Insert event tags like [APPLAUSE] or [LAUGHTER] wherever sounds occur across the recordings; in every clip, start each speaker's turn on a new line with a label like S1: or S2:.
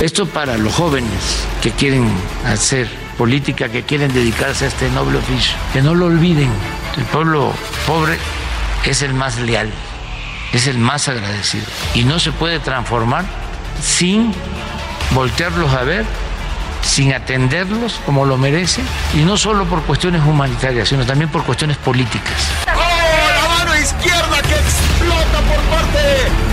S1: Esto para los jóvenes que quieren hacer política, que quieren dedicarse a este noble oficio. Que no lo olviden, el pueblo pobre es el más leal, es el más agradecido. Y no se puede transformar sin voltearlos a ver, sin atenderlos como lo merecen, y no solo por cuestiones humanitarias, sino también por cuestiones políticas.
S2: ¡Oh, la mano izquierda que explota por parte de!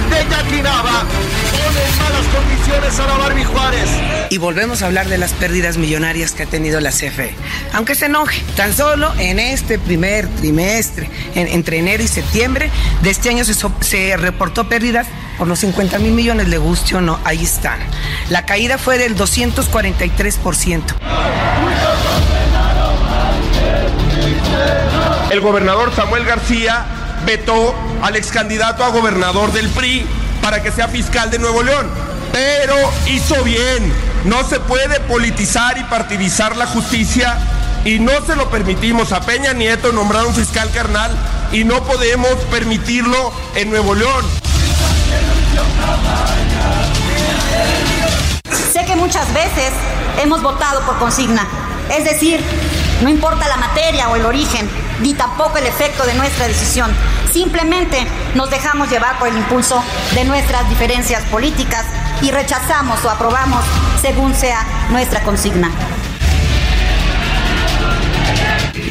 S2: Pone en malas condiciones a la Barbie Juárez.
S3: Y volvemos a hablar de las pérdidas millonarias que ha tenido la CFE. Aunque se enoje, tan solo en este primer trimestre, en- entre enero y septiembre de este año se, so- se reportó pérdidas por los 50 mil millones, le guste o no, ahí están. La caída fue del 243%.
S2: El gobernador Samuel García vetó al ex candidato a gobernador del PRI para que sea fiscal de Nuevo León. Pero hizo bien. No se puede politizar y partidizar la justicia y no se lo permitimos a Peña Nieto nombrar un fiscal carnal y no podemos permitirlo en Nuevo León.
S4: Sé que muchas veces hemos votado por consigna, es decir, no importa la materia o el origen, ni tampoco el efecto de nuestra decisión. Simplemente nos dejamos llevar por el impulso de nuestras diferencias políticas y rechazamos o aprobamos según sea nuestra consigna.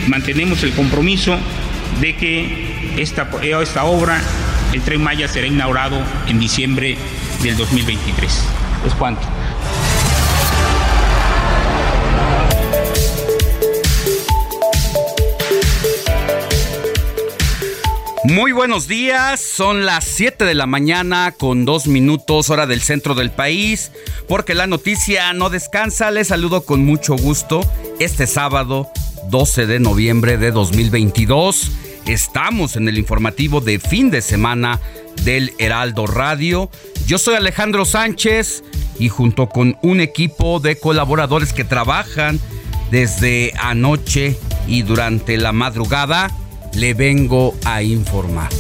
S5: mantenemos el compromiso de que esta, esta obra, el Tren Maya, será inaugurado en diciembre del 2023. ¿Es cuánto?
S6: Muy buenos días, son las 7 de la mañana con dos minutos hora del centro del país, porque la noticia no descansa, les saludo con mucho gusto este sábado 12 de noviembre de 2022. Estamos en el informativo de fin de semana del Heraldo Radio. Yo soy Alejandro Sánchez y junto con un equipo de colaboradores que trabajan desde anoche y durante la madrugada, le vengo a informar.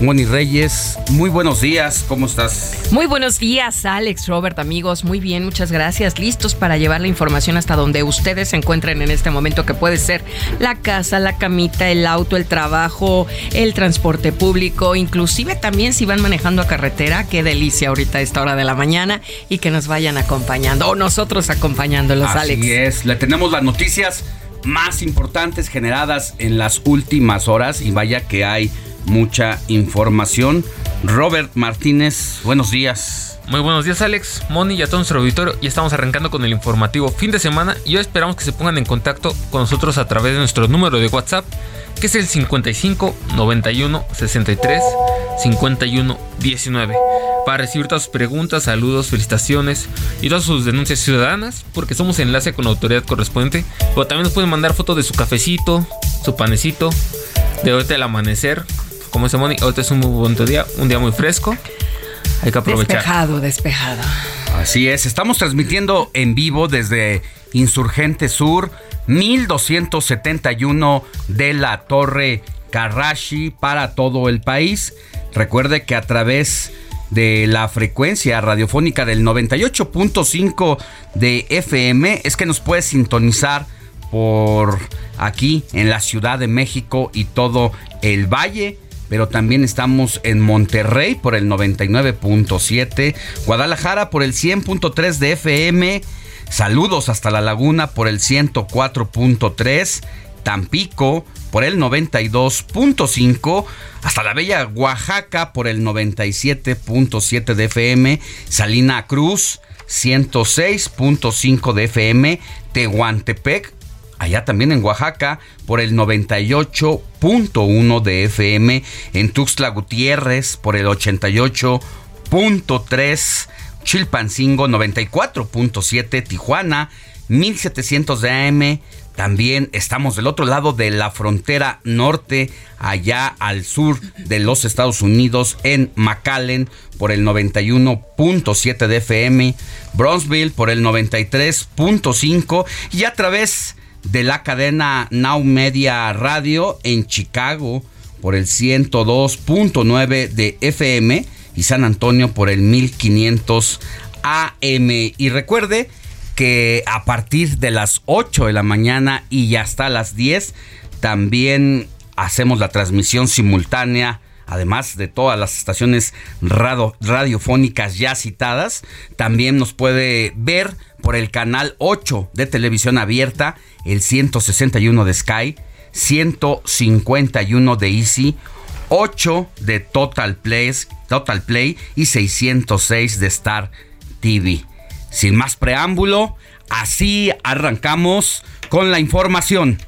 S6: Moni Reyes, muy buenos días, ¿cómo estás?
S7: Muy buenos días, Alex, Robert, amigos. Muy bien, muchas gracias. Listos para llevar la información hasta donde ustedes se encuentren en este momento, que puede ser la casa, la camita, el auto, el trabajo, el transporte público, inclusive también si van manejando a carretera. Qué delicia ahorita a esta hora de la mañana y que nos vayan acompañando o nosotros acompañándolos,
S6: Así
S7: Alex.
S6: es, le tenemos las noticias más importantes generadas en las últimas horas y vaya que hay mucha información. Robert Martínez, buenos días.
S8: Muy buenos días Alex, Moni y a todo nuestro auditorio y estamos arrancando con el informativo fin de semana y hoy esperamos que se pongan en contacto con nosotros a través de nuestro número de WhatsApp que es el 55 91 63 51 19 para recibir todas sus preguntas, saludos, felicitaciones y todas sus denuncias ciudadanas porque somos enlace con la autoridad correspondiente pero también nos pueden mandar fotos de su cafecito, su panecito, de ahorita el amanecer como dice Moni, ahorita es un muy buen día, un día muy fresco Hay que aprovechar.
S7: Despejado, despejado.
S6: Así es, estamos transmitiendo en vivo desde Insurgente Sur, 1271 de la Torre Karashi para todo el país. Recuerde que a través de la frecuencia radiofónica del 98.5 de FM es que nos puede sintonizar por aquí en la Ciudad de México y todo el valle pero también estamos en Monterrey por el 99.7, Guadalajara por el 100.3 de FM, saludos hasta La Laguna por el 104.3, Tampico por el 92.5, hasta la bella Oaxaca por el 97.7 de FM, Salina Cruz 106.5 de FM, Tehuantepec allá también en Oaxaca por el 98.1 de FM, en Tuxtla Gutiérrez por el 88.3, Chilpancingo 94.7, Tijuana 1700 de AM, también estamos del otro lado de la frontera norte, allá al sur de los Estados Unidos, en McAllen por el 91.7 de FM, Bronzeville por el 93.5 y a través de la cadena Now Media Radio en Chicago por el 102.9 de FM y San Antonio por el 1500 AM. Y recuerde que a partir de las 8 de la mañana y hasta las 10 también hacemos la transmisión simultánea además de todas las estaciones radiofónicas ya citadas, también nos puede ver por el canal 8 de televisión abierta, el 161 de Sky, 151 de Easy, 8 de Total Play, Total Play y 606 de Star TV. Sin más preámbulo, así arrancamos con la información.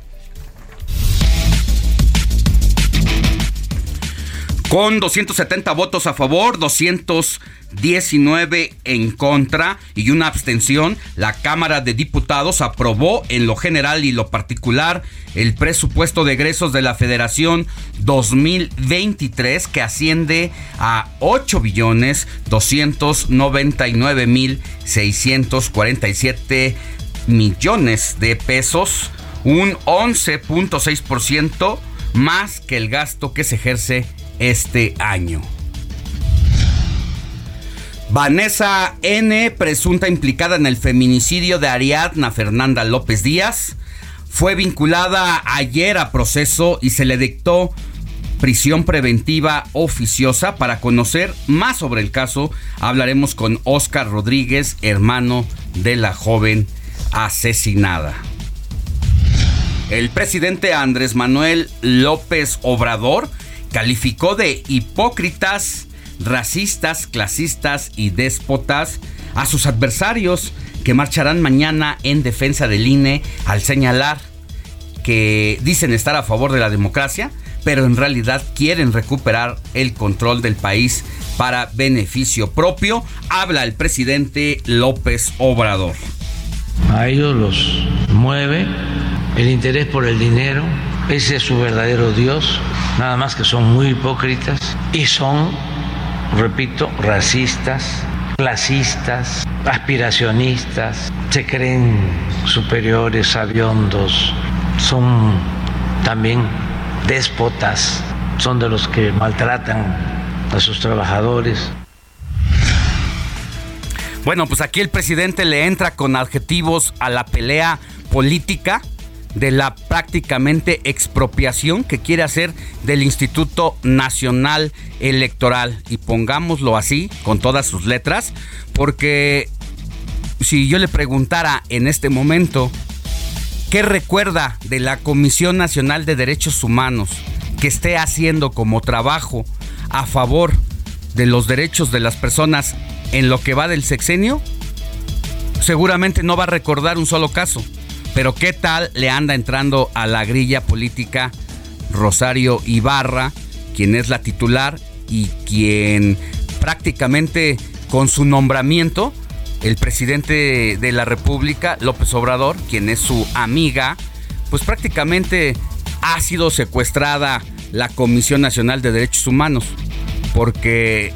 S6: Con 270 votos a favor, 219 en contra y una abstención, la Cámara de Diputados aprobó en lo general y lo particular el presupuesto de egresos de la Federación 2023 que asciende a 8 billones 299 mil 647 millones de pesos, un 11.6% más que el gasto que se ejerce este año. Vanessa N., presunta implicada en el feminicidio de Ariadna Fernanda López Díaz, fue vinculada ayer a proceso y se le dictó prisión preventiva oficiosa. Para conocer más sobre el caso, hablaremos con Oscar Rodríguez, hermano de la joven asesinada. El presidente Andrés Manuel López Obrador calificó de hipócritas, racistas, clasistas y déspotas a sus adversarios que marcharán mañana en defensa del INE al señalar que dicen estar a favor de la democracia, pero en realidad quieren recuperar el control del país para beneficio propio, habla el presidente López Obrador.
S1: A ellos los mueve el interés por el dinero, ese es su verdadero Dios, nada más que son muy hipócritas y son, repito, racistas, clasistas, aspiracionistas, se creen superiores, sabiondos, son también déspotas, son de los que maltratan a sus trabajadores.
S6: Bueno, pues aquí el presidente le entra con adjetivos a la pelea política de la prácticamente expropiación que quiere hacer del Instituto Nacional Electoral. Y pongámoslo así, con todas sus letras, porque si yo le preguntara en este momento, ¿qué recuerda de la Comisión Nacional de Derechos Humanos que esté haciendo como trabajo a favor de los derechos de las personas en lo que va del sexenio? Seguramente no va a recordar un solo caso. Pero ¿qué tal le anda entrando a la grilla política Rosario Ibarra, quien es la titular y quien prácticamente con su nombramiento, el presidente de la República, López Obrador, quien es su amiga, pues prácticamente ha sido secuestrada la Comisión Nacional de Derechos Humanos, porque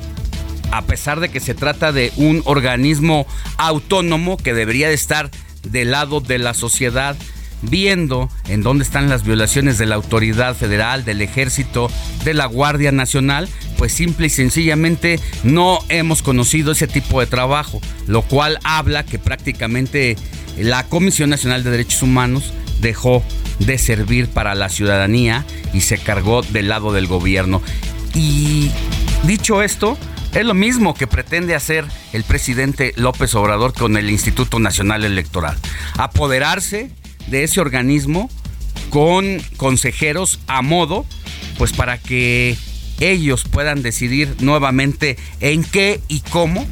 S6: a pesar de que se trata de un organismo autónomo que debería de estar del lado de la sociedad, viendo en dónde están las violaciones de la autoridad federal, del ejército, de la Guardia Nacional, pues simple y sencillamente no hemos conocido ese tipo de trabajo, lo cual habla que prácticamente la Comisión Nacional de Derechos Humanos dejó de servir para la ciudadanía y se cargó del lado del gobierno. Y dicho esto, es lo mismo que pretende hacer el presidente López Obrador con el Instituto Nacional Electoral. Apoderarse de ese organismo con consejeros a modo, pues para que ellos puedan decidir nuevamente en qué y cómo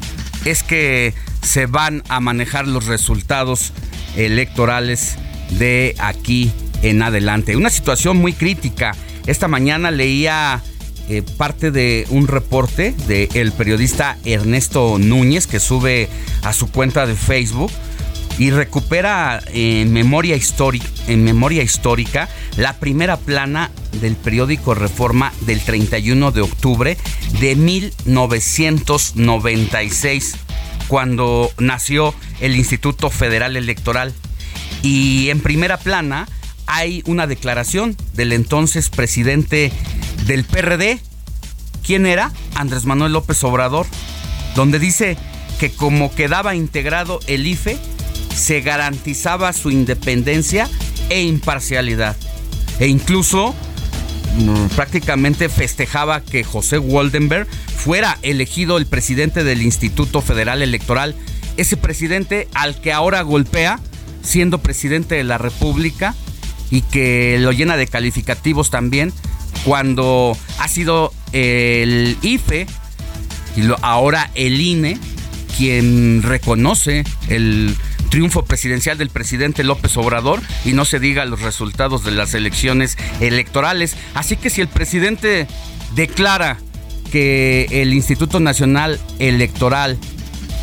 S6: es que se van a manejar los resultados electorales de aquí en adelante. Una situación muy crítica. Esta mañana leía eh, parte de un reporte del periodista Ernesto Núñez que sube a su cuenta de Facebook y recupera memoria, histórica, en memoria histórica la primera plana del periódico Reforma del 31 de octubre de 1996, cuando nació el Instituto Federal Electoral. Y en primera plana hay una declaración del entonces presidente del PRD. ¿Quién era? Andrés Manuel López Obrador, donde dice que como quedaba integrado el IFE, se garantizaba su independencia e imparcialidad. E incluso mm, prácticamente festejaba que José Waldenberg fuera elegido el presidente del Instituto Federal Electoral, ese presidente al que ahora golpea siendo presidente de la República y que lo llena de calificativos también cuando ha sido el IFE y ahora el INE quien reconoce el triunfo presidencial del presidente López Obrador y no se diga los resultados de las elecciones electorales. Así que si el presidente declara que el Instituto Nacional Electoral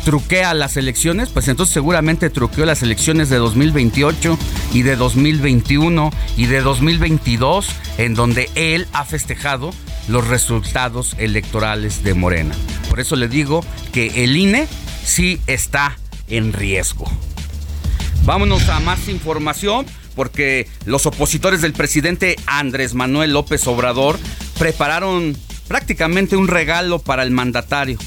S6: truquea las elecciones, pues entonces seguramente truqueó las elecciones de 2028 y de 2021 y de 2022, en donde él ha festejado los resultados electorales de Morena. Por eso le digo que el INE sí está en riesgo. Vámonos a más información porque los opositores del presidente Andrés Manuel López Obrador prepararon prácticamente un regalo para el mandatario.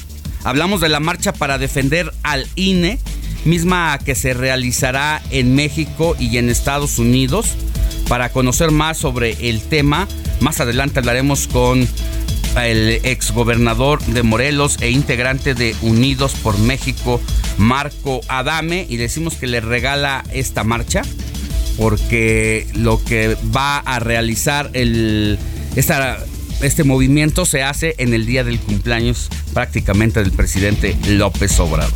S6: Hablamos de la marcha para defender al INE, misma que se realizará en México y en Estados Unidos. Para conocer más sobre el tema, más adelante hablaremos con el exgobernador de Morelos e integrante de Unidos por México, Marco Adame, y decimos que le regala esta marcha porque lo que va a realizar el, este movimiento se hace en el día del cumpleaños prácticamente del presidente López Obrador.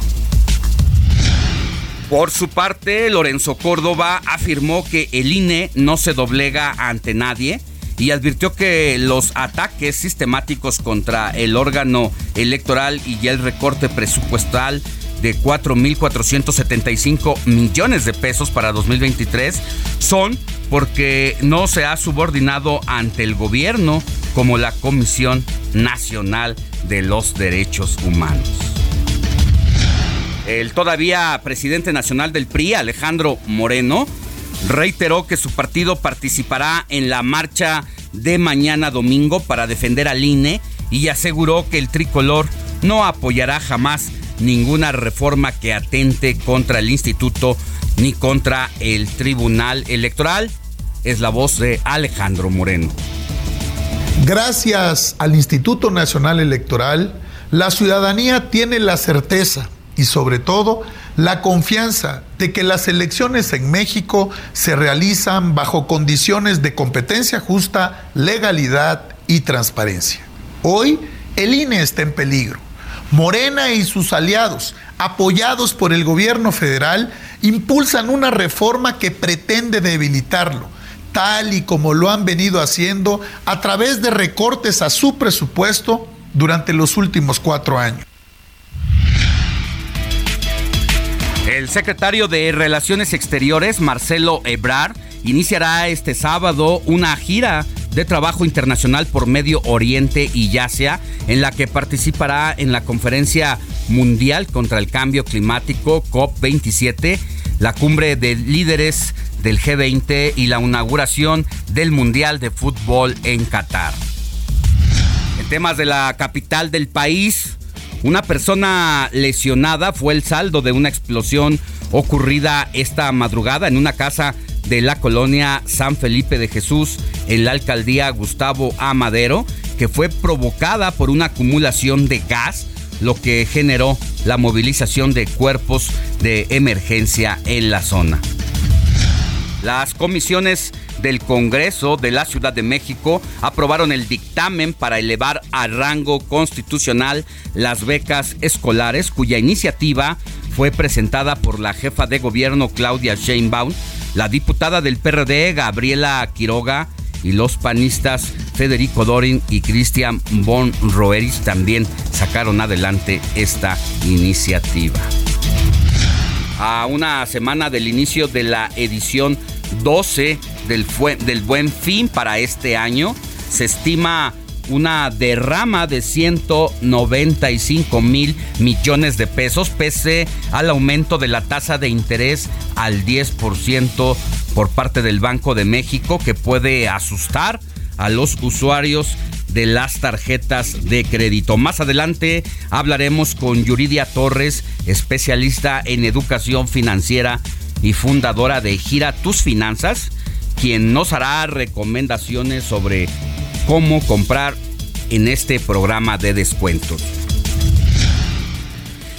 S6: Por su parte, Lorenzo Córdoba afirmó que el INE no se doblega ante nadie y advirtió que los ataques sistemáticos contra el órgano electoral y el recorte presupuestal de 4.475 millones de pesos para 2023 son porque no se ha subordinado ante el gobierno como la Comisión Nacional de los Derechos Humanos. El todavía presidente nacional del PRI, Alejandro Moreno, reiteró que su partido participará en la marcha de mañana domingo para defender al INE y aseguró que el tricolor no apoyará jamás ninguna reforma que atente contra el instituto ni contra el tribunal electoral. Es la voz de Alejandro Moreno.
S9: Gracias al Instituto Nacional Electoral, la ciudadanía tiene la certeza y sobre todo la confianza de que las elecciones en México se realizan bajo condiciones de competencia justa, legalidad y transparencia. Hoy el INE está en peligro. Morena y sus aliados, apoyados por el gobierno federal, impulsan una reforma que pretende debilitarlo, tal y como lo han venido haciendo a través de recortes a su presupuesto durante los últimos cuatro años.
S6: El secretario de Relaciones Exteriores, Marcelo Ebrard, iniciará este sábado una gira de Trabajo Internacional por Medio Oriente y Asia, en la que participará en la Conferencia Mundial contra el Cambio Climático COP27, la cumbre de líderes del G20 y la inauguración del Mundial de Fútbol en Qatar. En temas de la capital del país, una persona lesionada fue el saldo de una explosión ocurrida esta madrugada en una casa de la colonia San Felipe de Jesús en la alcaldía Gustavo A. Madero, que fue provocada por una acumulación de gas, lo que generó la movilización de cuerpos de emergencia en la zona. Las comisiones del Congreso de la Ciudad de México aprobaron el dictamen para elevar a rango constitucional las becas escolares, cuya iniciativa fue presentada por la jefa de gobierno Claudia Sheinbaum, la diputada del PRD Gabriela Quiroga y los panistas Federico Dorin y Cristian Von Roeris también sacaron adelante esta iniciativa. A una semana del inicio de la edición 12 del, del Buen Fin para este año, se estima una derrama de 195 mil millones de pesos, pese al aumento de la tasa de interés al 10% por parte del Banco de México, que puede asustar a los usuarios de las tarjetas de crédito. Más adelante hablaremos con Yuridia Torres, especialista en educación financiera y fundadora de Gira Tus Finanzas, quien nos hará recomendaciones sobre cómo comprar en este programa de descuentos.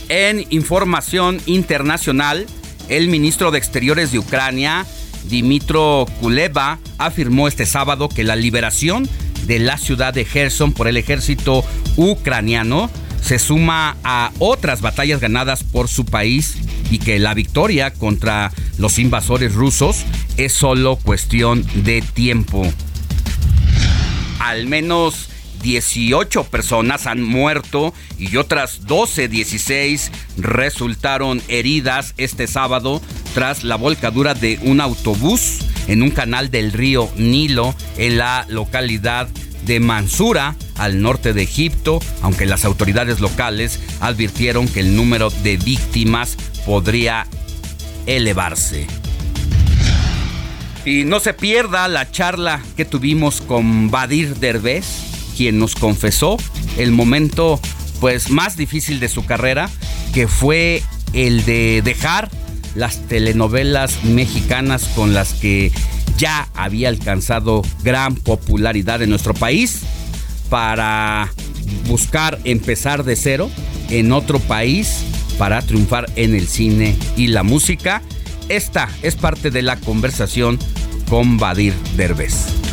S6: En información internacional, el ministro de Exteriores de Ucrania, Dimitro Kuleva, afirmó este sábado que la liberación de la ciudad de Gerson por el ejército ucraniano se suma a otras batallas ganadas por su país y que la victoria contra los invasores rusos es solo cuestión de tiempo. Al menos 18 personas han muerto y otras 12, 16 resultaron heridas este sábado tras la volcadura de un autobús en un canal del río Nilo en la localidad de Mansura, al norte de Egipto, aunque las autoridades locales advirtieron que el número de víctimas podría elevarse. Y no se pierda la charla que tuvimos con Badir Derbez, quien nos confesó el momento pues más difícil de su carrera, que fue el de dejar las telenovelas mexicanas con las que ya había alcanzado gran popularidad en nuestro país para buscar empezar de cero en otro país para triunfar en el cine y la música. Esta es parte de la conversación con Badir Derbez.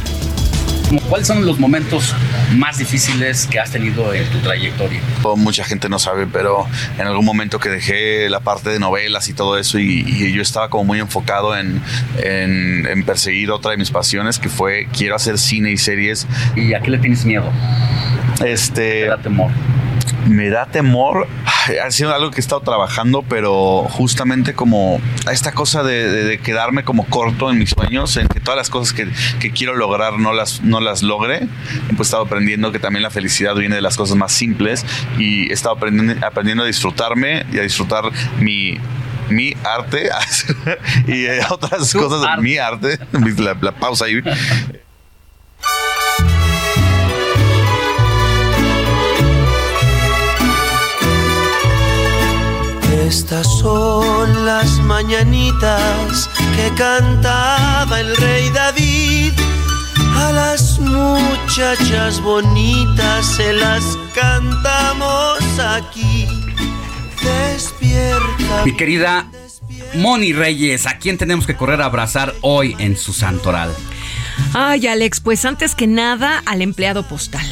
S6: ¿Cuáles son los momentos más difíciles que has tenido en tu trayectoria?
S10: Mucha gente no sabe, pero en algún momento que dejé la parte de novelas y todo eso y, yo estaba como muy enfocado en, en, perseguir otra de mis pasiones que fue quiero hacer cine y series.
S6: ¿Y a qué le tienes miedo?
S10: Este...
S6: Me temor
S10: me da temor. Ha sido algo que he estado trabajando, pero justamente como esta cosa de, quedarme como corto en mis sueños, en que todas las cosas que, quiero lograr no las, no las logre. He pues, estado aprendiendo que también la felicidad viene de las cosas más simples y he estado aprendiendo, aprendiendo a disfrutarme y a disfrutar mi, mi arte [LAUGHS] y otras cosas de mi arte. [LAUGHS] La, la pausa ahí. [LAUGHS]
S11: Estas son las mañanitas que cantaba el rey David. A las muchachas bonitas se las cantamos aquí. Despierta.
S6: Mi querida Moni Reyes, ¿a quién tenemos que correr a abrazar hoy en su santoral?
S7: Ay, Alex, pues antes que nada al empleado postal.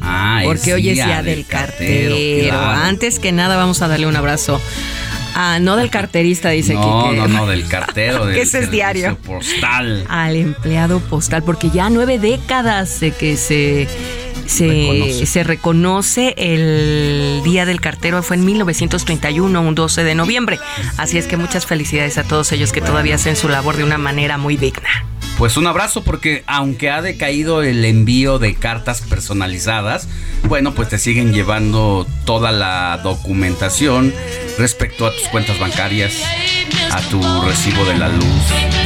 S6: Ah,
S7: porque hoy es día del, cartero. Antes que nada vamos a darle un abrazo Ah, no del carterista, dice
S6: no, No, no, del cartero. [LAUGHS]
S7: ese es diario.
S6: Postal.
S7: Al empleado postal, porque ya nueve décadas de que se se reconoce. se reconoce. el Día del Cartero, fue en 1931, un 12 de noviembre. Así es que muchas felicidades a todos ellos que todavía hacen su labor de una manera muy digna.
S6: Pues un abrazo porque aunque ha decaído el envío de cartas personalizadas, bueno, pues te siguen llevando toda la documentación respecto a tus cuentas bancarias, a tu recibo de la luz,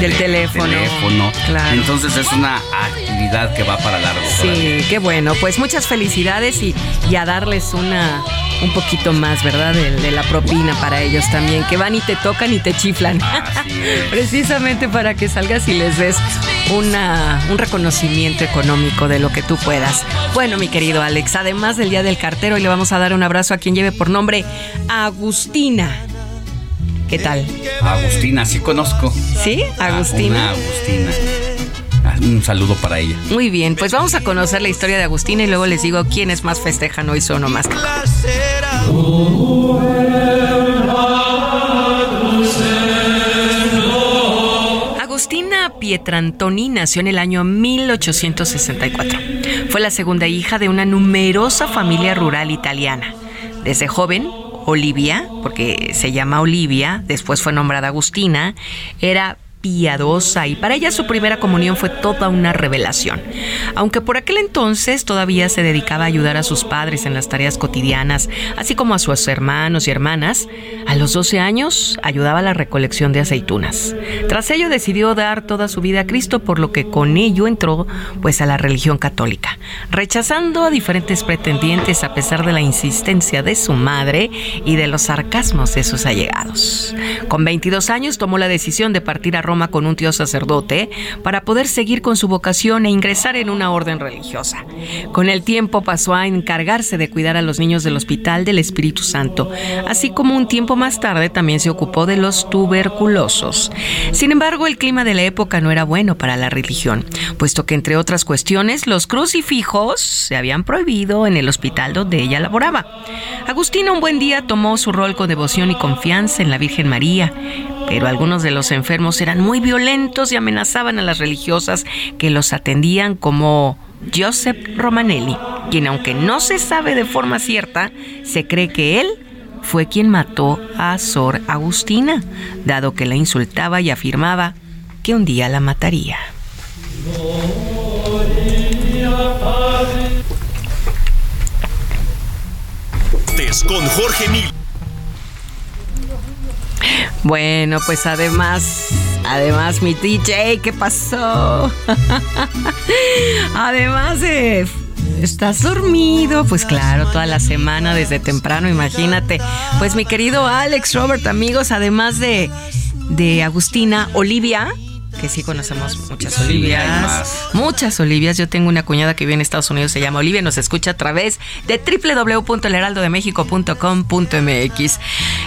S7: del teléfono.
S6: teléfono.
S7: Claro.
S6: Entonces es una actividad que va para largo.
S7: Sí, qué bueno. Pues muchas felicidades y, y a darles una un poquito más, ¿verdad? De, de, la propina para ellos también, que van y te tocan y te chiflan. [LAUGHS] Precisamente para que salgas y les des una, un reconocimiento económico de lo que tú puedas. Bueno, mi querido Alex, además del Día del Cartero, hoy le vamos a dar un abrazo a quien lleve por nombre Agustina. ¿Qué tal?
S6: Agustina, sí conozco.
S7: ¿Sí? Agustina.
S6: Una Agustina. Un saludo para ella.
S7: Muy bien, pues vamos a conocer la historia de Agustina y luego les digo quiénes más festejan hoy son o más. Agustina Pietrantoni nació en el año 1864. Fue la segunda hija de una numerosa familia rural italiana. Desde joven, Olivia, porque se llama Olivia, después fue nombrada Agustina, era piadosa y para ella su primera comunión fue toda una revelación. Aunque por aquel entonces todavía se dedicaba a ayudar a sus padres en las tareas cotidianas, así como a sus hermanos y hermanas, a los 12 años ayudaba a la recolección de aceitunas. Tras ello decidió dar toda su vida a Cristo, por lo que con ello entró pues a la religión católica, rechazando a diferentes pretendientes a pesar de la insistencia de su madre y de los sarcasmos de sus allegados. Con 22 años tomó la decisión de partir a Con un tío sacerdote para poder seguir con su vocación e ingresar en una orden religiosa. Con el tiempo pasó a encargarse de cuidar a los niños del Hospital del Espíritu Santo, así como un tiempo más tarde también se ocupó de los tuberculosos. Sin embargo, el clima de la época no era bueno para la religión, puesto que entre otras cuestiones los crucifijos se habían prohibido en el hospital donde ella laboraba. Agustina un buen día tomó su rol con devoción y confianza en la Virgen María, pero algunos de los enfermos eran muy violentos y amenazaban a las religiosas que los atendían como Joseph Romanelli, quien aunque no se sabe de forma cierta, se cree que él fue quien mató a Sor Agustina, dado que la insultaba y afirmaba que un día la mataría.
S12: Con Jorge Mil.
S7: Bueno, pues además, además mi DJ, ¿qué pasó? [LAUGHS] además de... ¿Estás dormido? Pues claro, toda la semana desde temprano, imagínate. Pues mi querido Alex, Robert, amigos, además de, de Agustina, Olivia, que sí conocemos muchas Olivias. muchas Olivias. Yo tengo una cuñada que vive en Estados Unidos, se llama Olivia, nos escucha a través de www.elheraldodemexico.com.mx.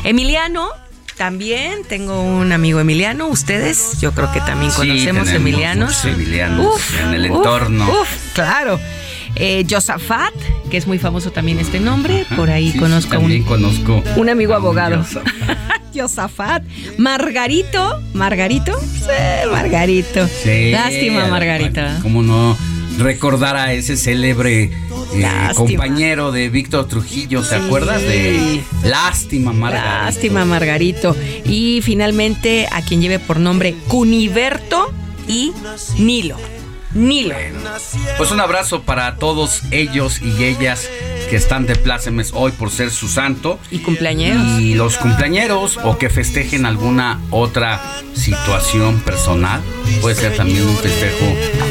S7: Emiliano, también tengo un amigo Emiliano, ustedes, yo creo que también conocemos Emilianos.
S6: Emilianos uf, en el entorno.
S7: Uf, claro. Eh, Josafat, que es muy famoso también este nombre, Ajá, por ahí
S6: sí,
S7: conozco,
S6: sí, también
S7: un,
S6: conozco
S7: un amigo abogado.
S6: Josafat.
S7: Josafat, [LAUGHS] Margarito, Margarito, sí, Margarito.
S6: Sí,
S7: Lástima, Margarita.
S6: ¿Cómo no recordar a ese célebre eh, compañero de Víctor Trujillo? ¿Te
S7: Sí.
S6: acuerdas de Lástima, Margarito?
S7: Lástima, Margarito. Y finalmente a quien lleve por nombre Cuniberto y Nilo. Nilo.
S6: Pues un abrazo para todos ellos y ellas que están de plácemes hoy por ser su santo.
S7: Y cumpleañeros.
S6: Y los cumpleañeros o que festejen alguna otra situación personal. Puede ser también un festejo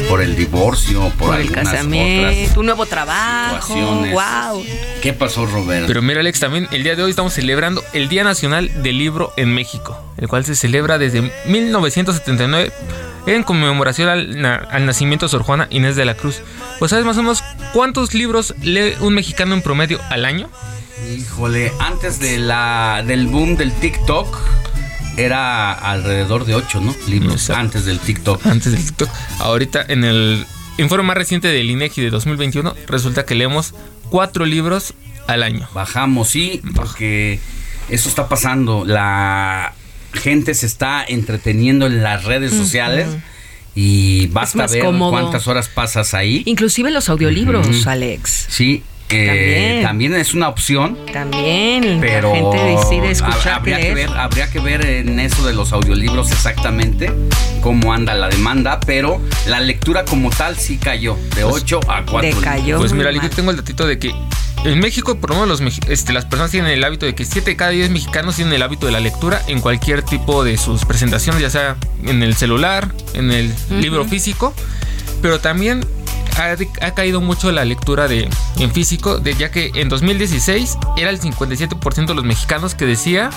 S6: por el divorcio, por,
S7: Por el casamiento,
S6: otras
S7: un nuevo trabajo. Wow.
S6: ¿Qué pasó, Roberto?
S8: Pero mira, Alex, también el día de hoy estamos celebrando el Día Nacional del Libro en México, el cual se celebra desde 1979 en conmemoración al, na- al nacimiento de Sor Juana Inés de la Cruz. Pues sabes más o menos cuántos libros lee un mexicano en promedio al año?
S6: Híjole, antes de la, del boom del TikTok era alrededor de 8, ¿no? Libros antes del TikTok.
S8: Antes del TikTok. Ahorita en el informe más reciente del INEGI de 2021 resulta que leemos cuatro libros al año.
S6: Bajamos, sí, porque eso está pasando. La gente se está entreteniendo en las redes sociales y basta ver
S7: cómodo.
S6: cuántas horas pasas ahí.
S7: Inclusive los audiolibros. Alex.
S6: Sí, que también, es una opción.
S7: También,
S6: pero
S7: la gente decide escuchar
S6: habría que, ver, habría que ver en eso de los audiolibros exactamente cómo anda la demanda, pero la lectura como tal sí cayó de 8 pues, a 4.
S8: Cayó pues mira, yo tengo el datito de que en México, por lo menos los, este, las personas tienen el hábito de que 7 de cada 10 mexicanos tienen el hábito de la lectura en cualquier tipo de sus presentaciones, ya sea en el celular, en el libro físico, pero también ha, caído mucho la lectura de, en físico, de, ya que en 2016 era el 57% de los mexicanos que decía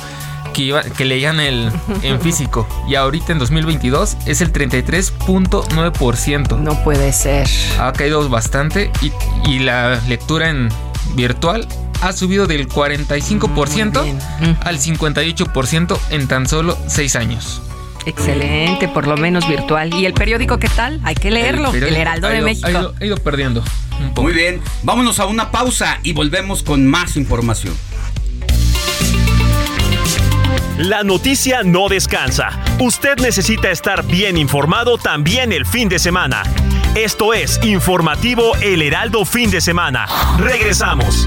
S8: que, iba, que leían el, en [LAUGHS] físico y ahorita en 2022 es el 33.9%.
S7: No puede ser.
S8: Ha caído bastante y, y la lectura en virtual ha subido del 45% al 58% en tan solo 6 años.
S7: Excelente, por lo menos virtual. ¿Y el periódico qué tal? Hay que leerlo. El, Heraldo de México.
S8: Ha ido, perdiendo.
S6: Muy bien, vámonos a una pausa y volvemos con más información.
S12: La noticia no descansa. Usted necesita estar bien informado también el fin de semana. Esto es Informativo El Heraldo Fin de Semana. Regresamos.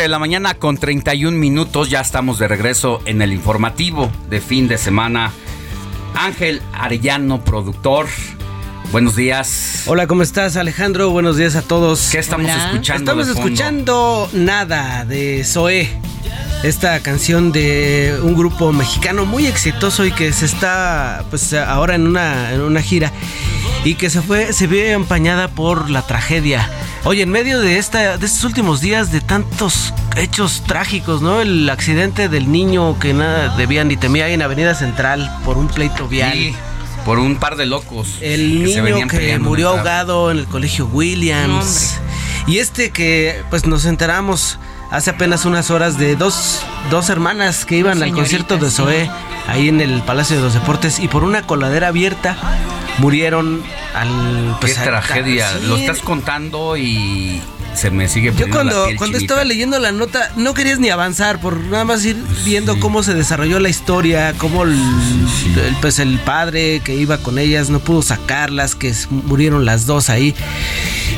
S6: De la mañana con 31 minutos. Ya estamos de regreso en el informativo de fin de semana. Ángel Arellano, productor. Buenos días.
S13: Hola, ¿cómo estás, Alejandro? Buenos días a todos.
S6: ¿Qué estamos escuchando?
S13: Estamos escuchando Nada de Zoé. Esta canción de un grupo mexicano muy exitoso y que se está pues ahora en una, en una gira y que se fue se vio empañada por la tragedia Oye, en medio de, esta, de estos últimos días de tantos hechos trágicos, ¿no? El accidente del niño que nada debía ni temía ahí en Avenida Central por un pleito vial. Sí,
S6: por un par de locos.
S13: El niño que murió ahogado en el colegio Williams. y este que pues nos enteramos hace apenas unas horas de dos, dos hermanas que iban al concierto de Zoé ahí en el Palacio de los Deportes y por una coladera abierta murieron al...
S6: Pues, Qué tragedia, lo estás contando y se me sigue
S13: Yo cuando, cuando estaba leyendo la nota no querías ni avanzar por nada más ir viendo cómo se desarrolló la historia, cómo el, pues el padre que iba con ellas no pudo sacarlas, que murieron las dos ahí.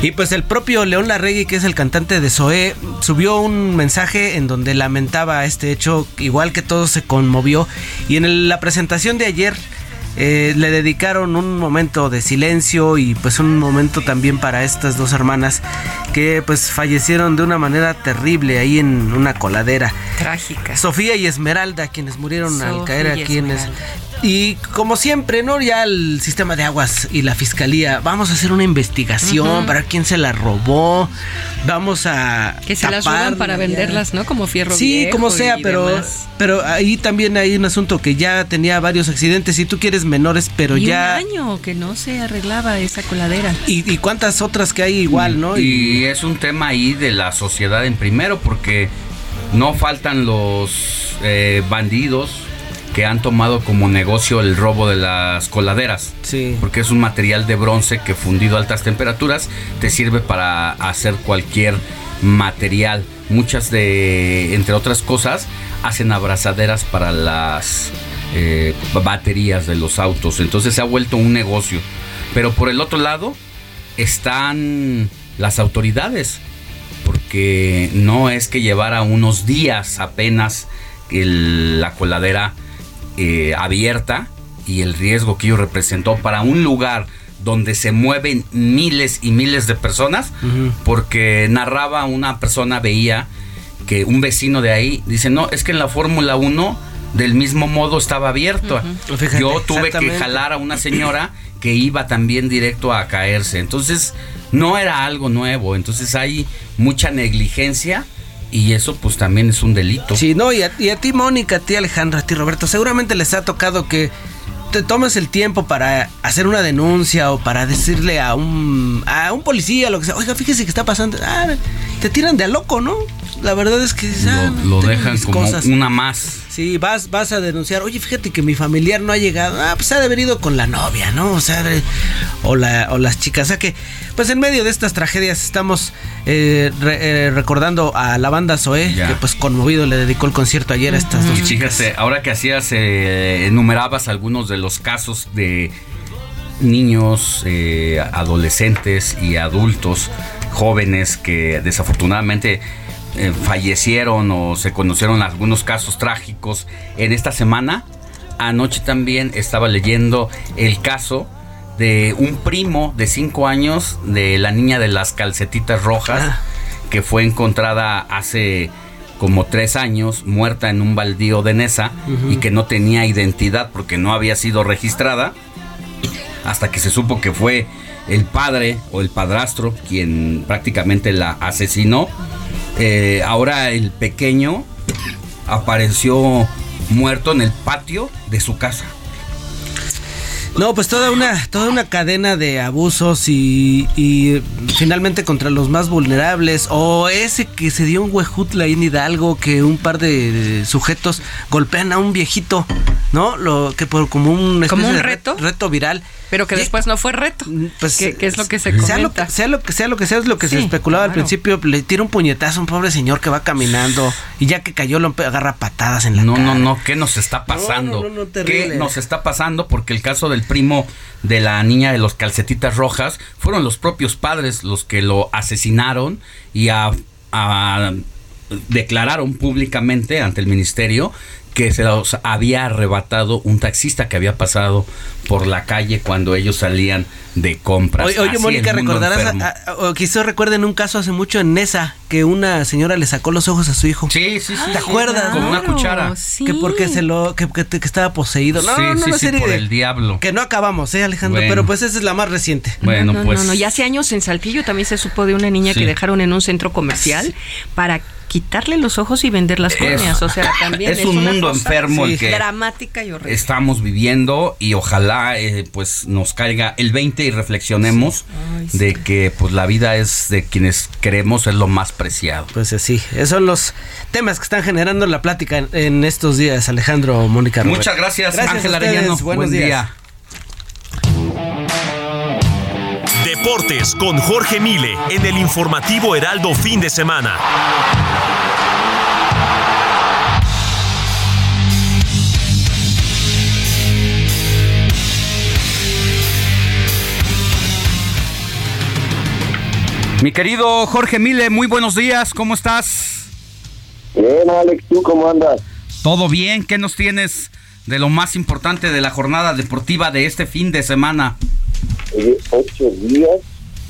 S13: Y pues el propio León Larregui, que es el cantante de Zoé, subió un mensaje en donde lamentaba este hecho, igual que todo se conmovió. Y en la presentación de ayer eh, le dedicaron un momento de silencio y pues un momento también para estas dos hermanas que pues fallecieron de una manera terrible ahí en una coladera.
S7: Trágica.
S13: Sofía y Esmeralda, quienes murieron al caer aquí en, y como siempre, ¿no? Ya el sistema de aguas y la fiscalía, vamos a hacer una investigación para quién se la robó. Vamos a.
S7: Que se las roban para venderlas, ¿no? Como fierro.
S13: Sí, como sea, pero, pero ahí también hay un asunto que ya tenía varios accidentes. Si tú quieres menores, pero ya.
S7: Un año que no se arreglaba esa coladera.
S13: Y, cuántas otras que hay igual, ¿no?
S6: Y, es un tema ahí de la sociedad en primero, porque no faltan los eh, bandidos que han tomado como negocio el robo de las coladeras.
S13: Sí.
S6: Porque es un material de bronce que fundido a altas temperaturas te sirve para hacer cualquier material. Muchas de, entre otras cosas, hacen abrazaderas para las eh, baterías de los autos. Entonces se ha vuelto un negocio. Pero por el otro lado están las autoridades, porque no es que llevara unos días apenas la coladera eh, abierta y el riesgo que ello representó para un lugar donde se mueven miles y miles de personas, porque narraba una persona, veía que un vecino de ahí dice, no, es que en la Fórmula 1 del mismo modo estaba abierto. Yo tuve que jalar a una señora que iba también directo a caerse. Entonces, no era algo nuevo. Entonces hay mucha negligencia. Y eso pues también es un delito.
S13: Sí, no, y a, y a ti Mónica, a ti Alejandro, a ti Roberto, seguramente les ha tocado que te tomes el tiempo para hacer una denuncia o para decirle a un, a un policía lo que sea, oiga, fíjese que está pasando, ah, te tiran de a loco, ¿no? La verdad es que
S6: lo, ah, dejan como una más.
S13: Sí, vas, vas a denunciar, oye, fíjate que mi familiar no ha llegado, ah, pues ha de haber ido con la novia, ¿no? O sea, o, la, o las chicas, o sea que, pues en medio de estas tragedias estamos eh, eh, recordando a la banda Zoé, que pues conmovido le dedicó el concierto ayer a estas dos chicas.
S6: Fíjate, ahora que hacías, eh, enumerabas algunos de los casos de niños, adolescentes y adultos jóvenes que desafortunadamente eh, fallecieron o se conocieron algunos casos trágicos en esta semana. Anoche también estaba leyendo el caso de un primo de 5 años de la niña de las calcetitas rojas ah. que fue encontrada hace como tres años muerta en un baldío de Nesa y que no tenía identidad porque no había sido registrada hasta que se supo que fue el padre o el padrastro quien prácticamente la asesinó eh, ahora el pequeño apareció muerto en el patio de su casa.
S13: No, pues toda una, toda una cadena de abusos y, y, finalmente contra los más vulnerables. O ese que se dio un huejutla en Hidalgo que un par de sujetos golpean a un viejito, ¿no? Lo que por como un,
S7: ¿Como un reto?
S13: reto viral.
S7: Pero que después no fue reto. Mm, pues, ¿Qué, es lo que se comenta?
S13: Sea lo que sea, lo que sea, lo que sea es lo que se especulaba al principio. Le tira un puñetazo a un pobre señor que va caminando y ya que cayó lo agarra patadas en la
S6: no,
S13: cara.
S6: No, no, no, ¿qué nos está pasando? No, no, ¿Qué nos está pasando? Porque el caso del primo de la niña de los calcetitas rojas fueron los propios padres los que lo asesinaron y a, declararon públicamente ante el ministerio que se los había arrebatado un taxista que había pasado por la calle cuando ellos salían de compras.
S13: Oye, Mónica, recordarás, o quizás recuerden un caso hace mucho en Nesa, que una señora le sacó los ojos a su hijo.
S6: Sí, sí, sí.
S13: ¿Te acuerdas?
S6: Con una cuchara.
S13: Que porque se lo, que, estaba poseído. No,
S6: sí, no, sí, sí, por el diablo.
S13: Que no acabamos, eh, Alejandro, pero pues esa es la más reciente.
S6: Bueno, pues.
S7: No, no, ya hace años en Saltillo también se supo de una niña que dejaron en un centro comercial para quitarle los ojos y vender las córneas. O sea, también
S6: es, un mundo enfermo el que
S7: dramática y horrible.
S6: estamos viviendo y ojalá eh, pues nos caiga el 20 y reflexionemos de que pues la vida es de quienes queremos es lo más preciado.
S13: Pues sí, esos son los temas que están generando la plática en, estos días, Alejandro, Mónica.
S6: Muchas gracias, Ángel Arellano. Buenos Buen días.
S12: Deportes con Jorge Mile en el informativo Heraldo fin de semana.
S6: Mi querido Jorge Mile, muy buenos días, ¿cómo estás?
S14: Bien, Alex, ¿tú cómo andas?
S6: Todo bien, ¿qué nos tienes de lo más importante de la jornada deportiva de este fin de semana?
S14: ocho días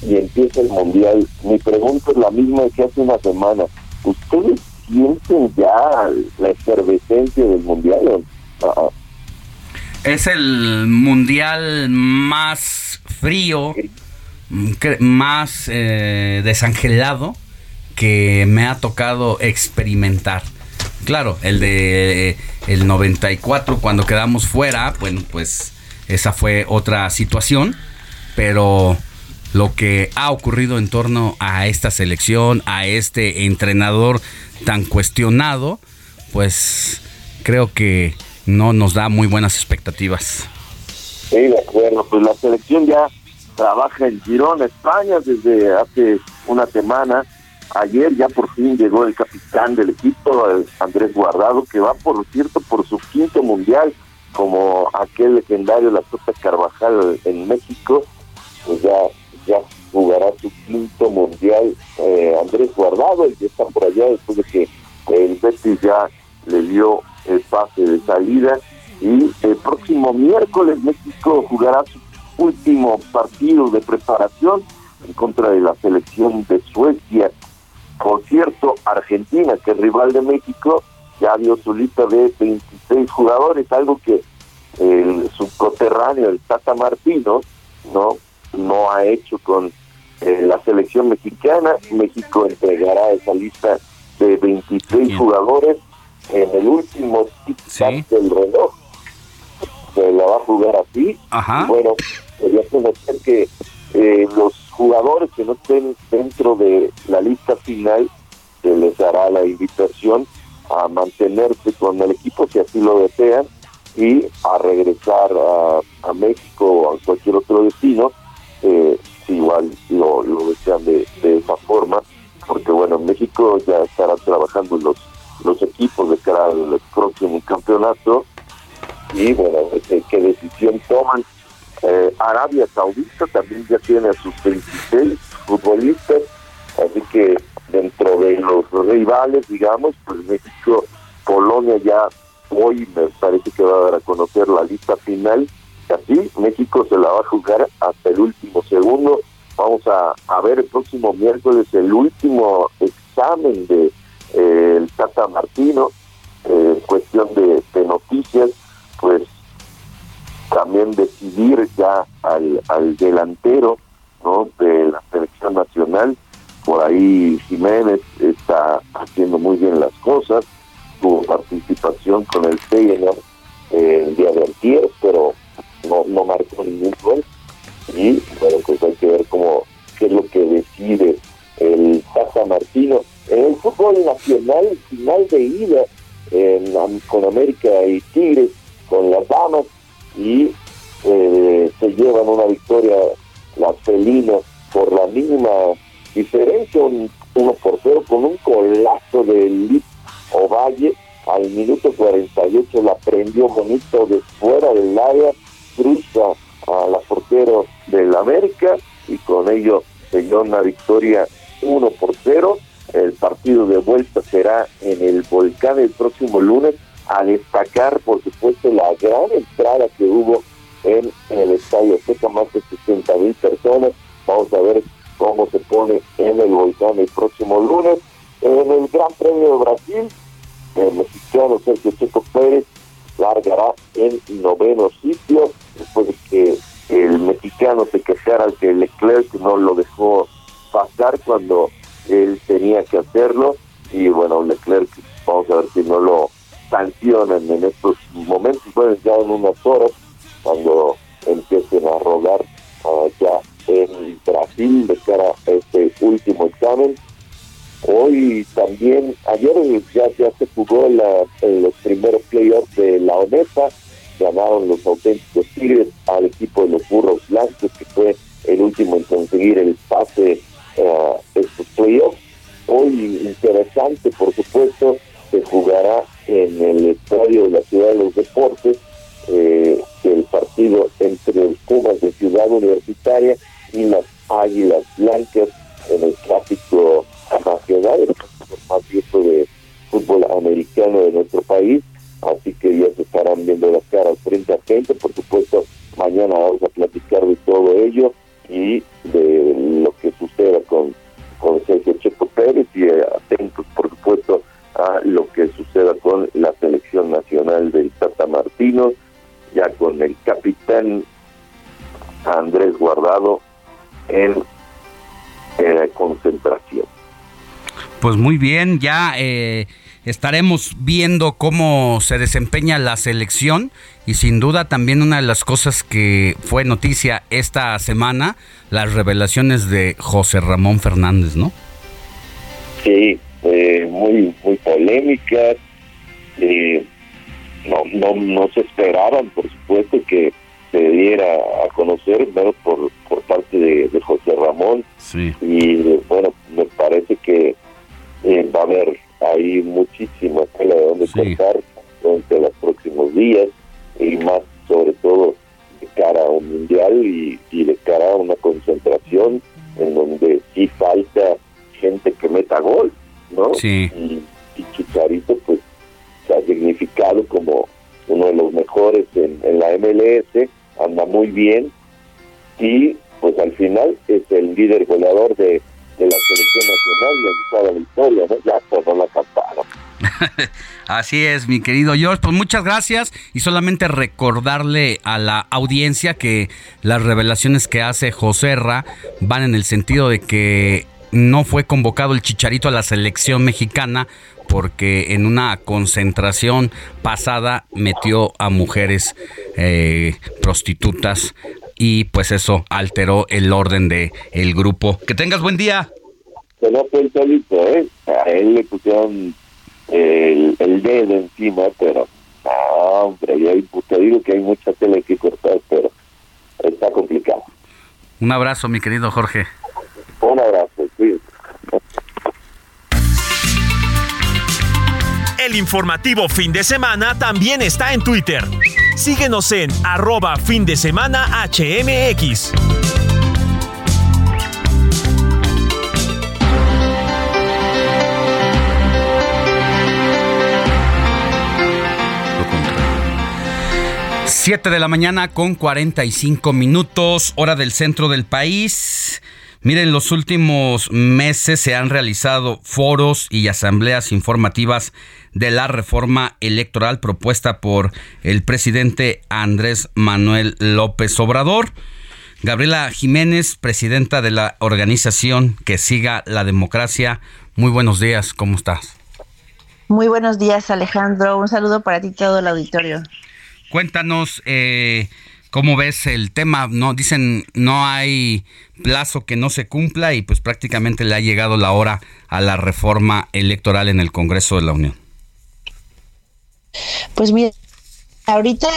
S14: y empieza el Mundial. Mi pregunta es la misma que hace una semana. ¿Ustedes sienten ya la efervescencia del Mundial?
S6: Es el Mundial más frío más eh, desangelado que me ha tocado experimentar. Claro, el de el 94 cuando quedamos fuera, bueno, pues esa fue otra situación, pero lo que ha ocurrido en torno a esta selección, a este entrenador tan cuestionado, pues creo que no nos da muy buenas expectativas.
S14: Sí, de acuerdo, pues la selección ya trabaja en Girón, España, desde hace una semana. Ayer ya por fin llegó el capitán del equipo, Andrés Guardado, que va, por cierto, por su quinto mundial, como aquel legendario La Tota Carvajal en México. pues ya, ya jugará su quinto mundial eh, Andrés Guardado, el que está por allá después de que el Betis ya le dio el pase de salida y el próximo miércoles México jugará su último partido de preparación en contra de la selección de Suecia. Por cierto, Argentina, que es rival de México, ya dio su lista de 26 jugadores, algo que el subcoterráneo, el Tata Martino, no, no ha hecho con eh, la selección mexicana. México entregará esa lista de 26 jugadores en el último tic del reloj. Se la va a jugar así. Y bueno, quería conocer que eh, los jugadores que no estén dentro de la lista final, se les dará la invitación a mantenerse con el equipo si así lo desean y a regresar a, México o a cualquier otro destino eh, si igual lo, desean de, esa forma porque bueno México ya estará trabajando los los equipos de cara al próximo campeonato y bueno qué decisión toman eh, Arabia Saudita también ya tiene a sus 26 futbolistas así que dentro de los rivales, digamos, pues México, Polonia ya hoy me parece que va a dar a conocer la lista final. Así, México se la va a jugar hasta el último segundo. Vamos a, ver el próximo miércoles el último examen de eh, el Tata Martino, eh, cuestión de, noticias, pues también decidir ya al, al delantero ¿no? de la selección nacional por ahí Jiménez está haciendo muy bien las cosas, tuvo participación con el Feyenoord eh, el día de antier, pero no, no marcó ningún gol. Y bueno, pues hay que ver cómo, qué es lo que decide el Tata Martino. En el fútbol nacional, final de ida con América y Tigres, con las damas, y eh, se llevan una victoria las felinas por la mínima diferencia, un 1 por 0 con un colazo de Lip Ovalle al minuto 48 la prendió bonito de fuera del área, cruza a la portero del América y con ello se dio una victoria 1 por 0. El partido de vuelta será en el Volcán el próximo lunes, a destacar por supuesto la gran entrada que hubo en, el estadio Seca, más de 60 mil personas. Vamos a ver cómo se pone en el volcán el próximo lunes. En el Gran Premio de Brasil, el mexicano Sergio Checo Pérez largará en noveno sitio después de que el mexicano se quejara que Leclerc no lo dejó pasar cuando él tenía que hacerlo y bueno Leclerc vamos a ver si no lo sancionan en estos momentos pueden ya en unas horas cuando empiecen a rodar uh, ya en Brasil de cara a este último examen. Hoy también, ayer ya, se jugó la, en los primeros playoffs de la ONEFA, ganaron los auténticos Tigres al equipo de los Burros Blancos, que fue el último en conseguir el pase a estos playoffs. Hoy, interesante, por supuesto, se jugará en el estadio de la Ciudad de los Deportes eh, el partido entre los Pumas de Ciudad Universitaria y las Águilas Blancas en el tráfico nacional, el más viejo de fútbol americano de nuestro país. Así que ya se estarán viendo las caras frente a frente. Por supuesto,
S6: bien, ya eh, estaremos viendo cómo se desempeña la selección y sin duda también una de las cosas que fue noticia esta semana, las revelaciones de José Ramón Fernández, ¿no?
S14: Sí, eh, muy muy polémicas. no, no, no se esperaban, por supuesto, que se diera a conocer por, por parte de, José Ramón. Y bueno, me parece que eh, va a haber ahí muchísima tela de donde sí. cortar durante los próximos días y más sobre todo de cara a un mundial y, de cara a una concentración en donde sí falta gente que meta gol, ¿no?
S6: Sí.
S14: Y, y Chicharito pues se ha significado como uno de los mejores en la MLS, anda muy bien y pues al final es el líder goleador de de la selección nacional en toda la historia, ¿no? Ya la. [LAUGHS]
S6: Así es, mi querido George. Pues muchas gracias y solamente recordarle a la audiencia que las revelaciones que hace Joserra van en el sentido de que no fue convocado el Chicharito a la selección mexicana porque en una concentración pasada metió a mujeres eh, prostitutas y pues eso alteró el orden de el grupo. Que tengas buen día.
S14: Que no fue el solito, ¿eh? A él le pusieron el, el dedo encima, pero no, hombre, ya hay, te digo que hay mucha tele que cortar, pero está complicado.
S6: Un abrazo, mi querido Jorge.
S14: Un abrazo, sí.
S12: El informativo fin de semana también está en Twitter. Síguenos en arroba fin de semana HMX.
S6: Siete de la mañana con 45 minutos, hora del centro del país. Miren, los últimos meses se han realizado foros y asambleas informativas de la reforma electoral propuesta por el presidente Andrés Manuel López Obrador. Gabriela Jiménez, presidenta de la organización Que Siga la Democracia. Muy buenos días, ¿cómo estás?
S15: Muy buenos días, Alejandro. Un saludo para ti todo el auditorio.
S6: Cuéntanos eh, cómo ves el tema. No dicen no hay plazo que no se cumpla y pues prácticamente le ha llegado la hora a la reforma electoral en el Congreso de la Unión.
S15: Pues mira, ahorita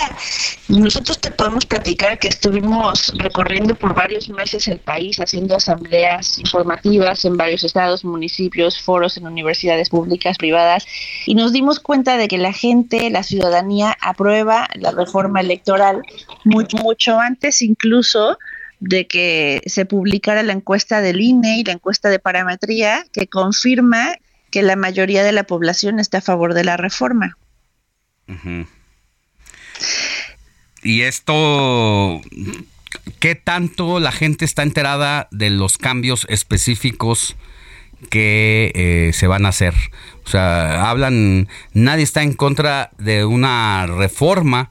S15: nosotros te podemos platicar que estuvimos recorriendo por varios meses el país haciendo asambleas informativas en varios estados, municipios, foros en universidades públicas, privadas y nos dimos cuenta de que la gente, la ciudadanía aprueba la reforma electoral mucho, antes incluso de que se publicara la encuesta del INE y la encuesta de parametría que confirma que la mayoría de la población está a favor de la reforma.
S6: Y esto, ¿qué tanto la gente está enterada de los cambios específicos que eh, se van a hacer? O sea, hablan, nadie está en contra de una reforma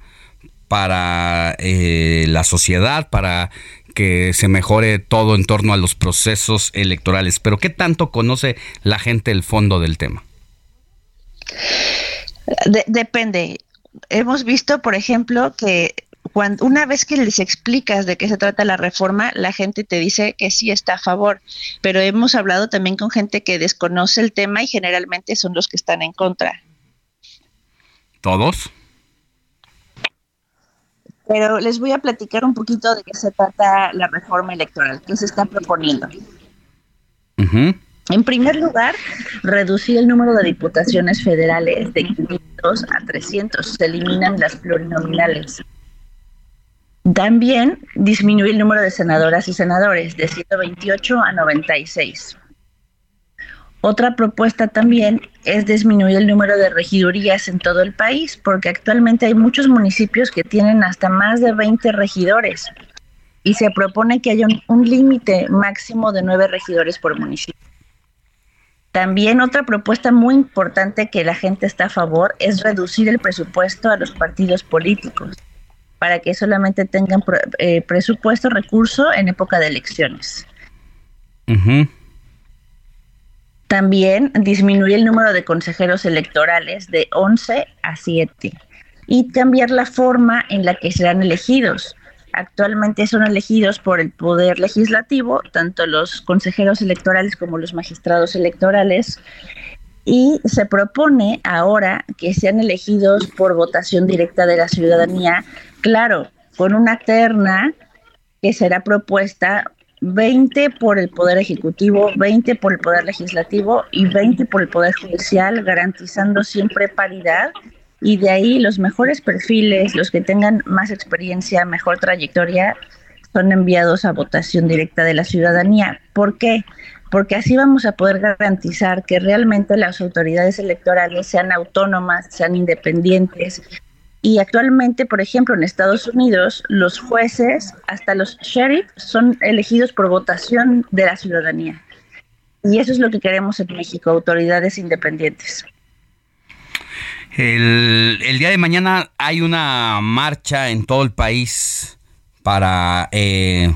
S6: para eh, la sociedad, para que se mejore todo en torno a los procesos electorales. Pero ¿qué tanto conoce la gente el fondo del tema?
S15: De- depende. Hemos visto, por ejemplo, que cuando una vez que les explicas de qué se trata la reforma, la gente te dice que sí está a favor. Pero hemos hablado también con gente que desconoce el tema y generalmente son los que están en contra.
S6: ¿Todos?
S15: Pero les voy a platicar un poquito de qué se trata la reforma electoral, qué se está proponiendo.
S6: Ujú.
S15: En primer lugar, reducir el número de diputaciones federales de 500 a 300. Se eliminan las plurinominales. También disminuir el número de senadoras y senadores de 128 a 96. Otra propuesta también es disminuir el número de regidurías en todo el país, porque actualmente hay muchos municipios que tienen hasta más de 20 regidores y se propone que haya un, límite máximo de 9 regidores por municipio. También otra propuesta muy importante que la gente está a favor es reducir el presupuesto a los partidos políticos para que solamente tengan eh, presupuesto, recurso en época de elecciones. También disminuir el número de consejeros electorales de 11 a 7 y cambiar la forma en la que serán elegidos. Actualmente son elegidos por el Poder Legislativo, tanto los consejeros electorales como los magistrados electorales, y se propone ahora que sean elegidos por votación directa de la ciudadanía, claro, con una terna que será propuesta 20 por el Poder Ejecutivo, 20 por el Poder Legislativo y 20 por el Poder Judicial, garantizando siempre paridad. Y de ahí los mejores perfiles, los que tengan más experiencia, mejor trayectoria, son enviados a votación directa de la ciudadanía. ¿Por qué? porque así vamos a poder garantizar que realmente las autoridades electorales sean autónomas, sean independientes. Y actualmente, por ejemplo, en Estados Unidos, los jueces, hasta los sheriffs, son elegidos por votación de la ciudadanía. Y eso es lo que queremos en México, autoridades independientes.
S6: El, día de mañana hay una marcha en todo el país para eh,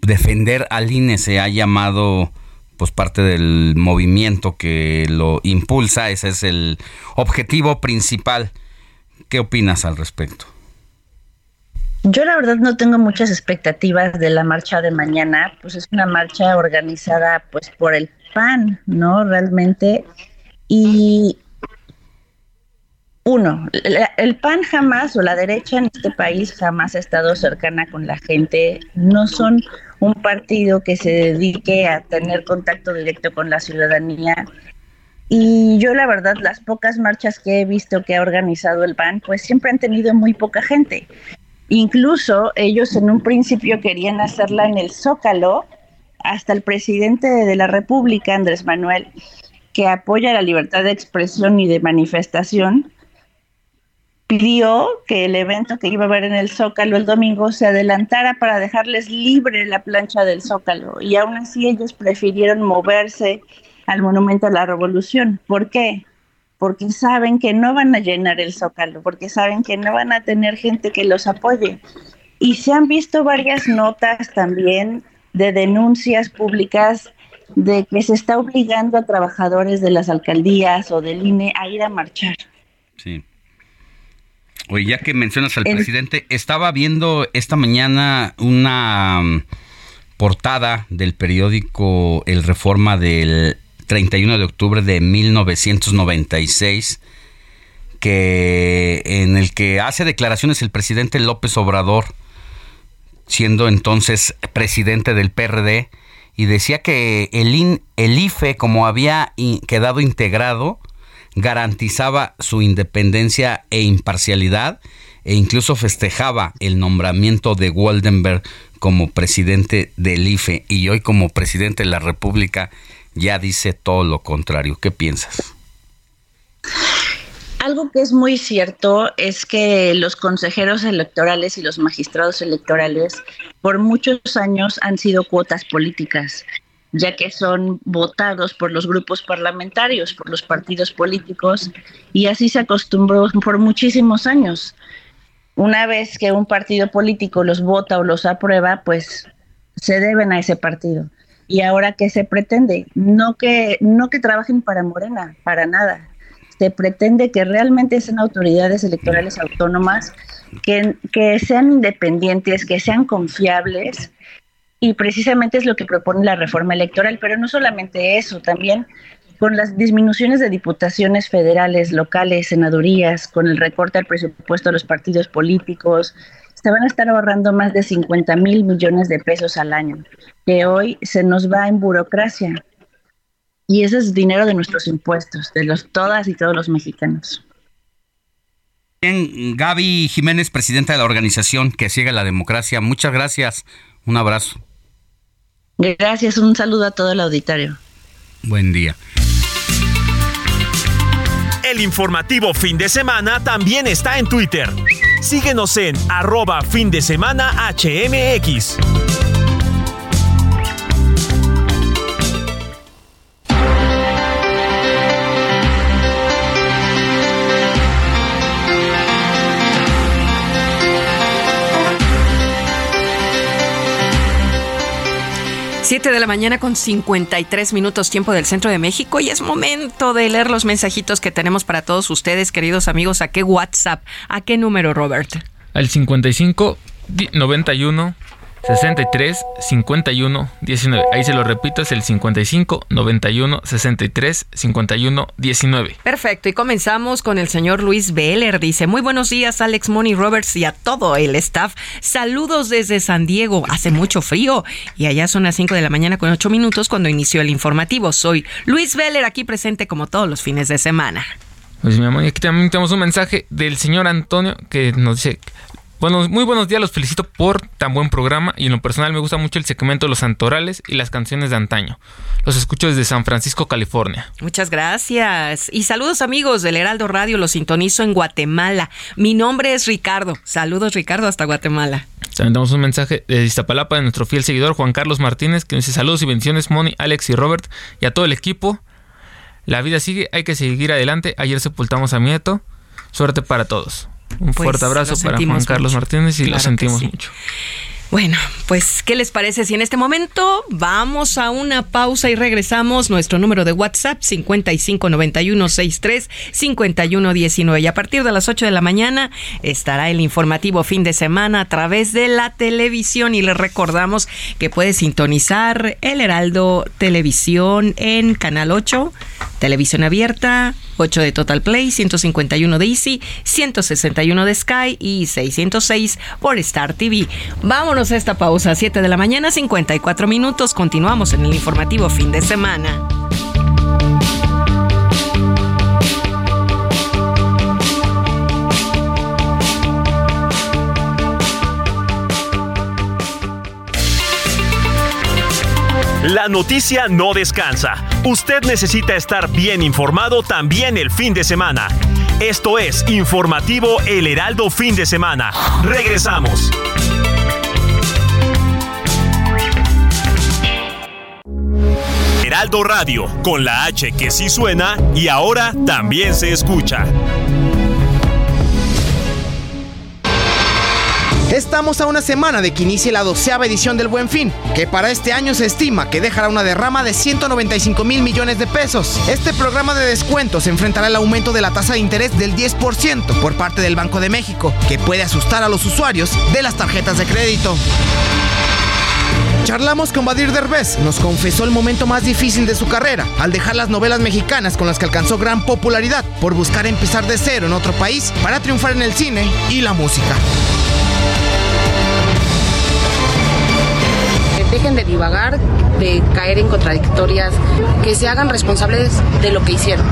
S6: defender al INE. Se ha llamado pues parte del movimiento que lo impulsa. Ese es el objetivo principal. ¿Qué opinas al respecto?
S15: Yo la verdad no tengo muchas expectativas de la marcha de mañana, pues es una marcha organizada pues por el PAN, ¿no? Realmente. Y uno, el PAN jamás o la derecha en este país jamás ha estado cercana con la gente, no son un partido que se dedique a tener contacto directo con la ciudadanía. Y yo la verdad, las pocas marchas que he visto que ha organizado el PAN, pues siempre han tenido muy poca gente. Incluso ellos en un principio querían hacerla en el Zócalo, hasta el presidente de la República, Andrés Manuel, que apoya la libertad de expresión y de manifestación, pidió que el evento que iba a haber en el Zócalo el domingo se adelantara para dejarles libre la plancha del Zócalo. Y aún así ellos prefirieron moverse al Monumento a la Revolución. ¿Por qué? Porque saben que no van a llenar el Zócalo, porque saben que no van a tener gente que los apoye. Y se han visto varias notas también de denuncias públicas de que se está obligando a trabajadores de las alcaldías o del INE a ir a marchar.
S6: Sí. Oye, ya que mencionas al presidente, estaba viendo esta mañana una mm, portada del periódico El Reforma del 31 de octubre de 1996 que en el que hace declaraciones el presidente López Obrador siendo entonces presidente del PRD y decía que el, el IFE como había quedado integrado garantizaba su independencia e imparcialidad e incluso festejaba el nombramiento de Waldenberg como presidente del IFE y hoy como presidente de la República ya dice todo lo contrario. ¿Qué piensas?
S15: Algo que es muy cierto es que los consejeros electorales y los magistrados electorales por muchos años han sido cuotas políticas ya que son votados por los grupos parlamentarios, por los partidos políticos, y así se acostumbró por muchísimos años. Una vez que un partido político los vota o los aprueba, pues se deben a ese partido. Y ahora qué se pretende, no que no que trabajen para Morena, para nada. Se pretende que realmente sean autoridades electorales autónomas, que, que sean independientes, que sean confiables y precisamente es lo que propone la reforma electoral, pero no solamente eso, también con las disminuciones de diputaciones federales, locales, senadurías, con el recorte al presupuesto de los partidos políticos, se van a estar ahorrando más de 50 mil millones de pesos al año, que hoy se nos va en burocracia. Y ese es dinero de nuestros impuestos, de los todas y todos los mexicanos.
S6: Bien, Gaby Jiménez, presidenta de la organización que sigue la democracia, muchas gracias. Un abrazo.
S15: Gracias, un saludo a todo el auditorio.
S6: Buen día.
S12: El informativo fin de semana también está en Twitter. Síguenos en arroba fin de semana HMX.
S7: Siete de la mañana con 53 minutos tiempo del centro de México y es momento de leer los mensajitos que tenemos para todos ustedes, queridos amigos. ¿A qué WhatsApp? ¿A qué número, Robert?
S8: Al 55 91 63 51 19. Ahí se lo repito, es el 55 91 63 51 19.
S7: Perfecto, y comenzamos con el señor Luis Beller. Dice: Muy buenos días, Alex Money Roberts y a todo el staff. Saludos desde San Diego. Hace mucho frío y allá son las 5 de la mañana con 8 minutos cuando inició el informativo. Soy Luis Beller, aquí presente como todos los fines de semana.
S8: Pues mi amor, aquí también tenemos un mensaje del señor Antonio que nos dice Bueno, muy buenos días, los felicito por tan buen programa y en lo personal me gusta mucho el segmento de los santorales y las canciones de antaño. Los escucho desde San Francisco, California.
S7: Muchas gracias. Y saludos amigos del Heraldo Radio, los sintonizo en Guatemala. Mi nombre es Ricardo. Saludos Ricardo hasta Guatemala.
S8: También damos un mensaje de Iztapalapa de nuestro fiel seguidor Juan Carlos Martínez que dice saludos y bendiciones Moni, Alex y Robert y a todo el equipo. La vida sigue, hay que seguir adelante. Ayer sepultamos a mi nieto. Suerte para todos. Un
S7: Pues,
S8: fuerte abrazo
S7: lo
S8: para Juan Carlos
S7: mucho.
S8: Martínez y lo
S7: Claro que
S8: sentimos
S7: sí.
S8: mucho.
S7: Bueno, pues, ¿qué les parece si en este momento vamos a una pausa y regresamos? Nuestro número de WhatsApp 5591635119 y a partir de las 8 de la mañana estará el informativo fin de semana a través de la televisión y les recordamos que puede sintonizar el Heraldo Televisión en Canal 8, Televisión Abierta, 8 de Total Play, 151 de Easy, 161 de Sky y 606 por Star TV. Vámonos a esta pausa, 7 de la mañana, 54 minutos. Continuamos en el informativo fin de semana.
S12: La noticia no descansa. Usted necesita estar bien informado también el fin de semana. Esto es Informativo El Heraldo Fin de Semana. Regresamos. Heraldo Radio, con la H que sí suena y ahora también se escucha.
S16: Estamos a una semana de que inicie la doceava edición del Buen Fin, que para este año se estima que dejará una derrama de 195 mil millones de pesos. Este programa de descuentos enfrentará el aumento de la tasa de interés del 10% por parte del Banco de México, que puede asustar a los usuarios de las tarjetas de crédito. Charlamos con Badir Derbez, nos confesó el momento más difícil de su carrera, al dejar las novelas mexicanas con las que alcanzó gran popularidad, por buscar empezar de cero en otro país para triunfar en el cine y la música.
S17: dejen de divagar, de caer en contradictorias, que se hagan responsables de lo que hicieron.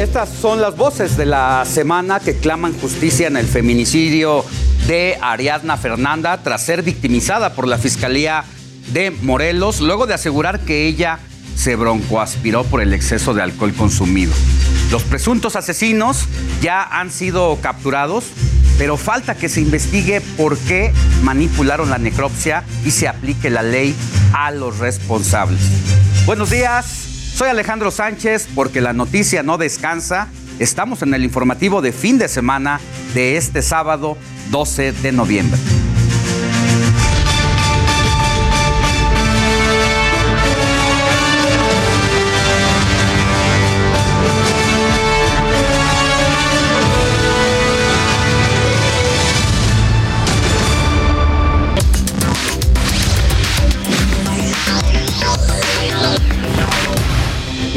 S6: Estas son las voces de la semana que claman justicia en el feminicidio de Ariadna Fernanda tras ser victimizada por la Fiscalía de Morelos, luego de asegurar que ella se broncoaspiró por el exceso de alcohol consumido. Los presuntos asesinos ya han sido capturados, pero falta que se investigue por qué manipularon la necropsia y se aplique la ley a los responsables. Buenos días, soy Alejandro Sánchez porque la noticia no descansa. Estamos en el informativo de fin de semana de este sábado 12 de noviembre.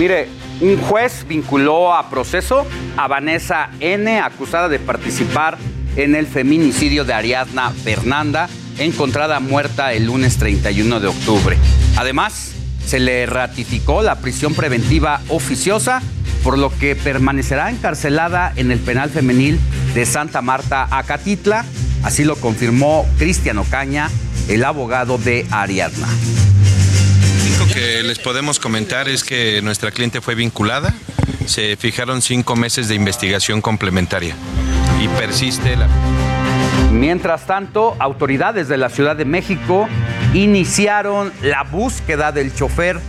S6: Mire, un juez vinculó a proceso a Vanessa N., acusada de participar en el feminicidio de Ariadna Fernanda, encontrada muerta el lunes 31 de octubre. Además, se le ratificó la prisión preventiva oficiosa, por lo que permanecerá encarcelada en el penal femenil de Santa Marta, Acatitla. Así lo confirmó Cristian Ocaña, el abogado de Ariadna.
S18: Lo que les podemos comentar es que nuestra cliente fue vinculada, se fijaron cinco meses de investigación complementaria y persiste la...
S6: Mientras tanto, autoridades de la Ciudad de México iniciaron la búsqueda del chofer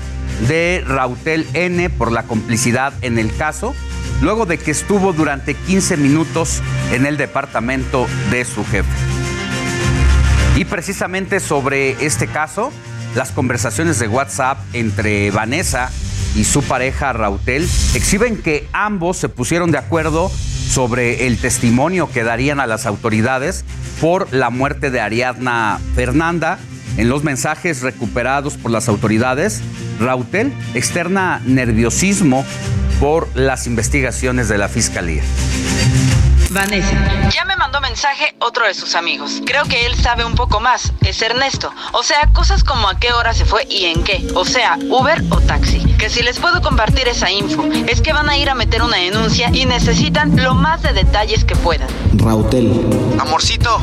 S6: de Rautel N por la complicidad en el caso, luego de que estuvo durante 15 minutos en el departamento de su jefe. Y precisamente sobre este caso, las conversaciones de WhatsApp entre Vanessa y su pareja Rautel exhiben que ambos se pusieron de acuerdo sobre el testimonio que darían a las autoridades por la muerte de Ariadna Fernanda. En los mensajes recuperados por las autoridades, Rautel externa nerviosismo por las investigaciones de la fiscalía.
S19: Vanessa. Ya me mandó mensaje otro de sus amigos. Creo que él sabe un poco más. Es Ernesto. O sea, cosas como a qué hora se fue y en qué. O sea, Uber o taxi. Que si les puedo compartir esa info, es que van a ir a meter una denuncia y necesitan lo más de detalles que puedan.
S20: Rautel. Amorcito,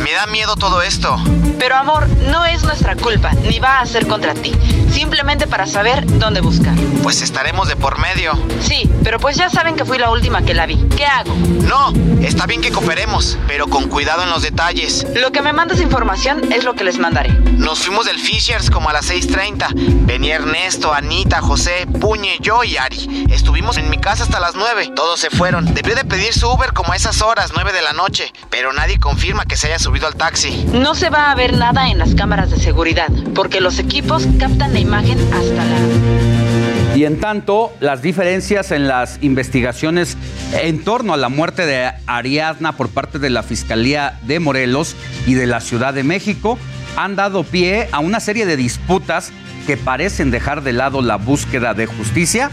S20: me da miedo todo esto.
S19: Pero amor, no es nuestra culpa, ni va a ser contra ti. Simplemente para saber dónde buscar.
S20: Pues estaremos de por medio.
S19: Sí, pero pues ya saben que fui la última que la vi. ¿Qué hago?
S20: No, está bien que cooperemos, pero con cuidado en los detalles.
S19: Lo que me mandes información es lo que les mandaré.
S20: Nos fuimos del Fishers como a las 6.30. Venía Ernesto, Anita, José, Puñe, yo y Ari. Estuvimos en mi casa hasta las 9. Todos se fueron. Debió de pedir su Uber como a esas horas, 9 de la noche. Pero nadie confirma que se haya subido al taxi.
S19: No se va a ver nada en las cámaras de seguridad, porque los equipos captan la imagen hasta la...
S6: Y en tanto, las diferencias en las investigaciones en torno a la muerte de Ariadna por parte de la Fiscalía de Morelos y de la Ciudad de México han dado pie a una serie de disputas que parecen dejar de lado la búsqueda de justicia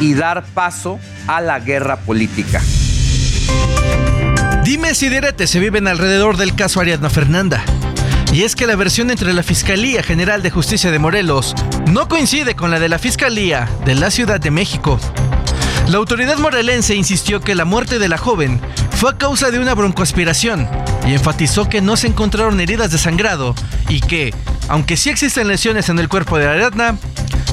S6: y dar paso a la guerra política.
S21: Dimes y diretes se viven alrededor del caso Ariadna Fernanda. Y es que la versión entre la Fiscalía General de Justicia de Morelos no coincide con la de la Fiscalía de la Ciudad de México. La autoridad morelense insistió que la muerte de la joven fue a causa de una broncoaspiración y enfatizó que no se encontraron heridas de sangrado y que, aunque sí existen lesiones en el cuerpo de Ariadna,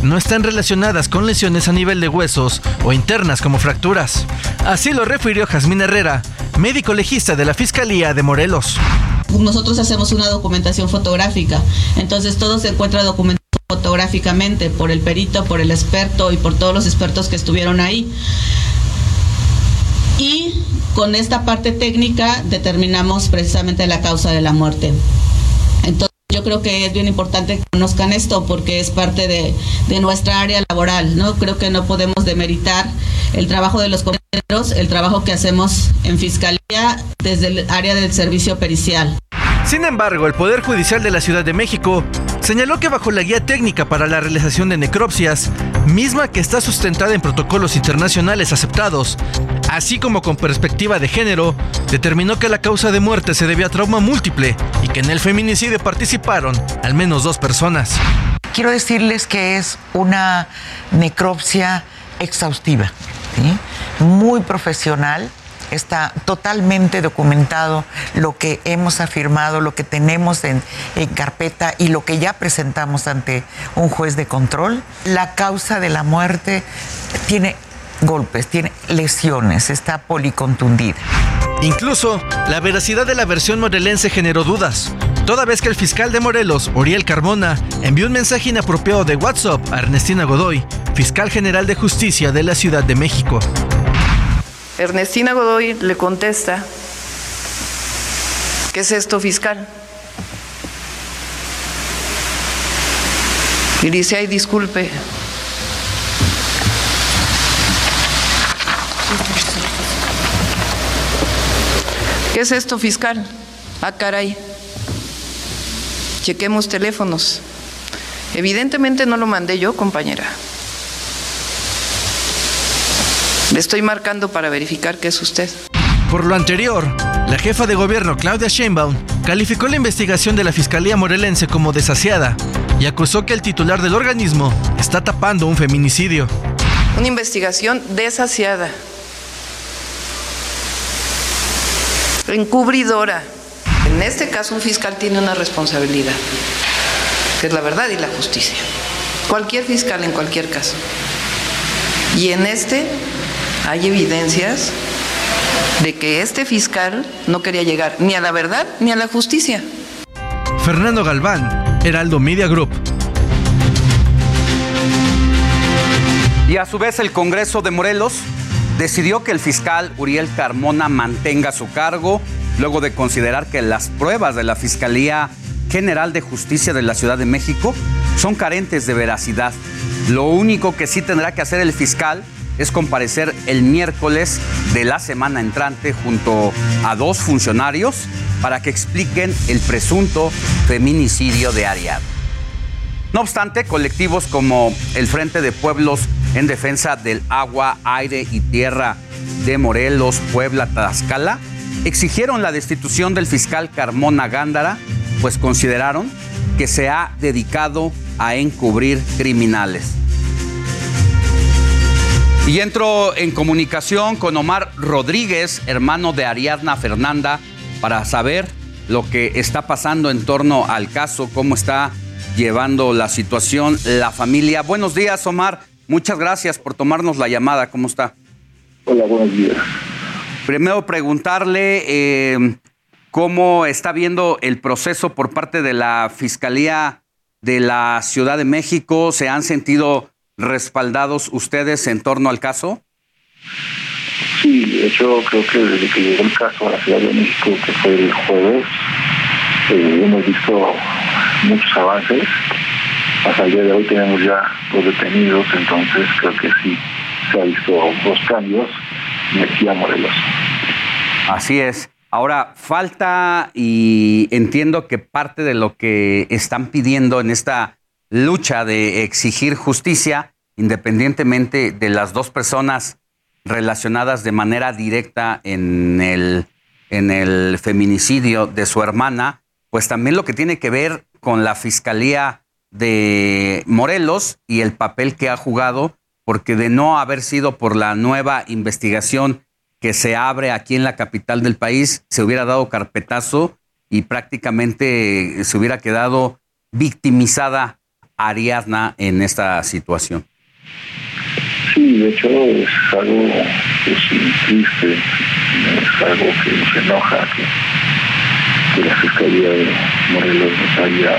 S21: no están relacionadas con lesiones a nivel de huesos o internas como fracturas. Así lo refirió Jazmín Herrera, médico legista de la Fiscalía de Morelos.
S22: Nosotros hacemos una documentación fotográfica, entonces todo se encuentra documentado fotográficamente por el perito, por el experto y por todos los expertos que estuvieron ahí. Y con esta parte técnica determinamos precisamente la causa de la muerte. Yo creo que es bien importante que conozcan esto porque es parte de, de, nuestra área laboral, ¿no? Creo que no podemos demeritar el trabajo de los compañeros, el trabajo que hacemos en Fiscalía desde el área del servicio pericial.
S21: Sin embargo, el Poder Judicial de la Ciudad de México señaló que bajo la guía técnica para la realización de necropsias, misma que está sustentada en protocolos internacionales aceptados, así como con perspectiva de género, determinó que la causa de muerte se debía a trauma múltiple y que en el feminicidio participaron al menos dos personas.
S23: Quiero decirles que es una necropsia exhaustiva, muy profesional está totalmente documentado lo que hemos afirmado, lo que tenemos en, carpeta y lo que ya presentamos ante un juez de control. La causa de la muerte tiene golpes, tiene lesiones, está policontundida.
S21: Incluso, la veracidad de la versión morelense generó dudas, toda vez que el fiscal de Morelos, Oriel Carmona, envió un mensaje inapropiado de WhatsApp a Ernestina Godoy, fiscal general de justicia de la Ciudad de México.
S24: Ernestina Godoy le contesta, ¿qué es esto fiscal? Y dice, ay, disculpe. ¿Qué es esto fiscal? Ah, caray. Chequemos teléfonos. Evidentemente no lo mandé yo, compañera. Le estoy marcando para verificar que es usted.
S21: Por lo anterior, la jefa de gobierno Claudia Sheinbaum calificó la investigación de la Fiscalía Morelense como desasiada y acusó que el titular del organismo está tapando un feminicidio.
S24: Una investigación desasiada. Encubridora. En este caso un fiscal tiene una responsabilidad, que es la verdad y la justicia. Cualquier fiscal en cualquier caso. Y en este hay evidencias de que este fiscal no quería llegar ni a la verdad ni a la justicia.
S21: Fernando Galván, Heraldo Media Group.
S6: Y a su vez el Congreso de Morelos decidió que el fiscal Uriel Carmona mantenga su cargo luego de considerar que las pruebas de la Fiscalía General de Justicia de la Ciudad de México son carentes de veracidad. Lo único que sí tendrá que hacer el fiscal es comparecer el miércoles de la semana entrante junto a dos funcionarios para que expliquen el presunto feminicidio de Ariadna. No obstante, colectivos como el Frente de Pueblos en defensa del agua, aire y tierra de Morelos, Puebla, Tlaxcala, exigieron la destitución del fiscal Carmona Gándara, pues consideraron que se ha dedicado a encubrir criminales. Y entro en comunicación con Omar Rodríguez, hermano de Ariadna Fernanda, para saber lo que está pasando en torno al caso, cómo está llevando la situación la familia. Buenos días, Omar. Muchas gracias por tomarnos la llamada. ¿Cómo está?
S25: Hola, buenos días.
S6: Primero preguntarle eh, cómo está viendo el proceso por parte de la Fiscalía de la Ciudad de México. ¿Se han sentido respaldados ustedes en torno al caso?
S25: Sí, de hecho creo que desde que llegó el caso a la Ciudad de México, que fue el jueves, eh, hemos visto muchos avances. Hasta el día de hoy tenemos ya dos detenidos, entonces creo que sí se ha visto dos cambios aquí a Morelos.
S6: Así es. Ahora, falta y entiendo que parte de lo que están pidiendo en esta lucha de exigir justicia, independientemente de las dos personas relacionadas de manera directa en el, en el feminicidio de su hermana, pues también lo que tiene que ver con la Fiscalía de Morelos y el papel que ha jugado, porque de no haber sido por la nueva investigación que se abre aquí en la capital del país, se hubiera dado carpetazo y prácticamente se hubiera quedado victimizada Ariadna en esta situación.
S25: Sí, de hecho es algo pues, triste, es algo que nos enoja que, la Fiscalía de Morelos nos haya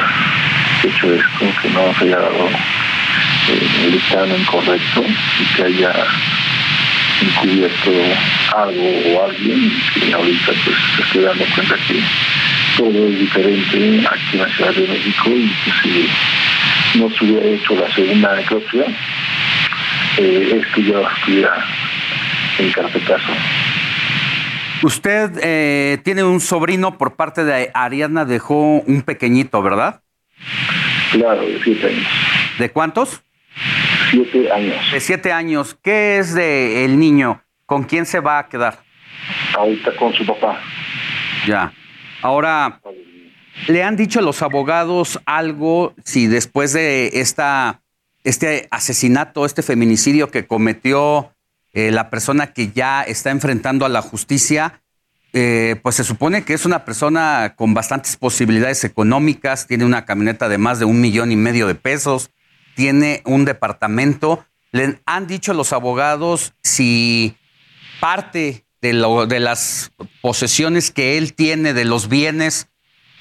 S25: hecho esto, que no haya dado eh, el incorrecto y que haya encubierto algo o alguien que ahorita pues se esté dando cuenta que todo es diferente aquí en la Ciudad de México y que si no se hubiera hecho la segunda necropsia, eh, esto ya estuviera en carpetazo.
S6: Usted eh, tiene un sobrino por parte de Ariadna, dejó un pequeñito, ¿verdad?
S25: Claro, de siete años.
S6: ¿De cuántos?
S25: Siete años.
S6: De siete años. ¿Qué es de el niño? ¿Con quién se va a quedar?
S25: Ahorita con su papá.
S6: Ya. Ahora, ¿le han dicho los abogados algo si después de esta, este asesinato, este feminicidio que cometió eh, la persona que ya está enfrentando a la justicia, eh, pues se supone que es una persona con bastantes posibilidades económicas, tiene una camioneta de más de un millón y medio de pesos, tiene un departamento. Le han dicho los abogados si parte de, lo, de las posesiones que él tiene, de los bienes,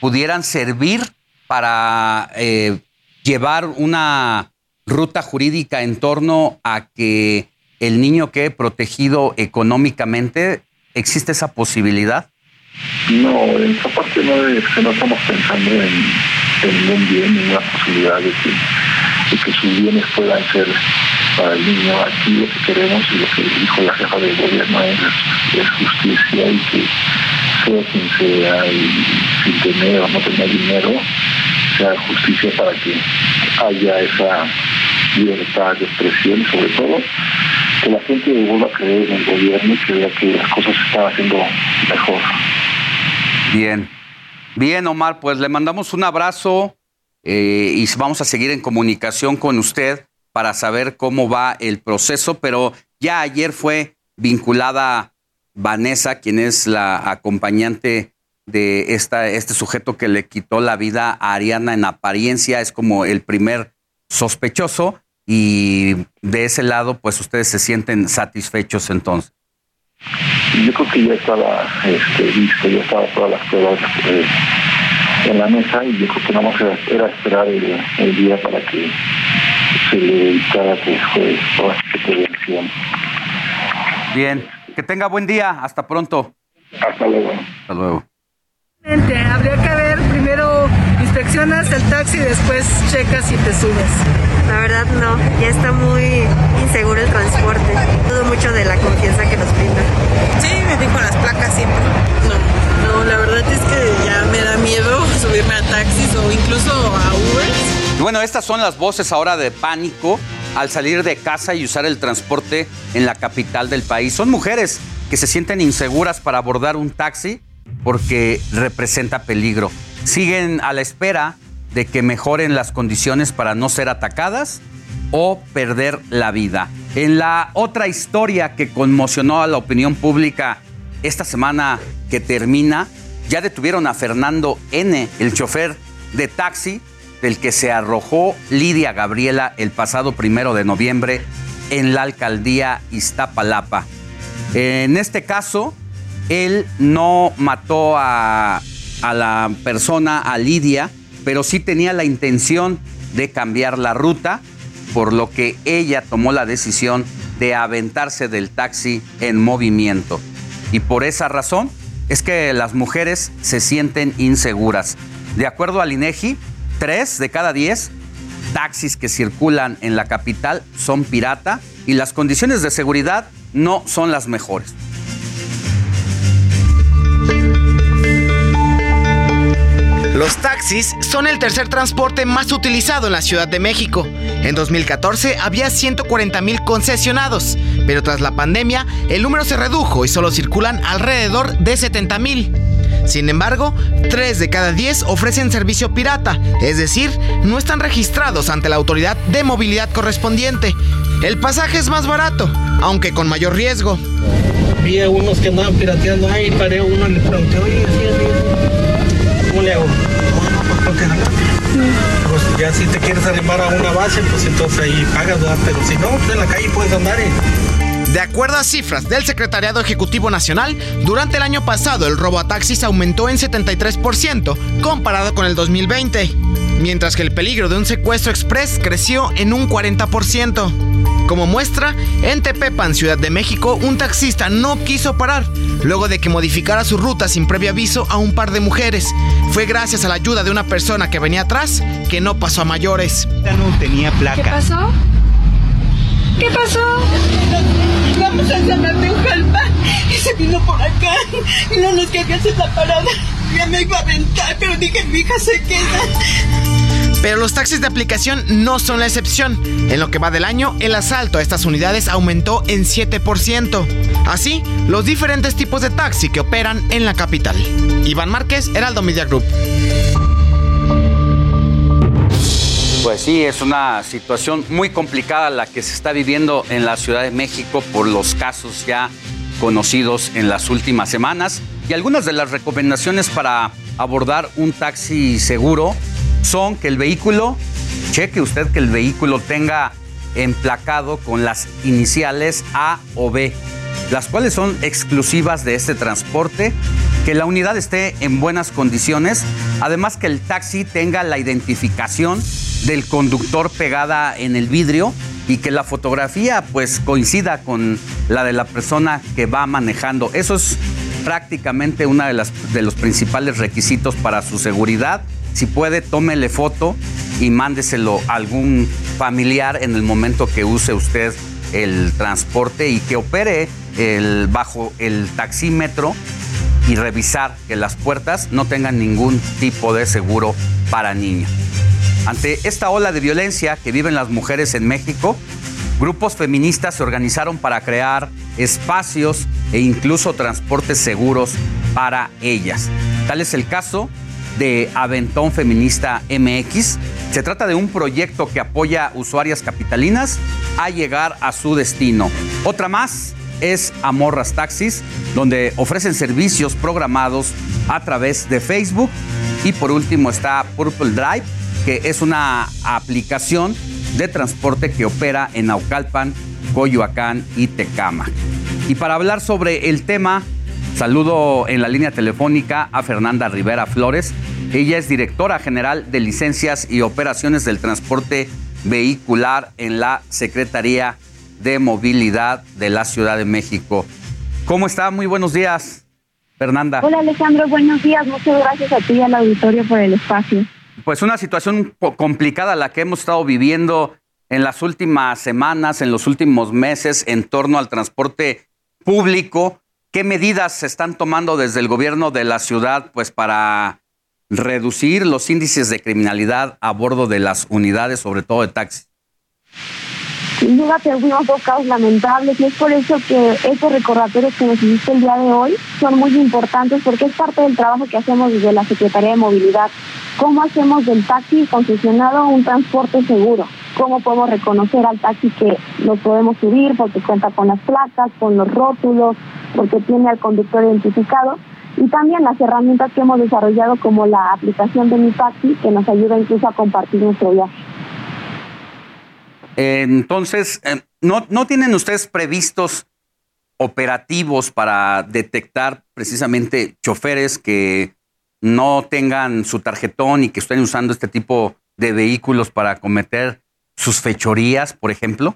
S6: pudieran servir para eh, llevar una ruta jurídica en torno a que el niño quede protegido económicamente. ¿Existe esa posibilidad?
S25: No, en esa parte no, es que no estamos pensando en, en ningún bien, ninguna posibilidad de que sus bienes puedan ser para el niño. Aquí lo que queremos y lo que dijo la jefa del gobierno es, justicia y que sea quien sea y sin tener o no tener dinero, sea justicia para que haya esa libertad de expresión y sobre todo que la gente vuelva a creer en el gobierno y que vea que las cosas se están haciendo mejor.
S6: Bien. Bien, Omar, pues le mandamos un abrazo eh, y vamos a seguir en comunicación con usted para saber cómo va el proceso, pero ya ayer fue vinculada Vanessa, quien es la acompañante de esta, este sujeto que le quitó la vida a Ariana en apariencia, es como el primer sospechoso y de ese lado pues ustedes se sienten satisfechos entonces.
S25: Yo creo que ya estaba este, visto, ya estaba todas las pruebas. Eh, en la mesa y yo creo que nada más era, esperar el, día para que se le dedicara que fue prevención.
S6: Bien, que tenga buen día, hasta pronto.
S25: Hasta luego.
S6: Hasta luego.
S26: Habría que inspeccionas el taxi y después checas y te subes.
S27: La verdad no, ya está muy inseguro el transporte. Todo mucho de la confianza que nos brinda.
S26: Sí, me fijo las placas siempre. No, no, la verdad es que ya me da miedo [LAUGHS] subirme a taxis o incluso a Uber.
S6: Y bueno, estas son las voces ahora de pánico al salir de casa y usar el transporte en la capital del país. Son mujeres que se sienten inseguras para abordar un taxi porque representa peligro. Siguen a la espera de que mejoren las condiciones para no ser atacadas o perder la vida. En la otra historia que conmocionó a la opinión pública esta semana que termina, ya detuvieron a Fernando N., el chofer de taxi del que se arrojó Lidia Gabriela el pasado primero de noviembre en la alcaldía Iztapalapa. En este caso, él no mató a, la persona, a Lidia, pero sí tenía la intención de cambiar la ruta, por lo que ella tomó la decisión de aventarse del taxi en movimiento. Y por esa razón es que las mujeres se sienten inseguras. De acuerdo al INEGI, tres de cada diez taxis que circulan en la capital son pirata y las condiciones de seguridad no son las mejores.
S16: Los taxis son el tercer transporte más utilizado en la Ciudad de México. En 2014 había 140 mil concesionados, pero tras la pandemia el número se redujo y solo circulan alrededor de 70 mil. Sin embargo, 3 de cada 10 ofrecen servicio pirata, es decir, no están registrados ante la autoridad de movilidad correspondiente. El pasaje es más barato, aunque con mayor riesgo.
S28: Vi a unos que andaban pirateando ahí, paré uno le pregunté, oye, ¿cómo le hago? Pues ya si te quieres animar a una base, pues entonces ahí pagas. Pero si no, pues en la calle puedes andar y
S16: de acuerdo a cifras del Secretariado Ejecutivo Nacional, durante el año pasado el robo a taxis aumentó en 73% comparado con el 2020, mientras que el peligro de un secuestro express creció en un 40%. Como muestra, en Tepepan, Ciudad de México, un taxista no quiso parar luego de que modificara su ruta sin previo aviso a un par de mujeres. Fue gracias a la ayuda de una persona que venía atrás que no pasó a mayores.
S11: Ya no tenía placa.
S29: ¿Qué pasó? ¿Qué pasó?
S30: Vamos a San de Jalpa y se vino por acá y no nos quería hacer la parada. Ya me iba a aventar, pero dije, mi hija se queda.
S16: Pero los taxis de aplicación no son la excepción. En lo que va del año, el asalto a estas unidades aumentó en 7%. Así, los diferentes tipos de taxi que operan en la capital. Iván Márquez, Heraldo Media Group.
S6: Pues sí, es una situación muy complicada la que se está viviendo en la Ciudad de México por los casos ya conocidos en las últimas semanas. Y algunas de las recomendaciones para abordar un taxi seguro son que el vehículo, cheque usted que el vehículo tenga emplacado con las iniciales A o B, las cuales son exclusivas de este transporte, que la unidad esté en buenas condiciones, además que el taxi tenga la identificación del conductor pegada en el vidrio y que la fotografía pues coincida con la de la persona que va manejando. Eso es prácticamente uno de, de los principales requisitos para su seguridad. Si puede, tómele foto y mándeselo a algún familiar en el momento que use usted el transporte y que opere el, bajo el taxímetro y revisar que las puertas no tengan ningún tipo de seguro para niños. Ante esta ola de violencia que viven las mujeres en México, grupos feministas se organizaron para crear espacios e incluso transportes seguros para ellas. Tal es el caso de Aventón Feminista MX. Se trata de un proyecto que apoya usuarias capitalinas a llegar a su destino. Otra más es Amorras Taxis, donde ofrecen servicios programados a través de Facebook. Y por último está Purple Drive, que es una aplicación de transporte que opera en Naucalpan, Coyoacán y Tecama. Y para hablar sobre el tema, saludo en la línea telefónica a Fernanda Rivera Flores. Ella es directora general de licencias y operaciones del transporte vehicular en la Secretaría de Movilidad de la Ciudad de México. ¿Cómo está? Muy buenos días, Fernanda.
S31: Hola Alejandro, buenos días. Muchas gracias a ti y al auditorio por el espacio.
S6: Pues una situación complicada la que hemos estado viviendo en las últimas semanas, en los últimos meses, en torno al transporte público. ¿Qué medidas se están tomando desde el gobierno de la ciudad pues para reducir los índices de criminalidad a bordo de las unidades, sobre todo de taxis?
S31: Sin duda tuvimos dos casos lamentables y es por eso que estos recordatorios que nos hiciste el día de hoy son muy importantes porque es parte del trabajo que hacemos desde la Secretaría de Movilidad. ¿Cómo hacemos del taxi concesionado un transporte seguro? ¿Cómo podemos reconocer al taxi que nos podemos subir porque cuenta con las placas, con los rótulos, porque tiene al conductor identificado? Y también las herramientas que hemos desarrollado como la aplicación de Mi Taxi que nos ayuda incluso a compartir nuestro viaje.
S6: Entonces, eh, ¿no, ¿no tienen ustedes previstos operativos para detectar precisamente choferes que no tengan su tarjetón y que estén usando este tipo de vehículos para cometer sus fechorías, por ejemplo?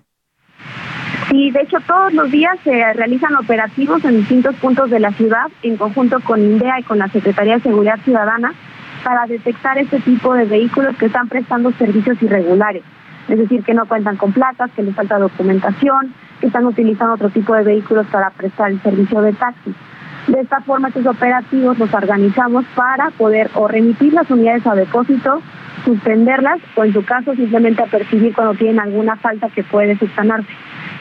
S31: Sí, de hecho todos los días se realizan operativos en distintos puntos de la ciudad en conjunto con INDEA y con la Secretaría de Seguridad Ciudadana para detectar este tipo de vehículos que están prestando servicios irregulares es decir, que no cuentan con placas, que les falta documentación, que están utilizando otro tipo de vehículos para prestar el servicio de taxi. De esta forma, estos operativos los organizamos para poder o remitir las unidades a depósito, suspenderlas o en su caso simplemente apercibir cuando tienen alguna falta que puede subsanarse.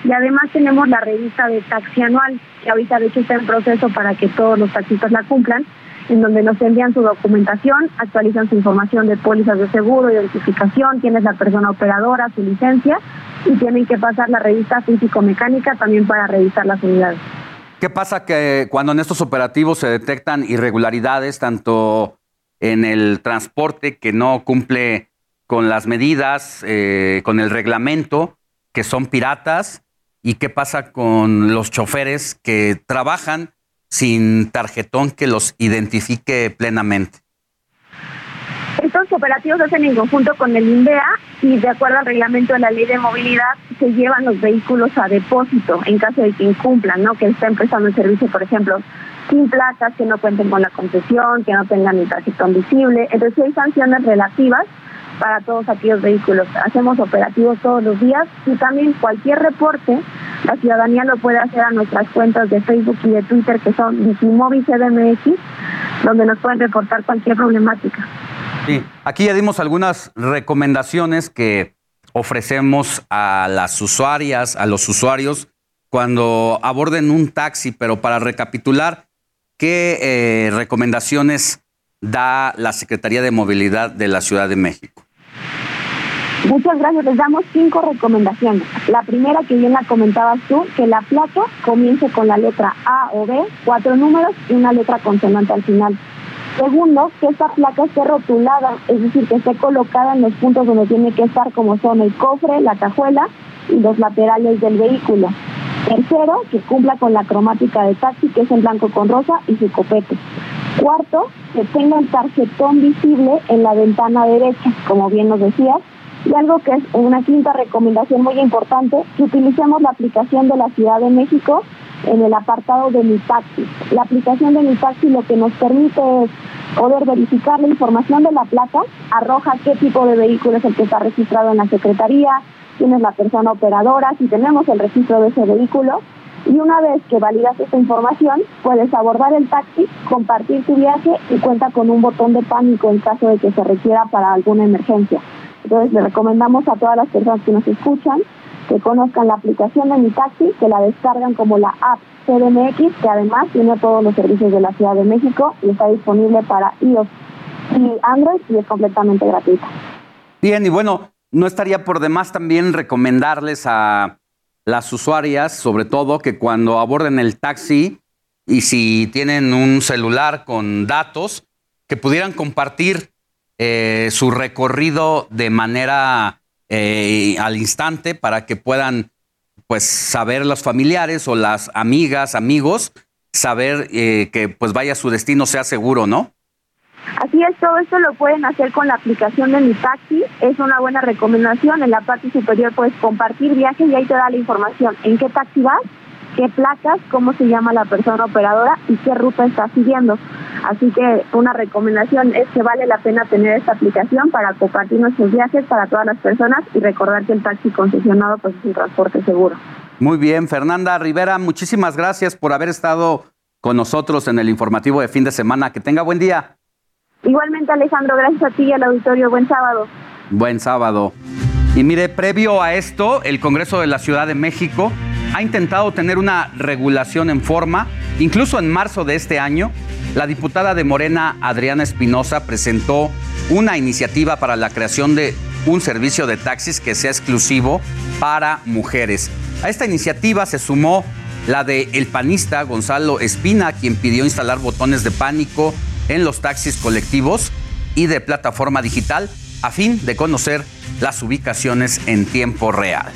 S31: Y además tenemos la revista de taxi anual, que ahorita de hecho está en proceso para que todos los taxistas la cumplan, en donde nos envían su documentación, actualizan su información de pólizas de seguro, identificación, quién es la persona operadora, su licencia, y tienen que pasar la revista físico-mecánica también para revisar las unidades.
S6: ¿Qué pasa que cuando en estos operativos se detectan irregularidades, tanto en el transporte que no cumple con las medidas, eh, con el reglamento, que son piratas, y qué pasa con los choferes que trabajan sin tarjetón que los identifique plenamente?
S31: Estos operativos se hacen en conjunto con el INDEA y de acuerdo al reglamento de la ley de movilidad se llevan los vehículos a depósito en caso de que incumplan, ¿no? que estén prestando el servicio, por ejemplo, sin placas, que no cuenten con la concesión, que no tengan ni tarjetón visible. Entonces hay sanciones relativas para todos aquellos vehículos. Hacemos operativos todos los días y también cualquier reporte, la ciudadanía lo puede hacer a nuestras cuentas de Facebook y de Twitter que son Digimóvil CDMX, donde nos pueden reportar cualquier problemática.
S6: Sí, aquí ya dimos algunas recomendaciones que ofrecemos a las usuarias, a los usuarios, cuando aborden un taxi, pero para recapitular, ¿qué eh, recomendaciones da la Secretaría de Movilidad de la Ciudad de México?
S31: Muchas gracias. Les damos cinco recomendaciones. La primera, que bien la comentabas tú, que la placa comience con la letra A o B, cuatro números y una letra consonante al final. Segundo, que esta placa esté rotulada, es decir, que esté colocada en los puntos donde tiene que estar, como son el cofre, la cajuela y los laterales del vehículo. Tercero, que cumpla con la cromática de taxi, que es en blanco con rosa y su copete. Cuarto, que tenga el tarjetón visible en la ventana derecha, como bien nos decías. Y algo que es una quinta recomendación muy importante, que utilicemos la aplicación de la Ciudad de México en el apartado de Mi Taxi. La aplicación de Mi Taxi lo que nos permite es poder verificar la información de la placa, arroja qué tipo de vehículo es el que está registrado en la Secretaría, quién es la persona operadora, si tenemos el registro de ese vehículo. Y una vez que validas esta información, puedes abordar el taxi, compartir tu viaje y cuenta con un botón de pánico en caso de que se requiera para alguna emergencia. Entonces le recomendamos a todas las personas que nos escuchan que conozcan la aplicación de Mi Taxi, que la descargan como la app CDMX, que además tiene todos los servicios de la Ciudad de México y está disponible para iOS y Android y es completamente gratuita.
S6: Bien, y bueno, no estaría por demás también recomendarles a las usuarias, sobre todo, que cuando aborden el taxi y si tienen un celular con datos, que pudieran compartir eh, su recorrido de manera eh, al instante para que puedan pues saber los familiares o las amigas, amigos, saber eh, que pues vaya su destino sea seguro, ¿no?
S31: Así es, todo esto lo pueden hacer con la aplicación de Mi Taxi. Es una buena recomendación. En la parte superior puedes compartir viaje y ahí te da la información en qué taxi vas, qué placas, cómo se llama la persona operadora y qué ruta está siguiendo. Así que una recomendación es que vale la pena tener esta aplicación para compartir nuestros viajes para todas las personas y recordar que el taxi concesionado pues es un transporte seguro.
S6: Muy bien, Fernanda Rivera, muchísimas gracias por haber estado con nosotros en el informativo de fin de semana. Que tenga buen día.
S31: Igualmente, Alejandro, gracias a ti y al auditorio. Buen sábado.
S6: Buen sábado. Y mire, previo a esto, el Congreso de la Ciudad de México ha intentado tener una regulación en forma. Incluso en marzo de este año, la diputada de Morena, Adriana Espinosa, presentó una iniciativa para la creación de un servicio de taxis que sea exclusivo para mujeres. A esta iniciativa se sumó la de el panista Gonzalo Espina, quien pidió instalar botones de pánico en los taxis colectivos y de plataforma digital a fin de conocer las ubicaciones en tiempo real.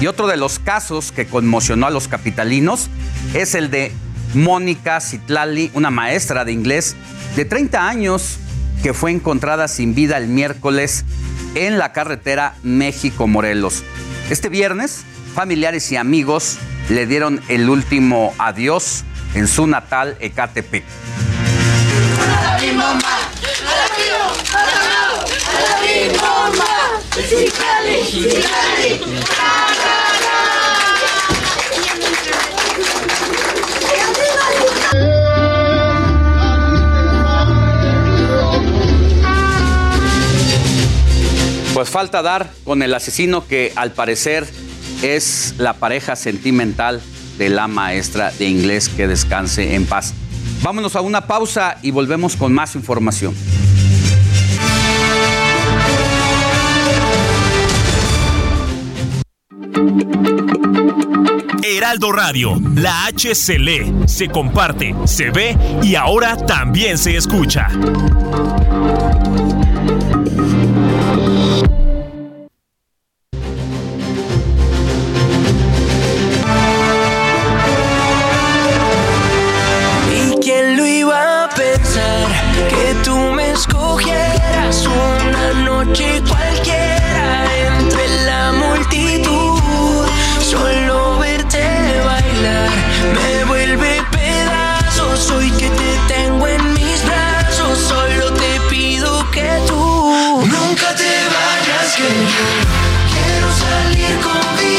S6: Y otro de los casos que conmocionó a los capitalinos es el de Mónica Citlali, una maestra de inglés de 30 años que fue encontrada sin vida el miércoles en la carretera México-Morelos. Este viernes, familiares y amigos le dieron el último adiós en su natal Ecatepec. Pues falta dar con el asesino que al parecer es la pareja sentimental de la maestra de inglés que descanse en paz. Vámonos a una pausa y volvemos con más información.
S12: Heraldo Radio, la H se lee, se comparte, se ve y ahora también se escucha.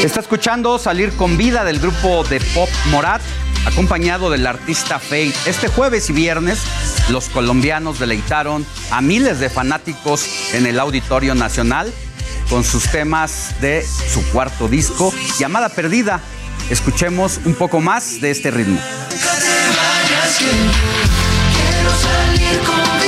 S6: Está escuchando Salir con Vida del grupo de pop Morat, acompañado del artista Fate. Este jueves y viernes, los colombianos deleitaron a miles de fanáticos en el Auditorio Nacional con sus temas de su cuarto disco, Llamada Perdida. Escuchemos un poco más de este ritmo.
S11: Nunca quiero salir con vida.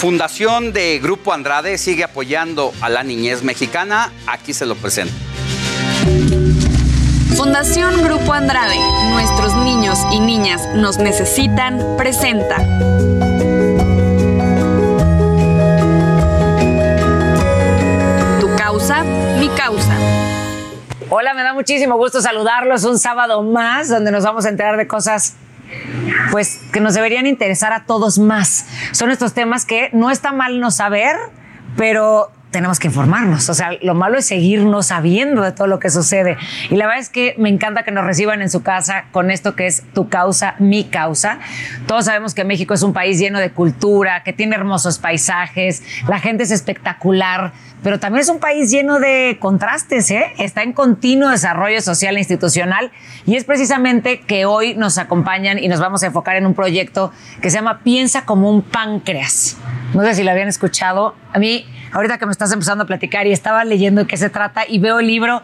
S6: Fundación de Grupo Andrade sigue apoyando a la niñez mexicana. Aquí se lo presento.
S32: Fundación Grupo Andrade, nuestros niños y niñas nos necesitan, presenta. Tu causa, mi causa.
S33: Hola, me da muchísimo gusto saludarlos un sábado más donde nos vamos a enterar de cosas pues que nos deberían interesar a todos más. Son estos temas que no está mal no saber, pero tenemos que informarnos. O sea, lo malo es seguirnos sabiendo de todo lo que sucede. Y la verdad es que me encanta que nos reciban en su casa con esto que es tu causa, mi causa. Todos sabemos que México es un país lleno de cultura, que tiene hermosos paisajes, la gente es espectacular, pero también es un país lleno de contrastes, ¿eh? Está en continuo desarrollo social e institucional y es precisamente que hoy nos acompañan y nos vamos a enfocar en un proyecto que se llama Piensa como un páncreas. No sé si lo habían escuchado. A mí, ahorita que me estás empezando a platicar y estaba leyendo de qué se trata y veo el libro,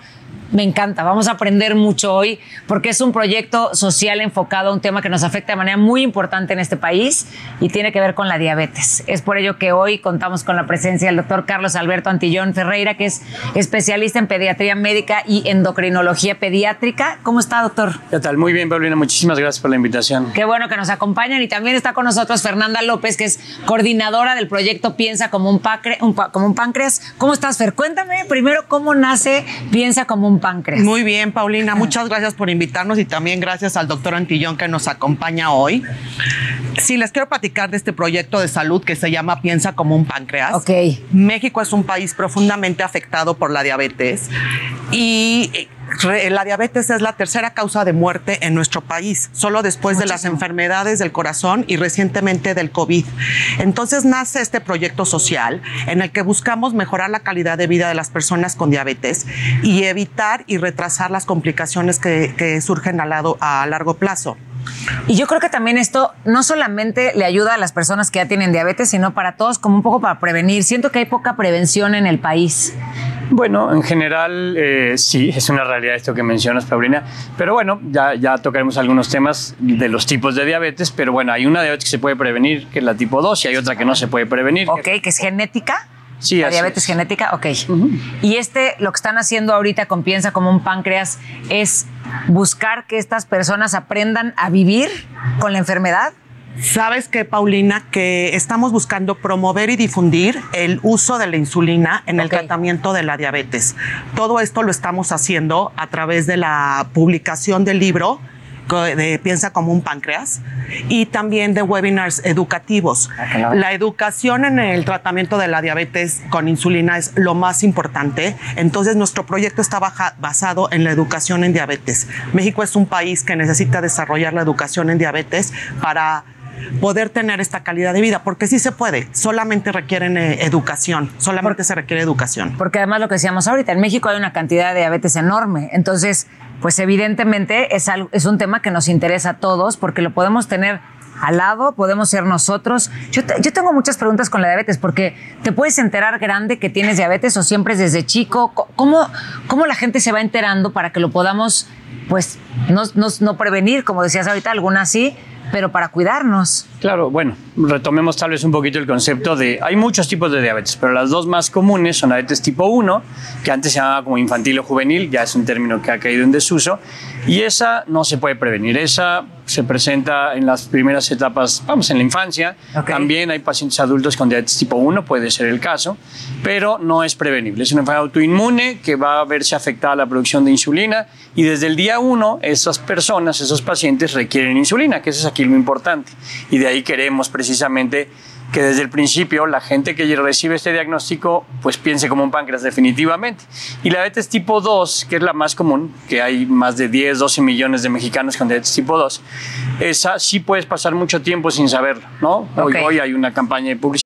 S33: me encanta. Vamos a aprender mucho hoy porque es un proyecto social enfocado a un tema que nos afecta de manera muy importante en este país y tiene que ver con la diabetes. Es por ello que hoy contamos con la presencia del doctor Carlos Alberto Antillón Ferreira, que es especialista en pediatría médica y endocrinología pediátrica. ¿Cómo está, doctor?
S34: ¿Qué tal? Muy bien, Paulina. Muchísimas gracias por la invitación.
S33: Qué bueno que nos acompañan y también está con nosotros Fernanda López, que es coordinadora del proyecto Piensa como un, como un páncreas. ¿Cómo estás, Fer? Cuéntame primero cómo nace Piensa como un páncreas.
S35: Muy bien, Paulina. Muchas gracias por invitarnos y también gracias al doctor Antillón que nos acompaña hoy. Sí, les quiero platicar de este proyecto de salud que se llama Piensa como un páncreas.
S33: Ok.
S35: México es un país profundamente afectado por la diabetes y la diabetes es la tercera causa de muerte en nuestro país, solo después de las enfermedades del corazón y recientemente del COVID. Entonces nace este proyecto social en el que buscamos mejorar la calidad de vida de las personas con diabetes y evitar y retrasar las complicaciones que, que surgen a, lado, a largo plazo.
S33: Y yo creo que también esto no solamente le ayuda a las personas que ya tienen diabetes, sino para todos como un poco para prevenir. Siento que hay poca prevención en el país.
S34: Bueno, en general eh, sí, es una realidad esto que mencionas, Paulina. Pero bueno, ya, ya tocaremos algunos temas de los tipos de diabetes. Pero bueno, hay una diabetes que se puede prevenir, que es la tipo 2, y hay otra que no se puede prevenir.
S33: Ok, que es genética.
S34: Sí,
S33: la diabetes
S34: es.
S33: genética, ok. Y este, lo que están haciendo ahorita con Piensa como un páncreas, es buscar que estas personas aprendan a vivir con la enfermedad.
S35: Sabes que, Paulina, que estamos buscando promover y difundir el uso de la insulina en el tratamiento de la diabetes. Todo esto lo estamos haciendo a través de la publicación del libro de Piensa como un páncreas y también de webinars educativos. La educación en el tratamiento de la diabetes con insulina es lo más importante. Entonces, nuestro proyecto está baja- basado en la educación en diabetes. México es un país que necesita desarrollar la educación en diabetes para poder tener esta calidad de vida, porque sí se puede, solamente requieren eh, educación, solamente se requiere educación.
S33: Porque además lo que decíamos ahorita, en México hay una cantidad de diabetes enorme. Entonces, pues evidentemente es, algo- es un tema que nos interesa a todos porque lo podemos tener al lado, podemos ser nosotros. Yo, yo tengo muchas preguntas con la diabetes porque te puedes enterar grande que tienes diabetes o siempre es desde chico. Co- ¿Cómo, cómo la gente se va enterando para que lo podamos, pues, no, no- no prevenir, como decías ahorita, algunas sí, pero para cuidarnos?
S34: Claro, bueno, retomemos tal vez un poquito el concepto de, hay muchos tipos de diabetes, pero las dos más comunes son diabetes tipo 1, que antes se llamaba como infantil o juvenil, ya es un término que ha caído en desuso, y esa no se puede prevenir, esa se presenta en las primeras etapas, vamos, en la infancia, también hay pacientes adultos con diabetes tipo 1, puede ser el caso, pero no es prevenible, es una enfermedad autoinmune que va a verse afectada la producción de insulina, y desde el día 1 esas personas, esos pacientes requieren insulina, que eso es aquí lo importante, y de ahí queremos precisamente que desde el principio la gente que recibe este diagnóstico pues piense como un páncreas definitivamente. Y la diabetes tipo 2, que es la más común, que hay más de 10, 12 millones de mexicanos con diabetes tipo 2, esa sí puedes pasar mucho tiempo sin saberlo, ¿no? Hoy, hay una campaña de publicidad.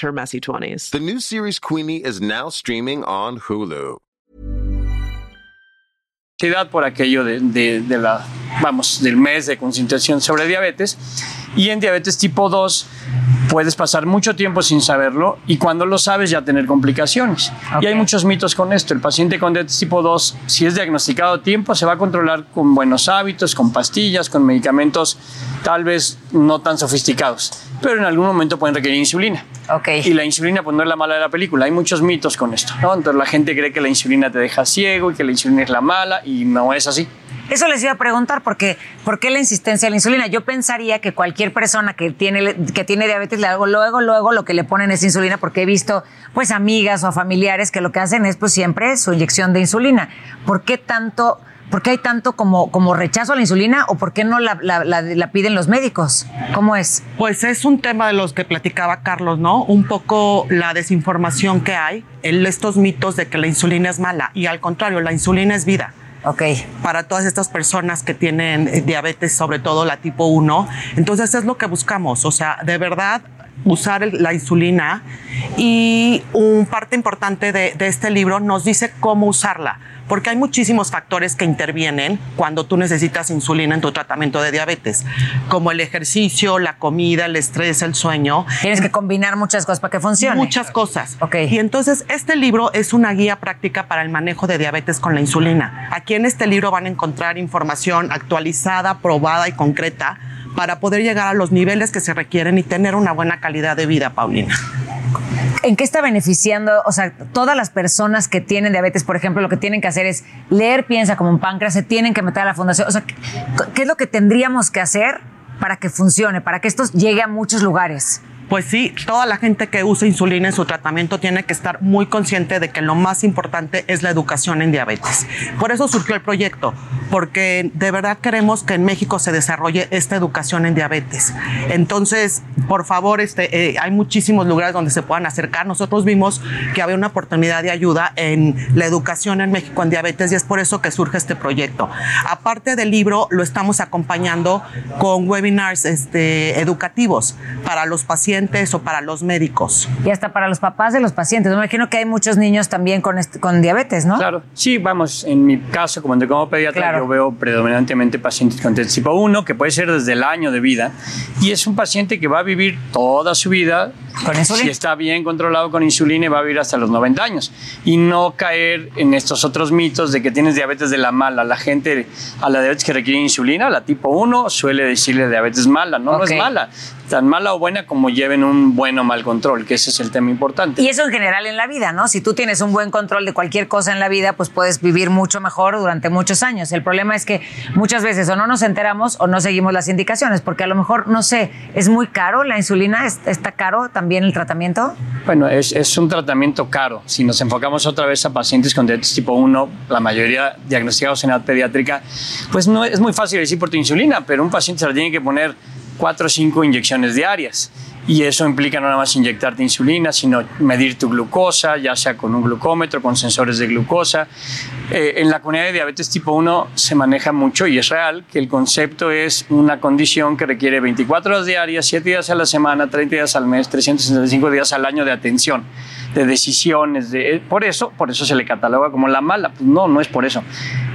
S36: her messy 20s.
S37: The new series Queenie is now streaming on Hulu.
S34: por aquello de, de- de la, vamos, del mes de concientización sobre diabetes. Y en diabetes tipo 2 puedes pasar mucho tiempo sin saberlo y cuando lo sabes ya tener complicaciones. Y hay muchos mitos con esto. El paciente con diabetes tipo 2, si es diagnosticado a tiempo, se va a controlar con buenos hábitos, con pastillas, con medicamentos tal vez no tan sofisticados, pero en algún momento pueden requerir insulina. Y la insulina pues no es la mala de la película, hay muchos mitos con esto. ¿no? Entonces la gente cree que la insulina te deja ciego y que la insulina es la mala y no es así.
S33: Eso les iba a preguntar, porque ¿por qué la insistencia a la insulina? Yo pensaría que cualquier persona que tiene, que tiene diabetes, luego, luego lo que le ponen es insulina, porque he visto pues amigas o familiares que lo que hacen es pues siempre su inyección de insulina. ¿Por qué tanto, por qué hay tanto como, como rechazo a la insulina o por qué no la- la piden los médicos? ¿Cómo es?
S35: Pues es un tema de los que platicaba Carlos, ¿no? Un poco la desinformación que hay, el- estos mitos de que la insulina es mala y al contrario, la insulina es vida.
S33: Ok.
S35: Para todas estas personas que tienen diabetes, sobre todo la tipo 1. Entonces es lo que buscamos, o sea, de verdad usar el- la insulina y un parte importante de, de este libro nos dice cómo usarla, porque hay muchísimos factores que intervienen cuando tú necesitas insulina en tu tratamiento de diabetes, como el ejercicio, la comida, el estrés, el sueño.
S33: Tienes que combinar muchas cosas para que funcione.
S35: Muchas cosas. Y entonces este libro es una guía práctica para el manejo de diabetes con la insulina. Aquí en este libro van a encontrar información actualizada, probada y concreta para poder llegar a los niveles que se requieren y tener una buena calidad de vida, Paulina.
S33: ¿En qué está beneficiando? O sea, todas las personas que tienen diabetes, por ejemplo, lo que tienen que hacer es leer Piensa como un páncreas, se tienen que meter a la fundación. O sea, ¿qué es lo que tendríamos que hacer para que funcione, para que esto llegue a muchos lugares?
S35: Pues sí, toda la gente que usa insulina en su tratamiento tiene que estar muy consciente de que lo más importante es la educación en diabetes. Por eso surgió el proyecto, porque de verdad queremos que en México se desarrolle esta educación en diabetes. Entonces, por favor, este, eh, hay muchísimos lugares donde se puedan acercar. Nosotros vimos que había una oportunidad de ayuda en la educación en México en diabetes y es por eso que surge este proyecto. Aparte del libro, lo estamos acompañando con webinars este, educativos para los pacientes o para los médicos.
S33: Y hasta para los papás de los pacientes. Me imagino que hay muchos niños también con, este- con diabetes, ¿no?
S34: Claro, sí, vamos, en mi caso, como como pediatra,
S33: Claro.
S34: yo veo predominantemente pacientes con diabetes tipo 1, que puede ser desde el año de vida, y es un paciente que va a vivir toda su vida,
S33: ¿Con insulina?
S34: si está bien controlado con insulina, y va a vivir hasta los 90 años, y no caer en estos otros mitos de que tienes diabetes de la mala. La gente a la diabetes que requiere insulina, la tipo 1, suele decirle diabetes mala, no, no
S33: Ok.
S34: es mala, tan mala o buena como lleven un buen o mal control, que ese es el tema importante.
S33: Y eso en general en la vida, ¿no? Si tú tienes un buen control de cualquier cosa en la vida, pues puedes vivir mucho mejor durante muchos años. El problema es que muchas veces o no nos enteramos o no seguimos las indicaciones, porque a lo mejor, no sé, es muy caro la insulina, ¿Es- está caro también el tratamiento.
S34: Bueno, es, es un tratamiento caro. Si nos enfocamos otra vez a pacientes con diabetes tipo 1, la mayoría diagnosticados en edad pediátrica, pues no es muy fácil decir por tu insulina, pero un paciente se la tiene que poner cuatro o cinco inyecciones diarias. Y eso implica no nada más inyectarte insulina, sino medir tu glucosa, ya sea con un glucómetro, con sensores de glucosa. Eh, en la comunidad de diabetes tipo 1 se maneja mucho y es real que el concepto es una condición que requiere 24 horas diarias, 7 días a la semana, 30 días al mes, 365 días al año de atención, de decisiones. De, eh, por, eso, por eso se le cataloga como la mala. Pues no, no es por eso.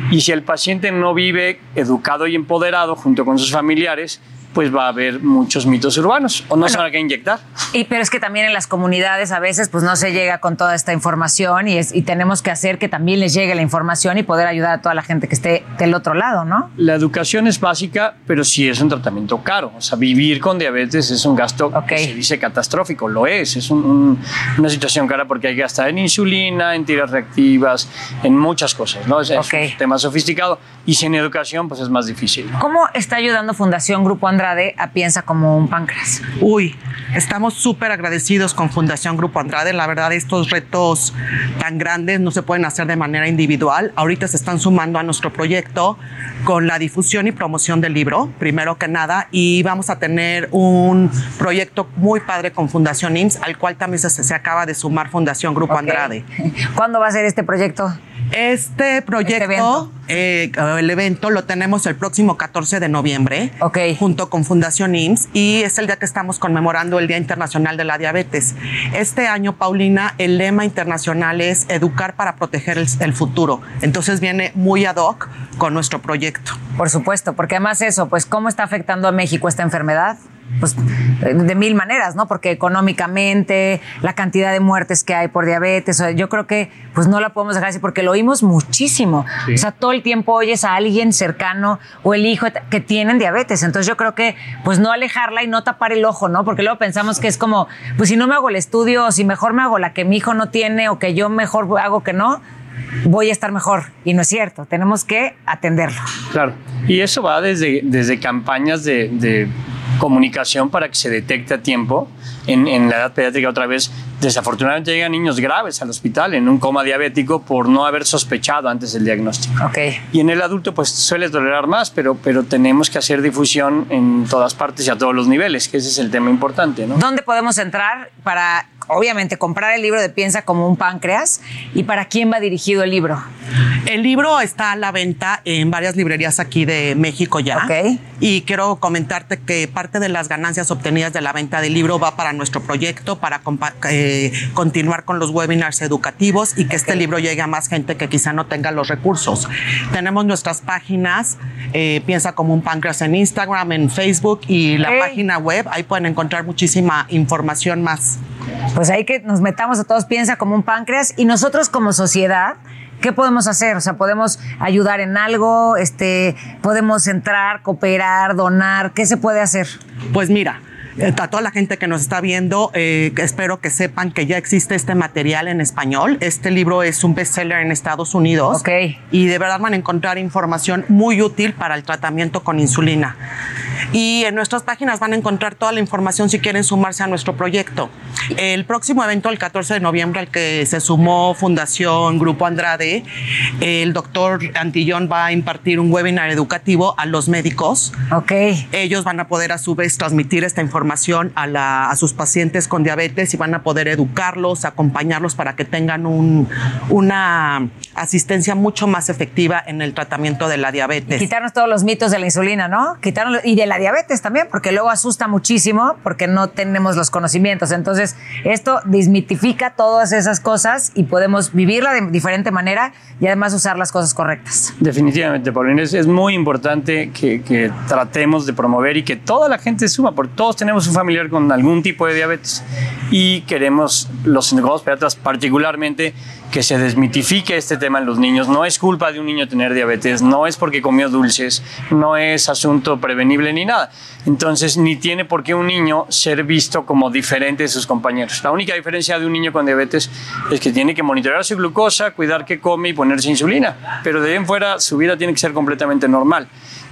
S34: Y si el paciente no vive educado y empoderado junto con sus familiares, pues va a haber muchos mitos urbanos o no sabrá qué inyectar.
S33: Y, pero es que también en las comunidades a veces pues no se llega con toda esta información y, es, y tenemos que hacer que también les llegue la información y poder ayudar a toda la gente que esté del otro lado, ¿no?
S34: La educación es básica, pero sí es un tratamiento caro. O sea, vivir con diabetes es un gasto que se dice catastrófico, lo es. Es un- un- una situación cara porque hay que gastar en insulina, en tiras reactivas, en muchas cosas, ¿no? Es, es un tema sofisticado y sin educación pues es más difícil.
S33: ¿Cómo está ayudando Fundación Grupo Andrade a Piensa como un páncreas?
S35: Uy, estamos súper agradecidos con Fundación Grupo Andrade. La verdad, estos retos tan grandes no se pueden hacer de manera individual. Ahorita se están sumando a nuestro proyecto con la difusión y promoción del libro, primero que nada, y vamos a tener un proyecto muy padre con Fundación IMSS, al cual también se, se acaba de sumar Fundación Grupo Andrade. [LAUGHS]
S33: ¿Cuándo va a ser este proyecto?
S35: Este proyecto, eh, el evento lo tenemos el próximo 14 de noviembre, junto con Fundación IMSS, y es el día que estamos conmemorando el Día Internacional de la Diabetes. Este año, Paulina, el lema internacional es Educar para proteger el, el futuro. Entonces viene muy ad hoc con nuestro proyecto.
S33: Por supuesto, porque además eso, pues cómo está afectando a México esta enfermedad. Pues de mil maneras, ¿no? Porque económicamente, la cantidad de muertes que hay por diabetes, o- yo creo que pues no la podemos dejar así porque lo oímos muchísimo.
S38: Sí.
S33: O sea, todo el tiempo oyes a alguien cercano o el hijo que tienen diabetes. Entonces yo creo que pues no alejarla y no tapar el ojo, ¿no? Porque luego pensamos que es como, pues si no me hago el estudio, o si mejor me hago la que mi hijo no tiene o que yo mejor hago que no, voy a estar mejor. Y no es cierto, tenemos que atenderlo.
S34: Claro. Y eso va desde, desde campañas de, de comunicación para que se detecte a tiempo. En, en la edad pediátrica otra vez, desafortunadamente llegan niños graves al hospital en un coma diabético por no haber sospechado antes del diagnóstico. Y en el adulto pues suele tolerar más, pero, pero tenemos que hacer difusión en todas partes y a todos los niveles, que ese es el tema importante. ¿no?
S33: ¿Dónde podemos entrar para, obviamente, comprar el libro de Piensa como un páncreas? ¿Y para quién va dirigido el libro?
S35: El libro está a la venta en varias librerías aquí de México ya. Y quiero comentarte que parte de las ganancias obtenidas de la venta del libro va para nuestro proyecto, para eh, continuar con los webinars educativos y que este libro llegue a más gente que quizá no tenga los recursos. Tenemos nuestras páginas, eh, Piensa como un páncreas en Instagram, en Facebook y la página web. Ahí pueden encontrar muchísima información más.
S33: Pues ahí que nos metamos a todos, piensa como un páncreas. Y nosotros como sociedad, ¿qué podemos hacer? O sea, podemos ayudar en algo, este, podemos entrar, cooperar, donar. ¿Qué se puede hacer?
S35: Pues mira, a toda la gente que nos está viendo, eh, espero que sepan que ya existe este material en español. Este libro es un bestseller en Estados Unidos. Y de verdad van a encontrar información muy útil para el tratamiento con insulina. Y en nuestras páginas van a encontrar toda la información si quieren sumarse a nuestro proyecto. El próximo evento, el 14 de noviembre, al que se sumó Fundación Grupo Andrade, el doctor Antillón va a impartir un webinar educativo a los médicos.
S33: Ok.
S35: Ellos van a poder a su vez transmitir esta información a, la- a sus pacientes con diabetes y van a poder educarlos, acompañarlos para que tengan un- una asistencia mucho más efectiva en el tratamiento de la diabetes.
S33: Quitarnos todos los mitos de la insulina, ¿no? Quitarnos y de la diabetes también, porque luego asusta muchísimo porque no tenemos los conocimientos. Entonces, esto desmitifica todas esas cosas y podemos vivirla de diferente manera y además usar las cosas correctas.
S34: Definitivamente, Paulina, es, es muy importante que, que tratemos de promover y que toda la gente suma, porque todos tenemos un familiar con algún tipo de diabetes y queremos, los psicólogos pediatras particularmente, que se desmitifique este tema en los niños. No es culpa de un niño tener diabetes, no es porque comió dulces, no es asunto prevenible ni nada. Entonces, ni tiene por qué un niño ser visto como diferente de sus compañeros. La única diferencia de un niño con diabetes es que tiene que monitorear su glucosa, cuidar qué come y ponerse insulina. Pero de ahí en fuera, su vida tiene que ser completamente normal.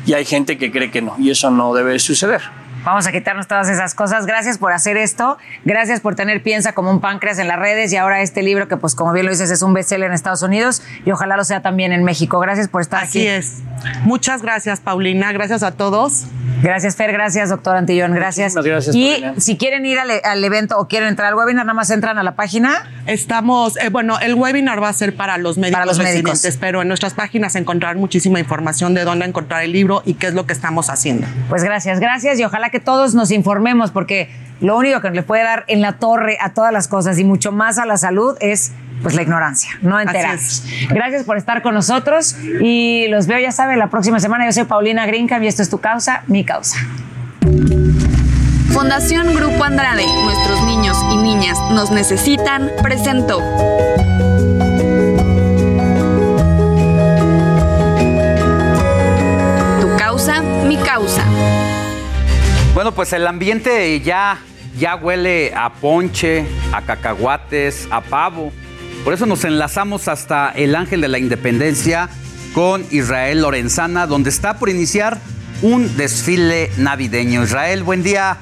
S34: Y hay gente que cree que no, y eso no debe suceder.
S33: Vamos a quitarnos todas esas cosas. Gracias por hacer esto. Gracias por tener Piensa como un páncreas en las redes y ahora este libro que, pues, como bien lo dices, es un bestseller en Estados Unidos y ojalá lo sea también en México. Gracias por estar
S35: Así
S33: aquí.
S35: es. Muchas gracias, Paulina. Gracias a todos.
S33: Gracias, Fer. Gracias, doctor Antillón. Gracias.
S35: gracias,
S33: y
S35: Paulina.
S33: si quieren ir al, al evento o quieren entrar al webinar, nada más entran a la página.
S35: Estamos, eh, bueno, el webinar va a ser para los médicos
S33: Para los médicos.
S35: residentes, pero en nuestras páginas encontrar muchísima información de dónde encontrar el libro y qué es lo que estamos haciendo.
S33: Pues gracias, gracias y ojalá que todos nos informemos porque lo único que le puede dar en la torre a todas las cosas y mucho más a la salud es pues la ignorancia, no enterarnos. Gracias por estar con nosotros y los veo, ya saben, la próxima semana. Yo soy Paulina Grinca y esto es tu causa, mi causa.
S32: Fundación Grupo Andrade, nuestros niños y niñas nos necesitan, presentó. Tu causa, mi causa.
S6: Bueno, pues el ambiente ya, ya huele a ponche, a cacahuates, a pavo. Por eso nos enlazamos hasta el Ángel de la Independencia con Israel Lorenzana, donde está por iniciar un desfile navideño. Israel, buen día.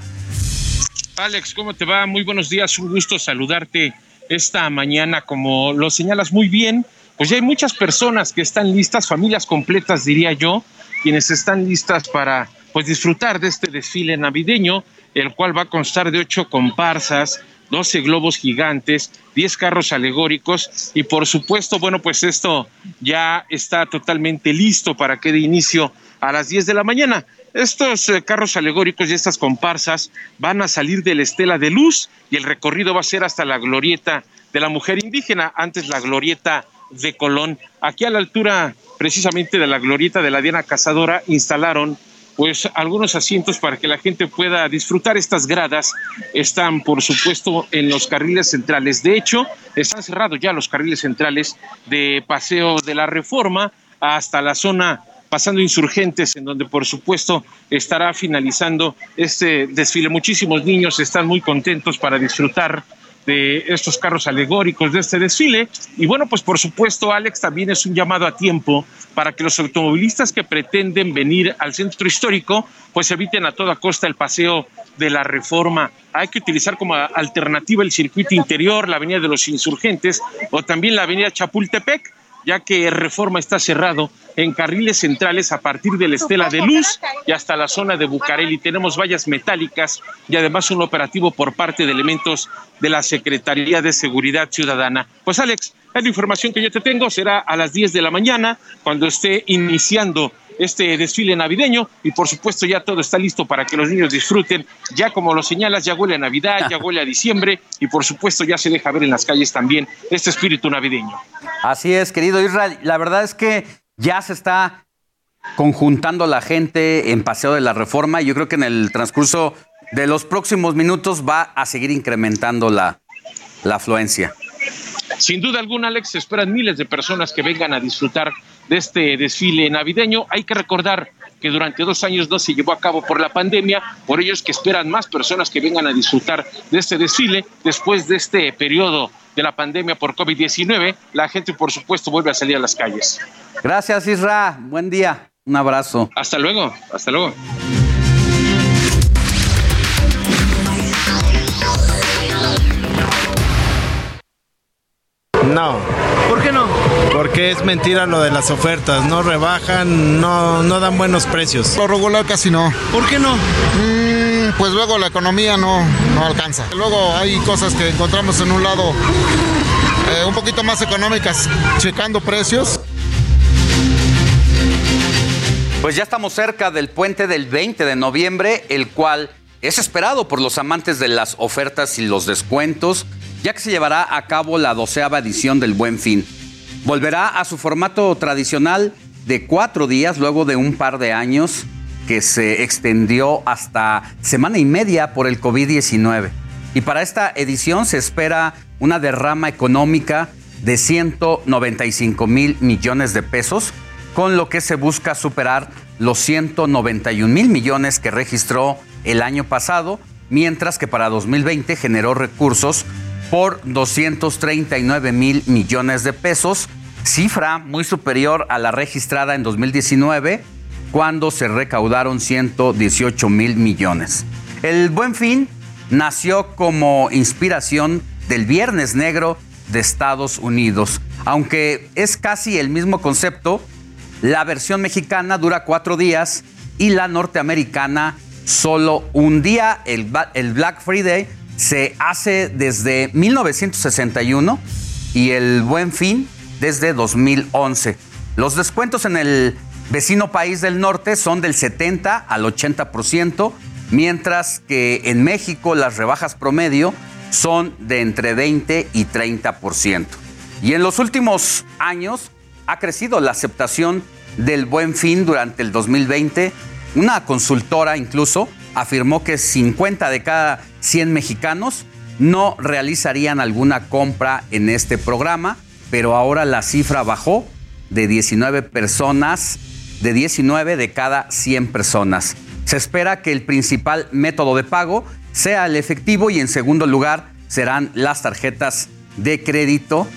S38: Alex, ¿cómo te va? Muy buenos días, un gusto saludarte esta mañana. Como lo señalas muy bien, pues ya hay muchas personas que están listas, familias completas diría yo, quienes están listas para pues disfrutar de este desfile navideño, el cual va a constar de ocho comparsas, 12 globos gigantes, 10 carros alegóricos y por supuesto, bueno, pues esto ya está totalmente listo para que dé inicio a las 10 de la mañana. Estos eh, carros alegóricos y estas comparsas van a salir de la estela de luz y el recorrido va a ser hasta la glorieta de la mujer indígena, antes la glorieta de Colón. Aquí a la altura precisamente de la glorieta de la Diana Cazadora instalaron pues algunos asientos para que la gente pueda disfrutar. Estas gradas están por supuesto en los carriles centrales. De hecho están cerrados ya los carriles centrales de paseo de la reforma hasta la zona pasando insurgentes en donde por supuesto estará finalizando este desfile. Muchísimos niños están muy contentos para disfrutar de estos carros alegóricos de este desfile. Y bueno, pues por supuesto, Alex, también es un llamado a tiempo para que los automovilistas que pretenden venir al centro histórico, pues eviten a toda costa el paseo de la reforma. Hay que utilizar como alternativa el circuito interior, la avenida de los insurgentes o también la avenida Chapultepec ya que Reforma está cerrado en carriles centrales a partir de la Estela de Luz y hasta la zona de Bucareli. Tenemos vallas metálicas y además un operativo por parte de elementos de la Secretaría de Seguridad Ciudadana. Pues Alex, es la información que yo te tengo, será a las 10 de la mañana cuando esté iniciando este desfile navideño y por supuesto ya todo está listo para que los niños disfruten. Ya como lo señalas, ya huele a Navidad, ya huele a diciembre y por supuesto ya se deja ver en las calles también este espíritu navideño.
S6: Así es, querido Israel. La verdad es que ya se está conjuntando la gente en Paseo de la Reforma y yo creo que en el transcurso de los próximos minutos va a seguir incrementando la, la afluencia.
S38: Sin duda alguna, Alex, se esperan miles de personas que vengan a disfrutar de este desfile navideño. Hay que recordar que durante dos años no se llevó a cabo por la pandemia, por ellos que esperan más personas que vengan a disfrutar de este desfile después de este periodo de la pandemia por COVID-19, la gente por supuesto vuelve a salir a las calles.
S6: Gracias Isra, buen día, un abrazo.
S38: Hasta luego, hasta luego.
S39: No. Porque es mentira lo de las ofertas, no rebajan, no, no dan buenos precios.
S40: Lo regular casi no.
S21: ¿Por qué no?
S40: Mm, pues luego la economía no, no alcanza. Luego hay cosas que encontramos en un lado eh, un poquito más económicas, checando precios.
S6: Pues ya estamos cerca del puente del 20 de noviembre, el cual es esperado por los amantes de las ofertas y los descuentos, ya que se llevará a cabo la doceava edición del Buen Fin. Volverá a su formato tradicional de cuatro días luego de un par de años que se extendió hasta semana y media por el COVID-19. Y para esta edición se espera una derrama económica de 195 mil millones de pesos, con lo que se busca superar los 191 mil millones que registró el año pasado, mientras que para 2020 generó recursos por 239 mil millones de pesos, cifra muy superior a la registrada en 2019, cuando se recaudaron 118 mil millones. El Buen Fin nació como inspiración del Viernes Negro de Estados Unidos. Aunque es casi el mismo concepto, la versión mexicana dura cuatro días y la norteamericana solo un día. El, el Black Friday se hace desde 1961 y el Buen Fin desde 2011. Los descuentos en el vecino país del norte son del 70 al 80%, mientras que en México las rebajas promedio son de entre 20 y 30%. Y en los últimos años ha crecido la aceptación del buen fin durante el 2020. Una consultora incluso afirmó que 50 de cada 100 mexicanos no realizarían alguna compra en este programa, pero ahora la cifra bajó de 19 personas, de 19 de cada 100 personas. Se espera que el principal método de pago sea el efectivo y en segundo lugar serán las tarjetas de crédito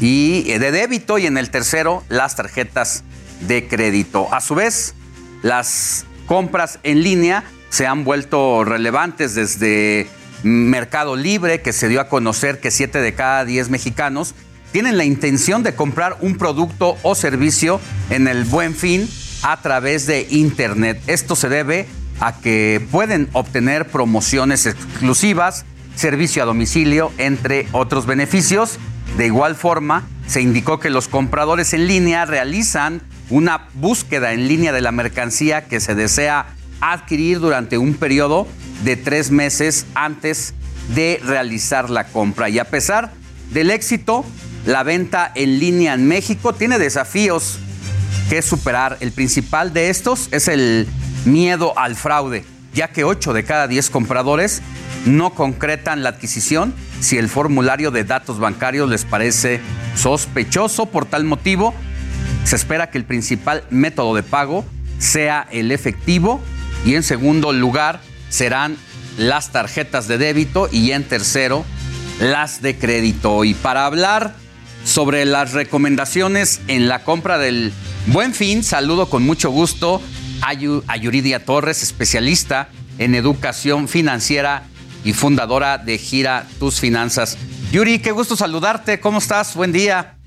S6: y de débito y en el tercero las tarjetas de crédito. A su vez, las compras en línea se han vuelto relevantes desde Mercado Libre, que se dio a conocer que 7 de cada 10 mexicanos tienen la intención de comprar un producto o servicio en el buen fin a través de Internet. Esto se debe a que pueden obtener promociones exclusivas, servicio a domicilio, entre otros beneficios. De igual forma, se indicó que los compradores en línea realizan una búsqueda en línea de la mercancía que se desea adquirir durante un periodo de tres meses antes de realizar la compra. Y a pesar del éxito, la venta en línea en México tiene desafíos que superar. El principal de estos es el miedo al fraude, ya que 8 de cada 10 compradores no concretan la adquisición si el formulario de datos bancarios les parece sospechoso. Por tal motivo, se espera que el principal método de pago sea el efectivo y en segundo lugar serán las tarjetas de débito y en tercero las de crédito. Y para hablar sobre las recomendaciones en la compra del Buen Fin, saludo con mucho gusto a, Yuridia Torres, especialista en educación financiera y fundadora de Gira Tus Finanzas. Yuri, qué gusto saludarte. ¿Cómo estás? Buen día.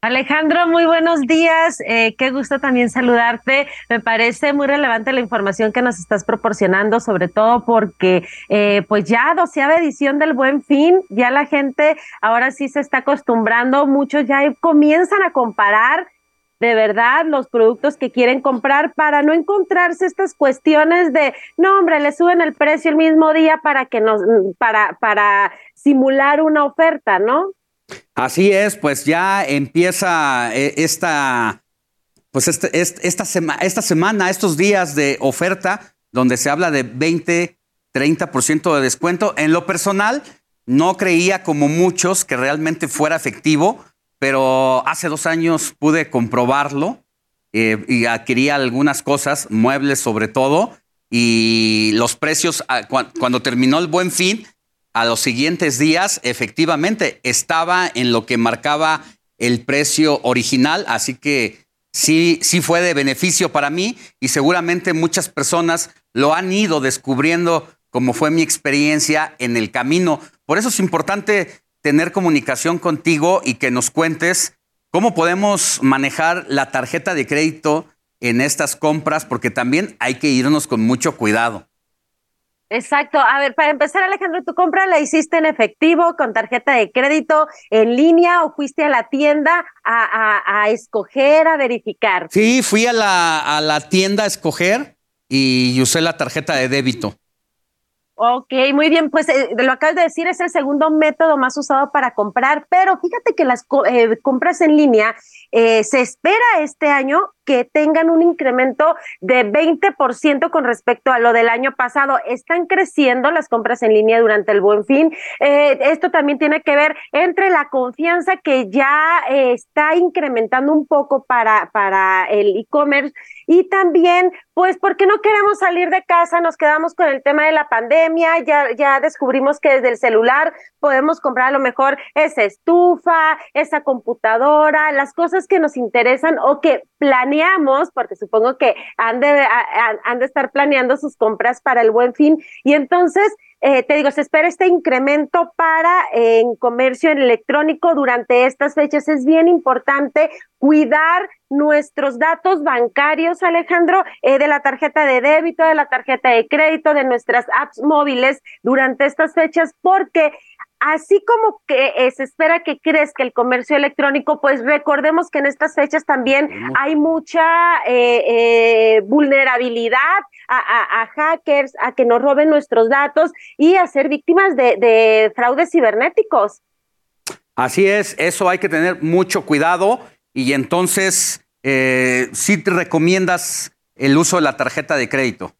S41: Alejandro, muy buenos días. Eh, qué gusto también saludarte. Me parece muy relevante la información que nos estás proporcionando, sobre todo porque eh, pues ya doceava edición del Buen Fin, ya la gente ahora sí se está acostumbrando, muchos ya comienzan a comparar de verdad los productos que quieren comprar para no encontrarse estas cuestiones de, no hombre, le suben el precio el mismo día para que nos, para, para simular una oferta, ¿no?
S6: Así es, pues ya empieza eh, esta, pues este, esta, esta semana, estos días de oferta, donde se habla de 20, 30% de descuento. En lo personal, no creía como muchos que realmente fuera efectivo, pero hace dos años pude comprobarlo. eh, y adquirí algunas cosas, muebles sobre todo, y los precios, ah, cuando terminó el buen fin, a los siguientes días, efectivamente, estaba en lo que marcaba el precio original, así que sí, sí fue de beneficio para mí y seguramente muchas personas lo han ido descubriendo como fue mi experiencia en el camino. Por eso es importante tener comunicación contigo y que nos cuentes cómo podemos manejar la tarjeta de crédito en estas compras, porque también hay que irnos con mucho cuidado.
S41: Exacto. A ver, para empezar, Alejandro, ¿tu compra la hiciste en efectivo, con tarjeta de crédito, en línea o fuiste a la tienda a, escoger, a verificar?
S6: Sí, fui a la, a la tienda a escoger y usé la tarjeta de débito.
S41: Ok, muy bien, pues eh, lo acabas de decir, es el segundo método más usado para comprar, pero fíjate que las eh, compras en línea eh, se espera este año que tengan un incremento de 20% con respecto a lo del año pasado. Están creciendo las compras en línea durante el buen fin. esto también tiene que ver entre la confianza que ya está incrementando un poco para, para el e-commerce y también, pues, porque no queremos salir de casa, nos quedamos con el tema de la pandemia, ya, ya descubrimos que desde el celular podemos comprar a lo mejor esa estufa, esa computadora, las cosas que nos interesan o que planeamos, porque supongo que han de, han de estar planeando sus compras para el buen fin. Y entonces, eh, te digo, se espera este incremento para en comercio electrónico durante estas fechas. Es bien importante cuidar nuestros datos bancarios, Alejandro, eh, de la tarjeta de débito, de la tarjeta de crédito, de nuestras apps móviles durante estas fechas, porque así como que eh, se espera que crezca el comercio electrónico, pues recordemos que en estas fechas también hay mucha vulnerabilidad a, hackers, a que nos roben nuestros datos y a ser víctimas de, fraudes cibernéticos.
S6: Así es, eso hay que tener mucho cuidado y entonces eh, sí te recomiendas el uso de la tarjeta de crédito.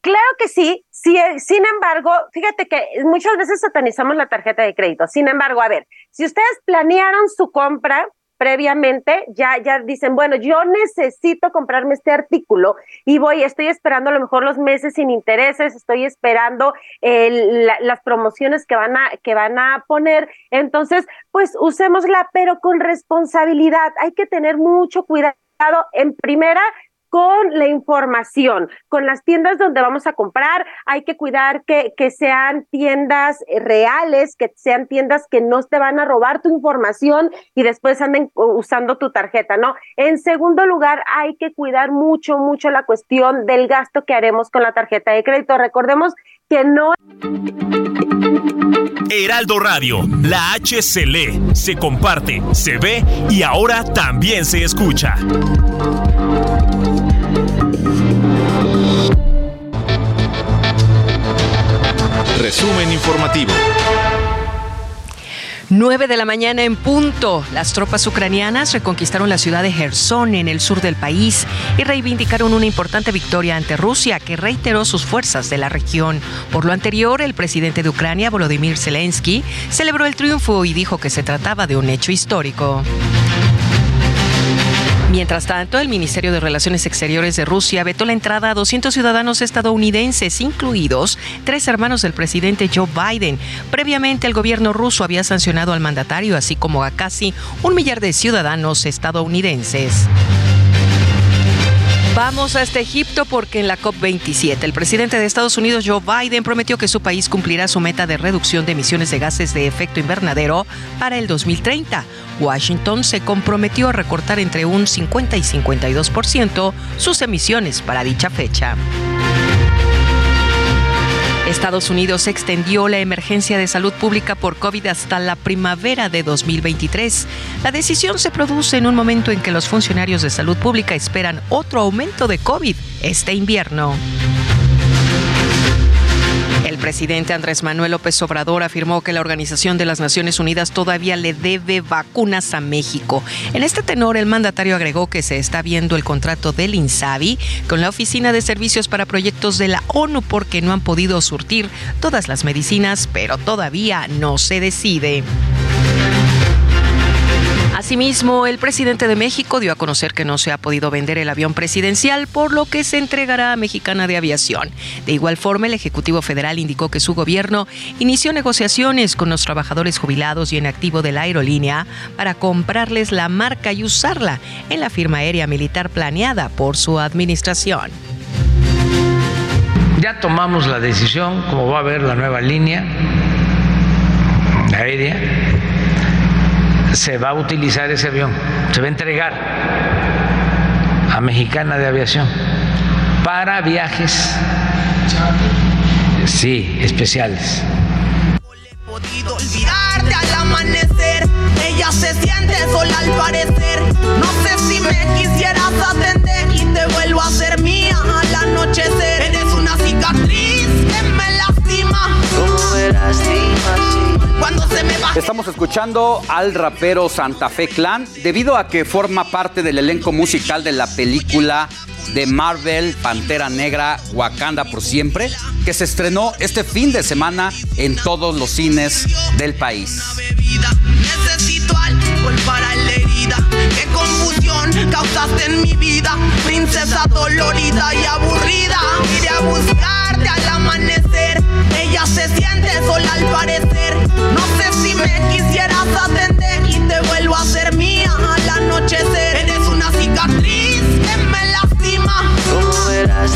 S41: Claro que sí, sí, sin embargo, fíjate que muchas veces satanizamos la tarjeta de crédito. Sin embargo, a ver, si ustedes planearon su compra, previamente, ya, ya dicen, bueno, yo necesito comprarme este artículo y voy, estoy esperando a lo mejor los meses sin intereses, estoy esperando las promociones que van, a, que van a poner. Entonces, pues usémosla, pero con responsabilidad. Hay que tener mucho cuidado. En primera, con la información, con las tiendas donde vamos a comprar. Hay que cuidar que, que sean tiendas eh, reales, que sean tiendas que no te van a robar tu información y después anden usando tu tarjeta, ¿no? En segundo lugar, hay que cuidar mucho, mucho la cuestión del gasto que haremos con la tarjeta de crédito. Recordemos que no.
S12: Heraldo Radio, la H se lee, se comparte, se ve y ahora también se escucha. Resumen informativo.
S7: 9 de la mañana en punto. Las tropas ucranianas reconquistaron la ciudad de Gerson en el sur del país y reivindicaron una importante victoria ante Rusia que reiteró sus fuerzas de la región. Por lo anterior, el presidente de Ucrania, Volodymyr Zelensky, celebró el triunfo y dijo que se trataba de un hecho histórico. Mientras tanto, el Ministerio de Relaciones Exteriores de Rusia vetó la entrada a 200 ciudadanos estadounidenses, incluidos tres hermanos del presidente Joe Biden. Previamente, el gobierno ruso había sancionado al mandatario, así como a casi un millar de ciudadanos estadounidenses. Vamos hasta Egipto porque en la COP27 el presidente de Estados Unidos Joe Biden prometió que su país cumplirá su meta de reducción de emisiones de gases de efecto invernadero para el 2030. Washington se comprometió a recortar entre un 50 y 52% sus emisiones para dicha fecha. Estados Unidos extendió la emergencia de salud pública por COVID hasta la primavera de 2023. La decisión se produce en un momento en que los funcionarios de salud pública esperan otro aumento de COVID este invierno. Presidente Andrés Manuel López Obrador afirmó que la Organización de las Naciones Unidas todavía le debe vacunas a México. En este tenor, el mandatario agregó que se está viendo el contrato del INSABI con la Oficina de Servicios para Proyectos de la ONU porque no han podido surtir todas las medicinas, pero todavía no se decide.
S42: Asimismo, el presidente de México dio a conocer que no se ha podido vender el avión presidencial, por lo que se entregará a Mexicana de Aviación. De igual forma, el Ejecutivo Federal indicó que su gobierno inició negociaciones con los trabajadores jubilados y en activo de la aerolínea para comprarles la marca y usarla en la firma aérea militar planeada por su administración.
S43: Ya tomamos la decisión, como va a haber la nueva línea aérea, se va a utilizar ese avión, se va a entregar a Mexicana de Aviación para viajes, sí, especiales.
S30: podido olvidarte al amanecer. Ella se siente sola al parecer. No sé si me quisieras atender y te vuelvo a ser mía al anochecer. Eres una cicatriz que me lastima. Como me lastima, Cuando se me baja.
S6: Estamos escuchando al rapero Santa Fe Clan debido a que forma parte del elenco musical de la película de Marvel Pantera Negra Wakanda por siempre, que se estrenó este fin de semana en todos los cines del país.
S30: Necesito alcohol para la herida. Qué confusión causaste en mi vida. Princesa dolorida y aburrida. Iré a buscarte al amanecer. Ella se siente sola al parecer. No sé si me quisieras atender y te vuelvo a ser mía al anochecer. Eres una cicatriz que me lastima. Como verás.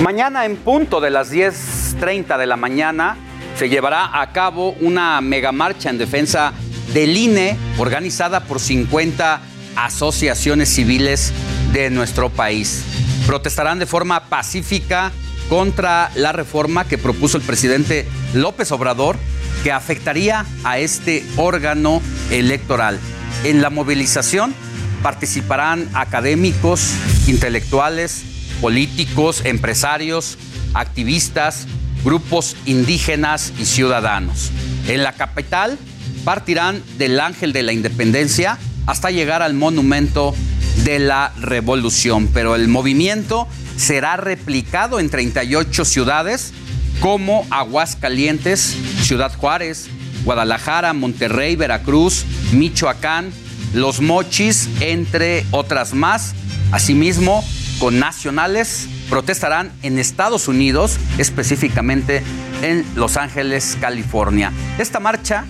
S6: Mañana en punto de las 10.30 de la mañana se llevará a cabo una megamarcha en defensa del INE organizada por 50 asociaciones civiles de nuestro país. Protestarán de forma pacífica contra la reforma que propuso el presidente López Obrador que afectaría a este órgano electoral. En la movilización participarán académicos, intelectuales, políticos, empresarios, activistas, grupos indígenas y ciudadanos. En la capital partirán del Ángel de la Independencia hasta llegar al Monumento de la Revolución, pero el movimiento será replicado en 38 ciudades como Aguascalientes, Ciudad Juárez, Guadalajara, Monterrey, Veracruz, Michoacán, Los Mochis, entre otras más. Asimismo, con nacionales protestarán en Estados Unidos, específicamente en Los Ángeles, California. Esta marcha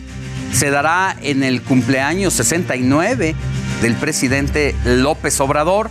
S6: se dará en el cumpleaños 69 del presidente López Obrador,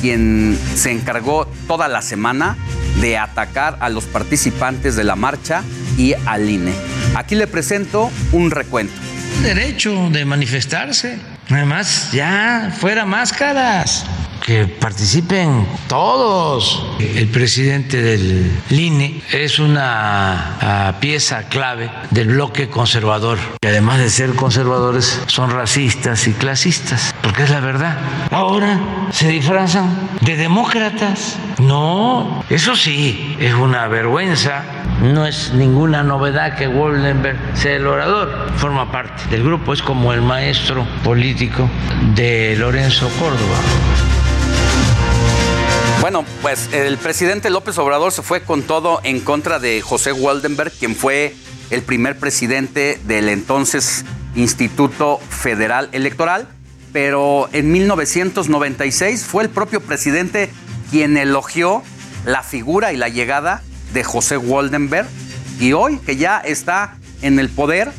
S6: quien se encargó toda la semana de atacar a los participantes de la marcha y al INE. Aquí le presento un recuento.
S43: Derecho de manifestarse. Además, ya fuera máscaras. Que participen todos. El presidente del INE es una ah, pieza clave del bloque conservador. Que además de ser conservadores, son racistas y clasistas. Porque es la verdad. Ahora se disfrazan de demócratas. No, eso sí, es una vergüenza. No es ninguna novedad que Woldenberg sea el orador. Forma parte del grupo. Es como el maestro político de Lorenzo Córdoba.
S6: Bueno, pues el presidente López Obrador se fue con todo en contra de José Waldenberg, quien fue el primer presidente del entonces Instituto Federal Electoral, pero en 1996 fue el propio presidente quien elogió la figura y la llegada de José Waldenberg y hoy que ya está en el poder,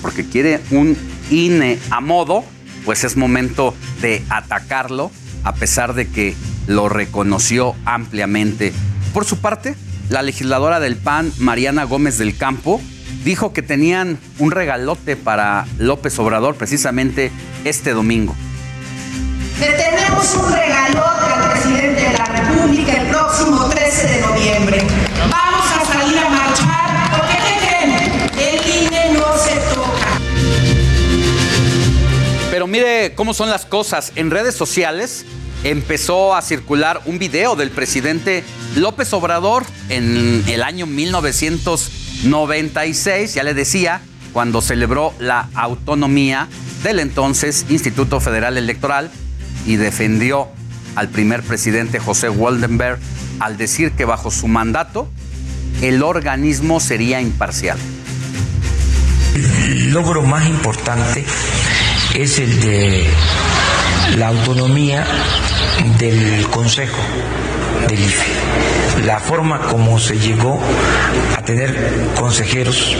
S6: porque quiere un INE a modo, pues es momento de atacarlo, a pesar de que lo reconoció ampliamente. Por su parte, la legisladora del PAN, Mariana Gómez del Campo, dijo que tenían un regalote para López Obrador precisamente este domingo.
S44: Le tenemos un regalote al presidente de la República el próximo 13 de noviembre. Vamos a salir a marchar porque ¿qué creen? El INE no se toca.
S6: Pero mire cómo son las cosas. En redes sociales empezó a circular un video del presidente López Obrador en el año 1996, ya le decía, cuando celebró la autonomía del entonces Instituto Federal Electoral y defendió al primer presidente José Waldenberg al decir que bajo su mandato el organismo sería imparcial.
S45: El logro más importante es el de la autonomía del Consejo del IFE, la forma como se llegó a tener consejeros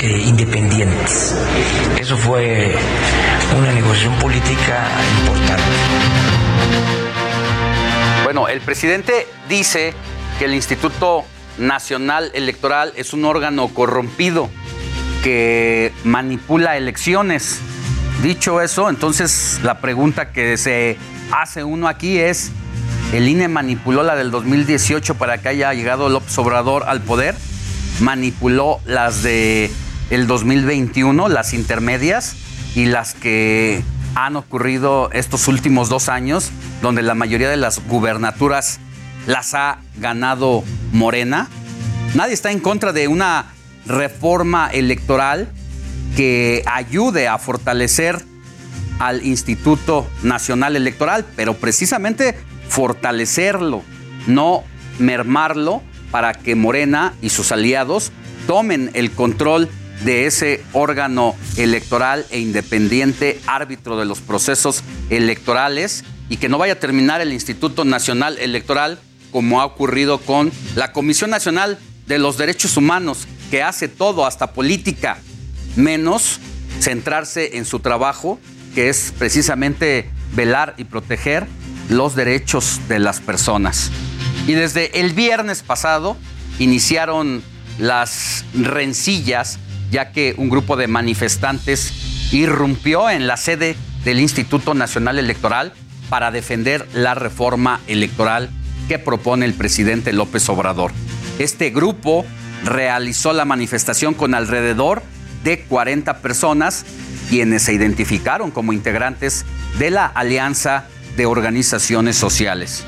S45: eh, independientes. Eso fue una negociación política importante.
S6: Bueno, el presidente dice que el Instituto Nacional Electoral es un órgano corrompido que manipula elecciones. Dicho eso, entonces la pregunta que se hace uno aquí es, ¿el INE manipuló la del 2018 para que haya llegado López Obrador al poder? ¿Manipuló las de el 2021, las intermedias y las que han ocurrido estos últimos dos años, donde la mayoría de las gubernaturas las ha ganado Morena? Nadie está en contra de una reforma electoral que ayude a fortalecer al Instituto Nacional Electoral, pero precisamente fortalecerlo, no mermarlo para que Morena y sus aliados tomen el control de ese órgano electoral e independiente árbitro de los procesos electorales y que no vaya a terminar el Instituto Nacional Electoral como ha ocurrido con la Comisión Nacional de los Derechos Humanos, que hace todo, hasta política, menos centrarse en su trabajo, que es precisamente velar y proteger los derechos de las personas. Y desde el viernes pasado iniciaron las rencillas, ya que un grupo de manifestantes irrumpió en la sede del Instituto Nacional Electoral para defender la reforma electoral que propone el presidente López Obrador. Este grupo realizó la manifestación con alrededor de 40 personas, quienes se identificaron como integrantes de la Alianza de Organizaciones Sociales.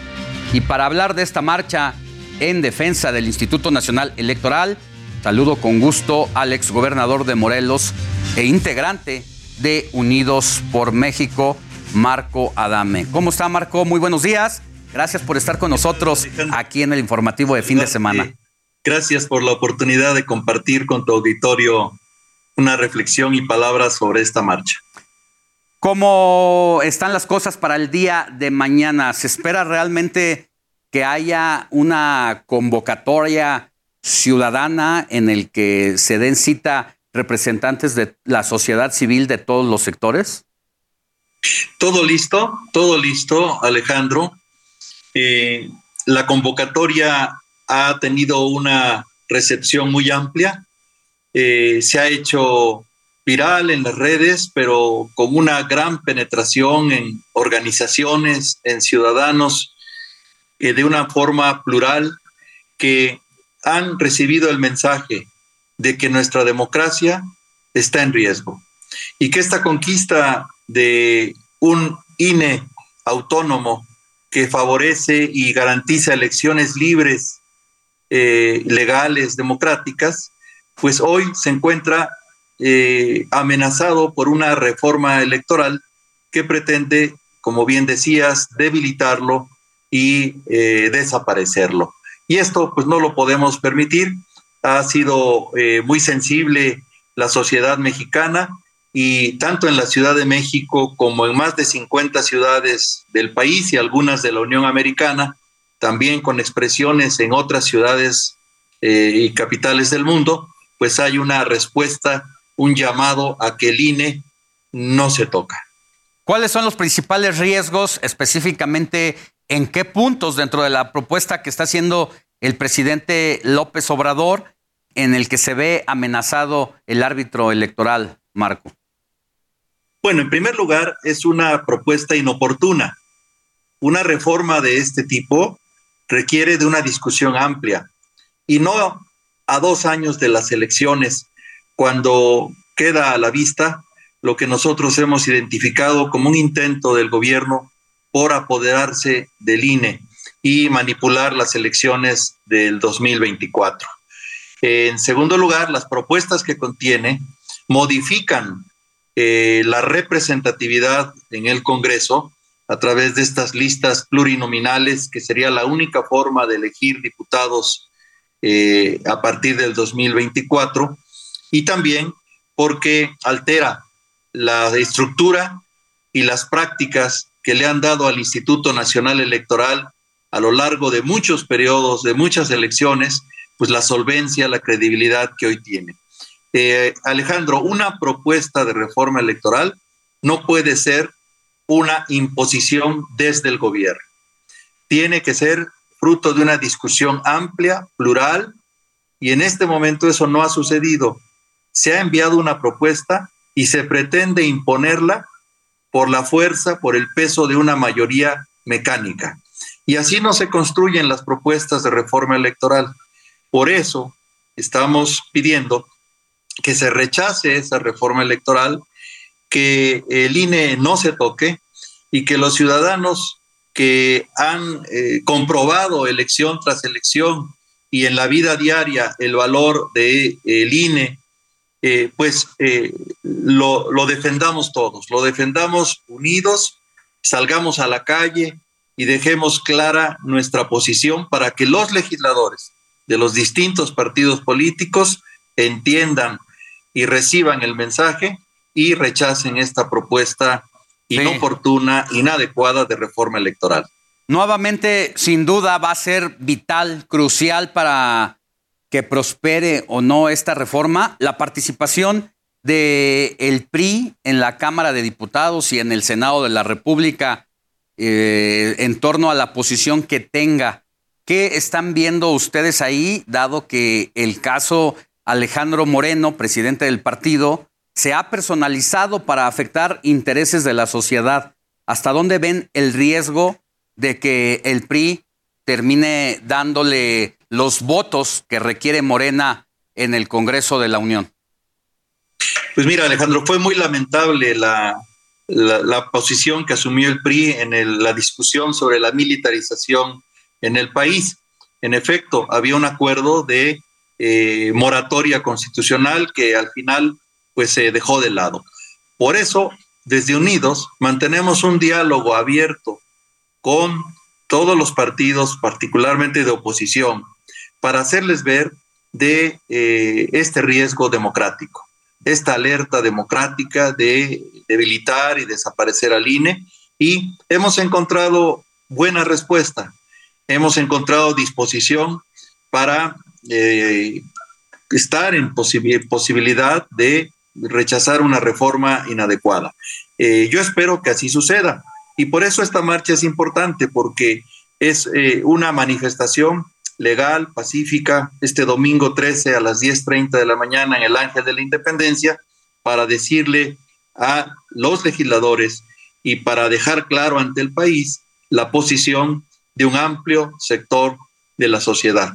S6: Y para hablar de esta marcha en defensa del Instituto Nacional Electoral, saludo con gusto al exgobernador de Morelos e integrante de Unidos por México, Marco Adame. ¿Cómo está Marco? Muy buenos días. Gracias por estar con nosotros aquí en el informativo de fin de semana.
S46: Gracias por la oportunidad de compartir con tu auditorio una reflexión y palabras sobre esta marcha.
S6: ¿Cómo están las cosas para el día de mañana? ¿Se espera realmente que haya una convocatoria ciudadana en el que se den cita representantes de la sociedad civil de todos los sectores?
S46: Todo listo, todo listo, Alejandro. Eh, la convocatoria ha tenido una recepción muy amplia. Eh, se ha hecho viral en las redes, pero con una gran penetración en organizaciones, en ciudadanos, eh, de una forma plural, que han recibido el mensaje de que nuestra democracia está en riesgo y que esta conquista de un INE autónomo que favorece y garantiza elecciones libres eh, legales, democráticas, pues hoy se encuentra eh, amenazado por una reforma electoral que pretende, como bien decías, debilitarlo y eh, desaparecerlo. Y esto pues no lo podemos permitir. Ha sido muy sensible la sociedad mexicana y tanto en la Ciudad de México como en más de 50 ciudades del país y algunas de la Unión Americana, también con expresiones en otras ciudades eh, y capitales del mundo, pues hay una respuesta, un llamado a que el INE no se toca.
S6: ¿Cuáles son los principales riesgos específicamente en qué puntos dentro de la propuesta que está haciendo el presidente López Obrador en el que se ve amenazado el árbitro electoral, Marco?
S46: Bueno, en primer lugar, es una propuesta inoportuna. Una reforma de este tipo requiere de una discusión amplia y no a dos años de las elecciones, cuando queda a la vista lo que nosotros hemos identificado como un intento del gobierno por apoderarse del INE y manipular las elecciones del 2024. En segundo lugar, las propuestas que contiene modifican eh, la representatividad en el Congreso a través de estas listas plurinominales, que sería la única forma de elegir diputados eh, a partir del 2024 y también porque altera la estructura y las prácticas que le han dado al Instituto Nacional Electoral a lo largo de muchos periodos, de muchas elecciones, pues la solvencia, la credibilidad que hoy tiene. Eh, Alejandro, una propuesta de reforma electoral no puede ser una imposición desde el gobierno. Tiene que ser fruto de una discusión amplia, plural, y en este momento eso no ha sucedido. Se ha enviado una propuesta y se pretende imponerla por la fuerza, por el peso de una mayoría mecánica. Y así no se construyen las propuestas de reforma electoral. Por eso estamos pidiendo que se rechace esa reforma electoral, que el INE no se toque y que los ciudadanos que han eh, comprobado elección tras elección y en la vida diaria el valor del de, el INE, eh, pues eh, lo, lo defendamos todos, lo defendamos unidos, salgamos a la calle y dejemos clara nuestra posición para que los legisladores de los distintos partidos políticos entiendan y reciban el mensaje y rechacen esta propuesta inoportuna, inadecuada de reforma electoral.
S6: Nuevamente, sin duda, va a ser vital, crucial para que prospere o no esta reforma, la participación del el PRI en la Cámara de Diputados y en el Senado de la República eh, en torno a la posición que tenga. ¿Qué están viendo ustedes ahí, dado que el caso Alejandro Moreno, presidente del partido, se ha personalizado para afectar intereses de la sociedad. ¿Hasta dónde ven el riesgo de que el PRI termine dándole los votos que requiere Morena en el Congreso de la Unión?
S46: Pues mira, Alejandro, fue muy lamentable la, la, posición que asumió el PRI en la discusión sobre la militarización en el país. En efecto, había un acuerdo de eh, moratoria constitucional que al final pues se dejó de lado. Por eso, desde Unidos, mantenemos un diálogo abierto con todos los partidos, particularmente de oposición, para hacerles ver de eh, este riesgo democrático, esta alerta democrática de debilitar y desaparecer al INE. Y hemos encontrado buena respuesta, hemos encontrado disposición para eh, estar en posibilidad de rechazar una reforma inadecuada. Eh, yo espero que así suceda y por eso esta marcha es importante porque es eh, una manifestación legal, pacífica, este domingo 13 a las 10.30 de la mañana en el Ángel de la Independencia para decirle a los legisladores y para dejar claro ante el país la posición de un amplio sector de la sociedad.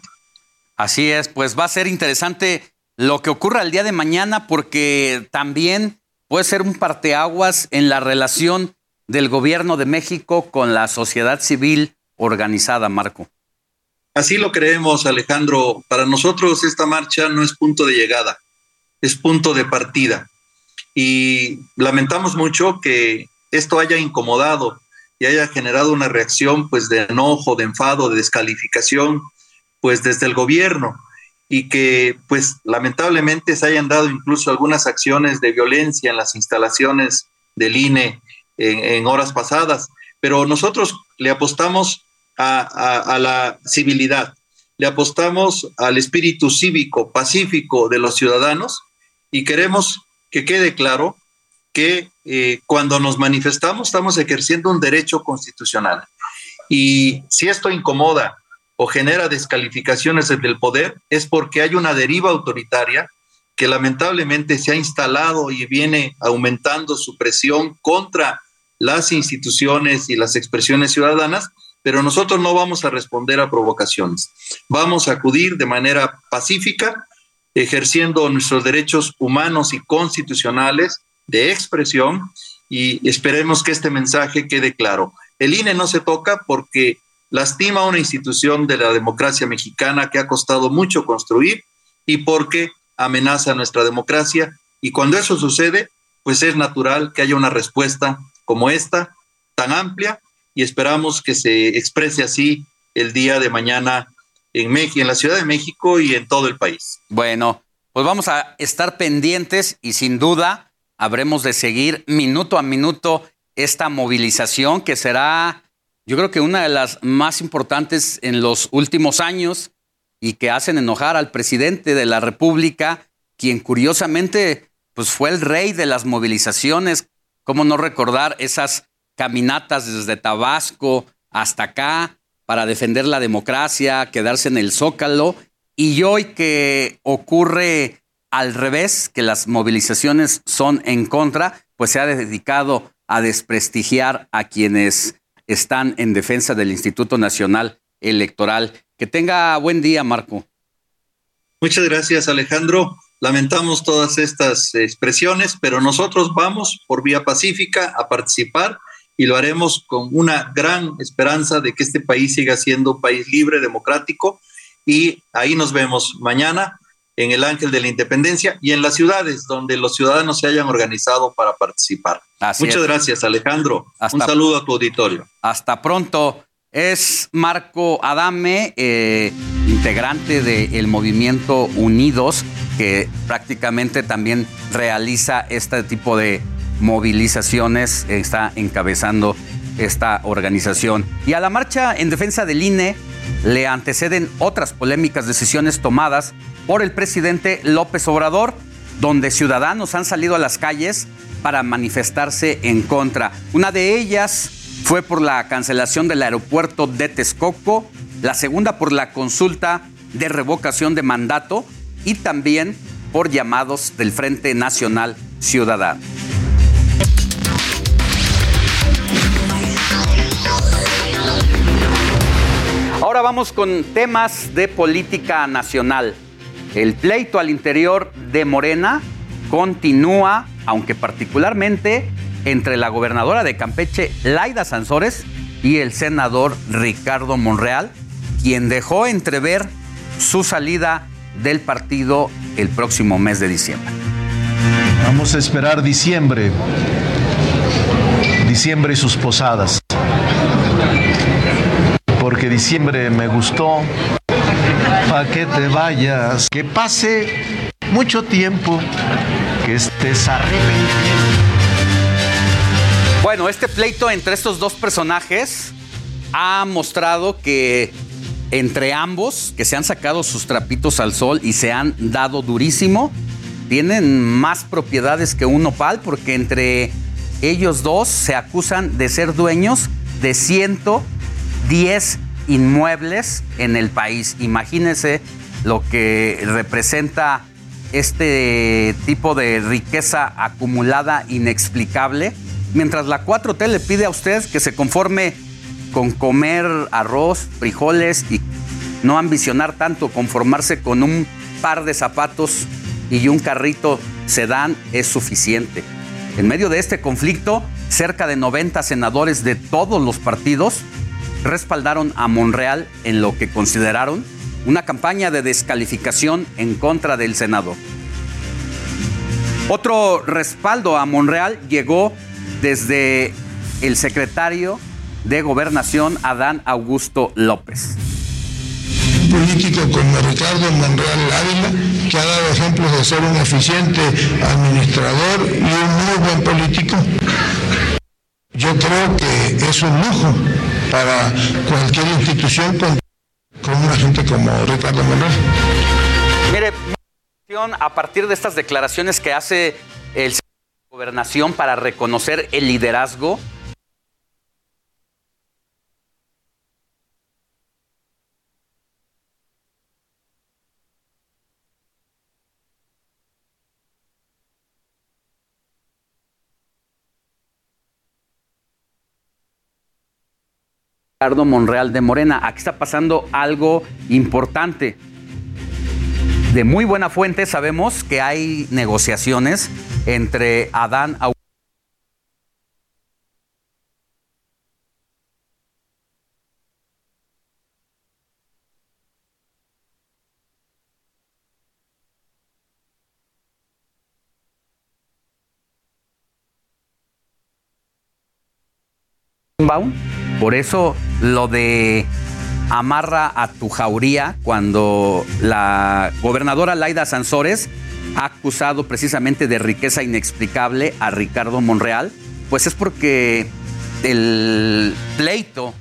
S6: Así es, pues va a ser interesante lo que ocurra el día de mañana porque también puede ser un parteaguas en la relación del gobierno de México con la sociedad civil organizada, Marco.
S46: Así lo creemos, Alejandro. Para nosotros esta marcha no es punto de llegada, es punto de partida. Y lamentamos mucho que esto haya incomodado y haya generado una reacción pues de enojo, de enfado, de descalificación, pues desde el gobierno y que pues lamentablemente se hayan dado incluso algunas acciones de violencia en las instalaciones del INE en, horas pasadas, pero nosotros le apostamos a, la civilidad, le apostamos al espíritu cívico, pacífico de los ciudadanos y queremos que quede claro que eh, cuando nos manifestamos estamos ejerciendo un derecho constitucional. Y si esto incomoda o genera descalificaciones desde el poder es porque hay una deriva autoritaria que lamentablemente se ha instalado y viene aumentando su presión contra las instituciones y las expresiones ciudadanas, pero nosotros no vamos a responder a provocaciones. Vamos a acudir de manera pacífica, ejerciendo nuestros derechos humanos y constitucionales de expresión y esperemos que este mensaje quede claro. El INE no se toca porque lastima una institución de la democracia mexicana que ha costado mucho construir y porque amenaza nuestra democracia. Y cuando eso sucede, pues es natural que haya una respuesta como esta, tan amplia, y esperamos que se exprese así el día de mañana en México, en la Ciudad de México y en todo el país.
S6: Bueno, pues vamos a estar pendientes y sin duda habremos de seguir minuto a minuto esta movilización que será, yo creo que una de las más importantes en los últimos años y que hacen enojar al presidente de la República, quien curiosamente pues fue el rey de las movilizaciones. ¿Cómo no recordar esas caminatas desde Tabasco hasta acá para defender la democracia, quedarse en el zócalo? Y hoy que ocurre al revés, que las movilizaciones son en contra, pues se ha dedicado a desprestigiar a quienes están en defensa del Instituto Nacional Electoral. Que tenga buen día, Marco.
S46: Muchas gracias, Alejandro. Lamentamos todas estas expresiones, pero nosotros vamos por vía pacífica a participar y lo haremos con una gran esperanza de que este país siga siendo un país libre, democrático. Y ahí nos vemos mañana en el Ángel de la Independencia y en las ciudades donde los ciudadanos se hayan organizado para participar. Muchas gracias, Alejandro. Un saludo a tu auditorio.
S6: Hasta pronto. Es Marco Adame, eh, integrante del movimiento Unidos, que prácticamente también realiza este tipo de movilizaciones, está encabezando esta organización. Y a la marcha en defensa del INE le anteceden otras polémicas decisiones tomadas por el presidente López Obrador, donde ciudadanos han salido a las calles para manifestarse en contra. Una de ellas fue por la cancelación del aeropuerto de Texcoco, la segunda por la consulta de revocación de mandato y también por llamados del Frente Nacional Ciudadano. Ahora vamos con temas de política nacional. El pleito al interior de Morena continúa, aunque particularmente entre la gobernadora de Campeche, Laida Sansores, y el senador Ricardo Monreal, quien dejó entrever su salida del partido el próximo mes de diciembre.
S47: Vamos a esperar diciembre, diciembre y sus posadas, porque diciembre me gustó, para que te vayas, que pase mucho tiempo, que estés arrepentido.
S6: Bueno, este pleito entre estos dos personajes ha mostrado que entre ambos, que se han sacado sus trapitos al sol y se han dado durísimo, tienen más propiedades que un nopal porque entre ellos dos se acusan de ser dueños de 110 inmuebles en el país. Imagínense lo que representa este tipo de riqueza acumulada inexplicable, mientras la 4T le pide a usted que se conforme con comer arroz, frijoles y no ambicionar tanto, conformarse con un par de zapatos y un carrito sedán es suficiente. En medio de este conflicto, cerca de 90 senadores de todos los partidos respaldaron a Monreal en lo que consideraron una campaña de descalificación en contra del Senado. Otro respaldo a Monreal llegó desde el secretario de Gobernación, Adán Augusto López.
S48: Un político como Ricardo Monreal Ávila, que ha dado ejemplos de ser un eficiente administrador y un muy buen político, yo creo que es un lujo para cualquier institución con, una gente como Ricardo Monreal.
S6: Mire, a partir de estas declaraciones que hace el Gobernación para reconocer el liderazgo Monreal de Morena. Aquí está pasando algo importante. De muy buena fuente sabemos que hay negociaciones entre Adán Baum por eso lo de amarra a tu jauría cuando la gobernadora Laida Sansores ha acusado precisamente de riqueza inexplicable a Ricardo Monreal, pues es porque el pleito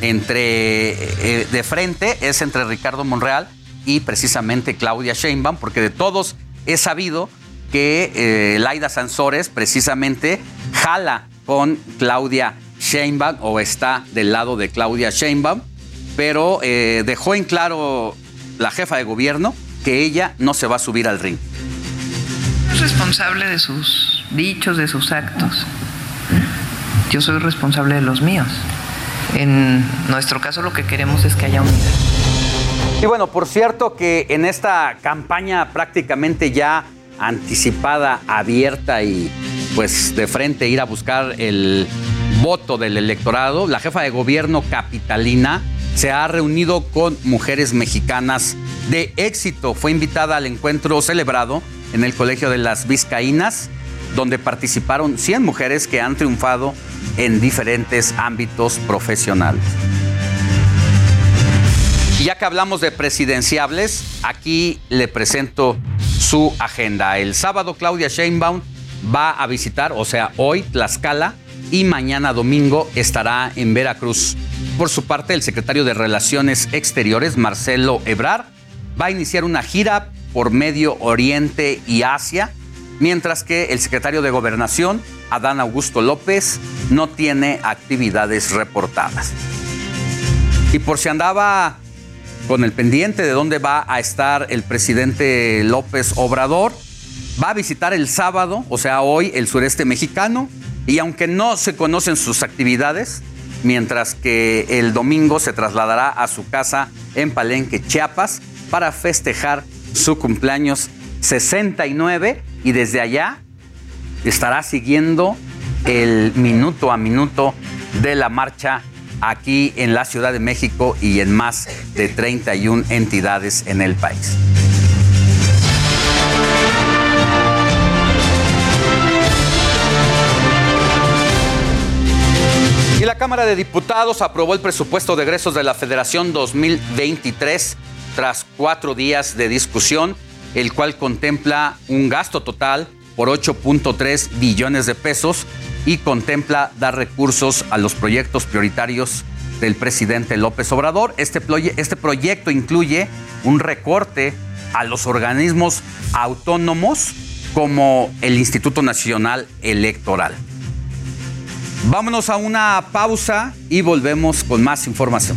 S6: entre eh, de frente es entre Ricardo Monreal y precisamente Claudia Sheinbaum, porque de todos es sabido que eh, Laida Sansores precisamente jala con Claudia Sheinbaum o está del lado de Claudia Sheinbaum, pero eh, dejó en claro la jefa de gobierno que ella no se va a subir al ring.
S49: Es responsable de sus dichos, de sus actos. Yo soy responsable de los míos. En nuestro caso lo que queremos es que haya unidad.
S6: Y bueno, por cierto que en esta campaña prácticamente ya anticipada, abierta y pues de frente ir a buscar el voto del electorado, la jefa de gobierno capitalina se ha reunido con mujeres mexicanas de éxito. Fue invitada al encuentro celebrado en el Colegio de las Vizcaínas, donde participaron 100 mujeres que han triunfado en diferentes ámbitos profesionales. Y ya que hablamos de presidenciables, aquí le presento su agenda. El sábado Claudia Sheinbaum va a visitar, o sea, hoy Tlaxcala y mañana domingo estará en Veracruz. Por su parte, el secretario de Relaciones Exteriores, Marcelo Ebrar, va a iniciar una gira por Medio Oriente y Asia, mientras que el secretario de Gobernación, Adán Augusto López, no tiene actividades reportadas. Y por si andaba con el pendiente de dónde va a estar el presidente López Obrador, va a visitar el sábado, o sea, hoy, el sureste mexicano, y aunque no se conocen sus actividades, mientras que el domingo se trasladará a su casa en Palenque, Chiapas, para festejar su cumpleaños 69 y desde allá estará siguiendo el minuto a minuto de la marcha aquí en la Ciudad de México y en más de 31 entidades en el país. Y la Cámara de Diputados aprobó el presupuesto de egresos de la Federación 2023 tras cuatro días de discusión, el cual contempla un gasto total por 8.3 billones de pesos y contempla dar recursos a los proyectos prioritarios del presidente López Obrador. Este, este proyecto incluye un recorte a los organismos autónomos como el Instituto Nacional Electoral. Vámonos a una pausa y volvemos con más información.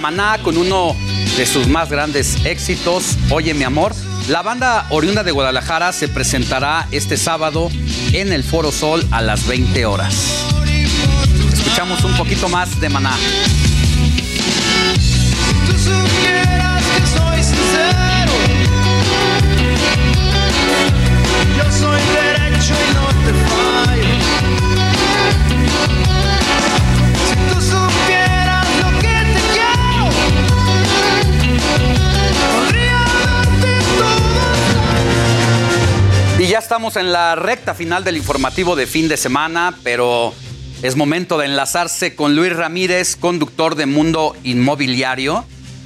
S6: Maná con uno de sus más grandes éxitos, Oye mi amor. La banda oriunda de Guadalajara se presentará este sábado en el Foro Sol a las 20 horas. Escuchamos un poquito más de Maná.
S30: Soy derecho y no te
S6: ya estamos en la recta final del informativo de fin de semana, pero Es momento de enlazarse con Luis Ramírez, conductor de Mundo Inmobiliario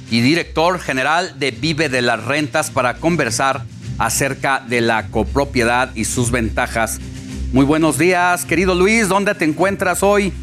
S6: y director general de Vive de las Rentas para conversar acerca de la copropiedad y sus ventajas. Muy buenos días, querido Luis, ¿dónde te encuentras hoy?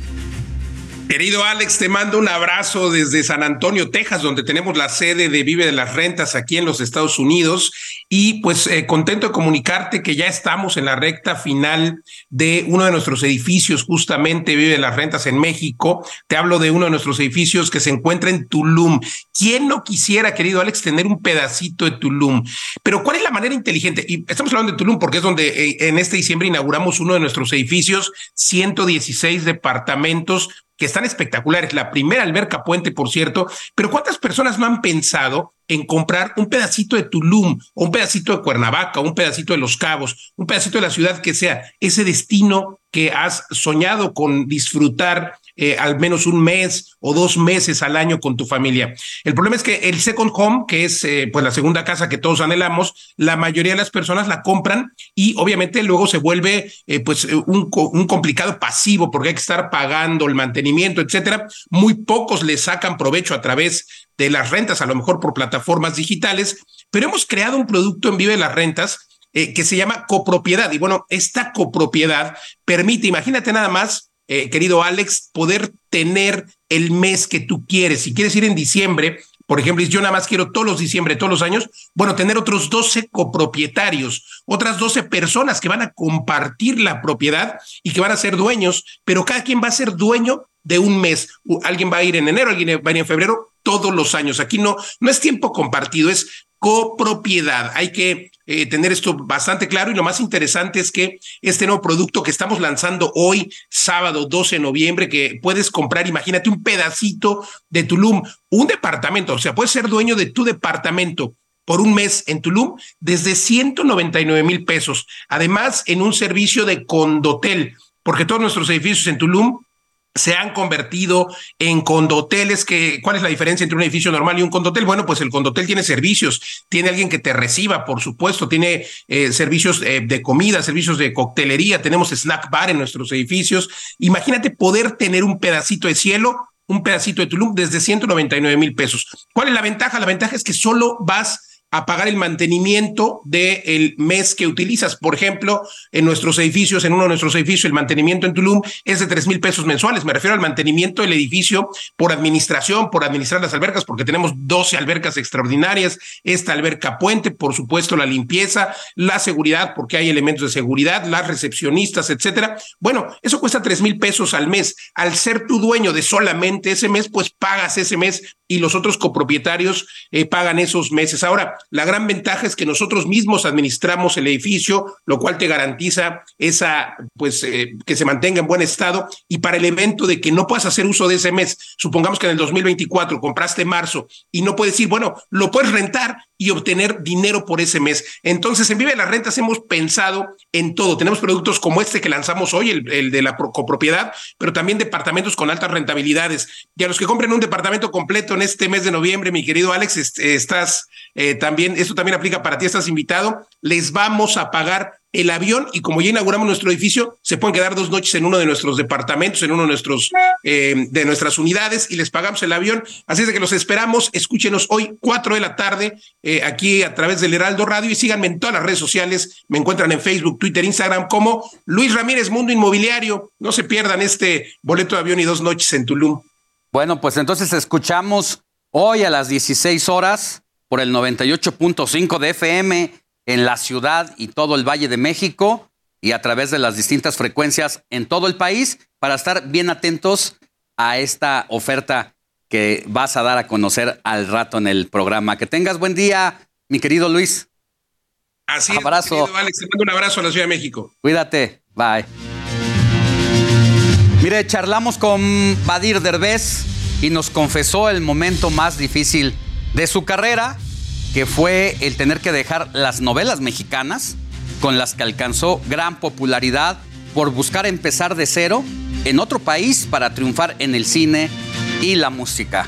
S50: Querido Alex, te mando un abrazo desde San Antonio, Texas, donde tenemos la sede de Vive de las Rentas aquí en los Estados Unidos. Y pues eh, contento de comunicarte que ya estamos en la recta final de uno de nuestros edificios, justamente Vive de las Rentas en México. Te hablo de uno de nuestros edificios que se encuentra en Tulum. ¿Quién no quisiera, querido Alex, tener un pedacito de Tulum? Pero ¿cuál es la manera inteligente? Y estamos hablando de Tulum porque es donde eh, en este diciembre inauguramos uno de nuestros edificios, 116 departamentos que están espectaculares. La primera alberca puente, por cierto, pero ¿cuántas personas no han pensado en comprar un pedacito de Tulum un pedacito de Cuernavaca un pedacito de Los Cabos, un pedacito de la ciudad que sea ese destino que has soñado con disfrutar eh, al menos un mes o dos meses al año con tu familia. El problema es que el second home, que es eh, pues la segunda casa que todos anhelamos, la mayoría de las personas la compran y obviamente luego se vuelve eh, pues un, complicado pasivo porque hay que estar pagando el mantenimiento, etcétera. Muy pocos le sacan provecho a través de las rentas, a lo mejor por plataformas digitales, pero hemos creado un producto en Vive las Rentas que se llama copropiedad. Y bueno, esta copropiedad permite, imagínate nada más, eh, querido Alex, poder tener el mes que tú quieres. Si quieres ir en diciembre, por ejemplo, yo nada más quiero todos los diciembre, todos los años, bueno, tener otros 12 copropietarios, otras 12 personas que van a compartir la propiedad y que van a ser dueños, pero cada quien va a ser dueño de un mes. Alguien va a ir en enero, alguien va a ir en febrero, todos los años. Aquí no, no es tiempo compartido, es copropiedad. Hay que eh, tener esto bastante claro y lo más interesante es que este nuevo producto que estamos lanzando hoy, sábado 12 de noviembre, que puedes comprar, imagínate un pedacito de Tulum, un departamento, o sea, puedes ser dueño de tu departamento por un mes en Tulum desde 199 mil pesos. Además, en un servicio de condotel, porque todos nuestros edificios en Tulum se han convertido en condoteles. Que, ¿Cuál es la diferencia entre un edificio normal y un condotel? Bueno, pues el condotel tiene servicios, tiene alguien que te reciba, por supuesto, tiene eh, servicios eh, de comida, servicios de coctelería, tenemos snack bar en nuestros edificios. Imagínate poder tener un pedacito de cielo, un pedacito de Tulum desde 199 mil pesos. ¿Cuál es la ventaja? La ventaja es que solo vas a pagar el mantenimiento del mes que utilizas. Por ejemplo, en nuestros edificios, en uno de nuestros edificios, el mantenimiento en Tulum es de tres mil pesos mensuales. Me refiero al mantenimiento del edificio por administración, por administrar las albercas, porque tenemos 12 albercas extraordinarias, esta alberca puente, por supuesto, la limpieza, la seguridad, porque hay elementos de seguridad, las recepcionistas, etcétera. Bueno, eso cuesta tres mil pesos al mes. Al ser tu dueño de solamente ese mes, pues pagas ese mes y los otros copropietarios eh, pagan esos meses. Ahora, la gran ventaja es que nosotros mismos administramos el edificio, lo cual te garantiza esa, pues, eh, que se mantenga en buen estado. Y para el evento de que no puedas hacer uso de ese mes, supongamos que en el 2024 compraste marzo y no puedes ir, bueno, lo puedes rentar y obtener dinero por ese mes. Entonces, en Vive las Rentas hemos pensado en todo. Tenemos productos como este que lanzamos hoy, el, de la copropiedad, pero también departamentos con altas rentabilidades. Y a los que compren un departamento completo en este mes de noviembre, mi querido Alex, estás eh, también, esto también aplica para ti, estás invitado. Les vamos a pagar el avión y como ya inauguramos nuestro edificio, se pueden quedar dos noches en uno de nuestros departamentos, en uno de nuestros eh, de nuestras unidades y les pagamos el avión. Así es de que los esperamos. Escúchenos hoy, cuatro de la tarde, eh, aquí a través del Heraldo Radio y síganme en todas las redes sociales. Me encuentran en Facebook, Twitter, Instagram como Luis Ramírez Mundo Inmobiliario. No se pierdan este boleto de avión y dos noches en Tulum.
S6: Bueno, pues entonces escuchamos hoy a las 16 horas por el 98.5 de FM en la ciudad y todo el Valle de México y a través de las distintas frecuencias en todo el país para estar bien atentos a esta oferta que vas a dar a conocer al rato en el programa. Que tengas buen día, mi querido Luis.
S50: Así abrazo. es, Alex, te mando un abrazo a la Ciudad de México.
S6: Cuídate, bye. Mire, charlamos con Badir Derbez y nos confesó el momento más difícil de su carrera que fue el tener que dejar las novelas mexicanas con las que alcanzó gran popularidad por buscar empezar de cero en otro país para triunfar en el cine y la música.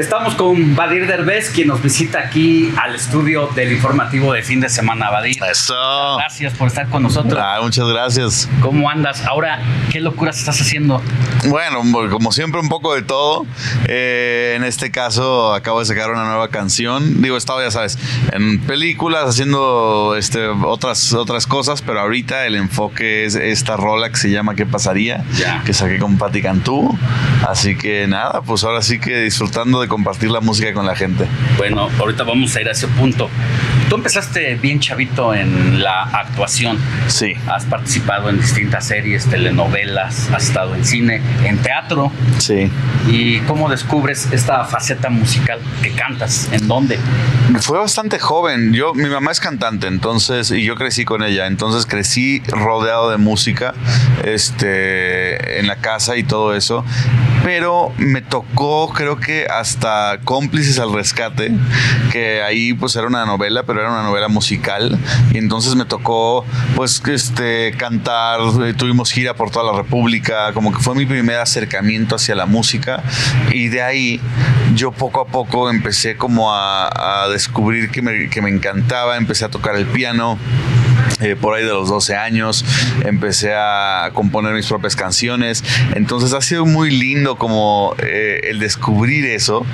S6: Estamos con Badir Derbez, quien nos visita aquí al estudio del informativo de fin de semana. Badir.
S10: Eso.
S6: Gracias por estar con nosotros.
S10: Ah, muchas gracias.
S6: ¿Cómo andas? Ahora, ¿qué locuras estás haciendo?
S10: Bueno, como siempre, un poco de todo. Eh, en este caso, acabo de sacar una nueva canción. Digo, he estado, ya sabes, en películas, haciendo este, otras, otras cosas, pero ahorita el enfoque es esta rola que se llama ¿Qué pasaría? Que saqué con Patti Cantú. Así que nada, pues ahora sí que disfrutando de compartir la música con la gente.
S6: Bueno, ahorita vamos a ir a ese punto. Tú empezaste bien chavito en la actuación.
S10: Sí.
S6: Has participado en distintas series, telenovelas, has estado en cine, en teatro.
S10: Sí.
S6: ¿Y cómo descubres esta faceta musical que cantas? ¿En dónde?
S10: Fue bastante joven. Yo, mi mamá es cantante, entonces, y yo crecí con ella. Entonces crecí rodeado de música, este, en la casa y todo eso. Pero me tocó, creo que hasta cómplices al rescate, que ahí pues era una novela, pero era una novela musical y entonces me tocó pues este cantar, eh, tuvimos gira por toda la República, como que fue mi primer acercamiento hacia la música y de ahí yo poco a poco empecé como a, descubrir que me, que me encantaba, empecé a tocar el piano eh, por ahí de los 12 años, empecé a componer mis propias canciones. Entonces ha sido muy lindo como eh, el descubrir eso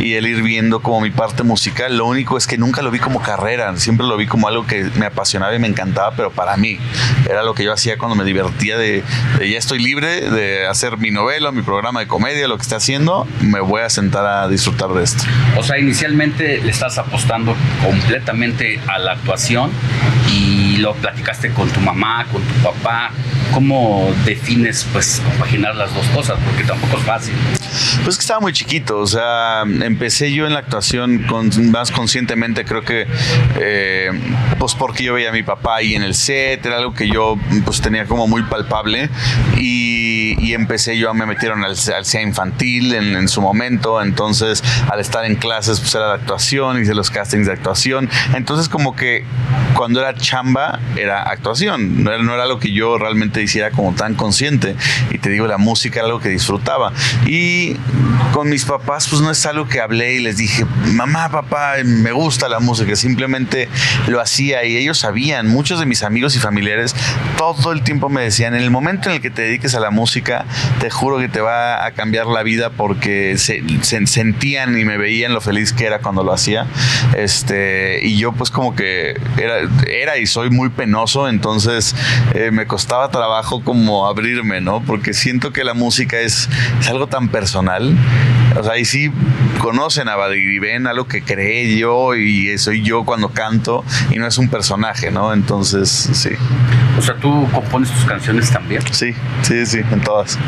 S10: y el ir viendo como mi parte musical. Lo único es que nunca lo vi como carrera, siempre lo vi como algo que me apasionaba y me encantaba, pero para mí era lo que yo hacía cuando me divertía de, ya estoy libre de hacer mi novela, mi programa de comedia, lo que esté haciendo, me voy a sentar a disfrutar de esto.
S6: O sea, inicialmente le estás apostando completamente a la actuación y lo platicaste con tu mamá, con tu papá. ¿Cómo defines, pues, compaginar las dos cosas? Porque tampoco es fácil.
S10: Pues que estaba muy chiquito, o sea, empecé yo en la actuación con, más conscientemente, creo que, eh, pues porque yo veía a mi papá ahí en el set, era algo que yo pues tenía como muy palpable y, y empecé yo, me metieron al, al infantil en, en, su momento, entonces al estar en clases pues era la actuación, hice los castings de actuación, entonces como que cuando era chamba era actuación, no era, no era algo que yo realmente hiciera como tan consciente. Y te digo, la música era algo que disfrutaba. Y con mis papás pues no es algo que hablé y les dije, mamá, papá, me gusta la música, simplemente lo hacía y ellos sabían, muchos de mis amigos y familiares todo el tiempo me decían, en el momento en el que te dediques a la música, te juro que te va a cambiar la vida porque se, sentían y me veían lo feliz que era cuando lo hacía. Este, y yo pues como que era, era y soy muy penoso, entonces eh, me costaba trabajo como abrirme, ¿no? Porque siento que la música es, es algo tan personal. O sea, y sí conocen a Badir y ven algo que creé yo y soy yo cuando canto y no es un personaje, ¿no? Entonces, sí.
S6: O sea, ¿tú compones tus canciones también?
S10: Sí, sí, sí, en todas.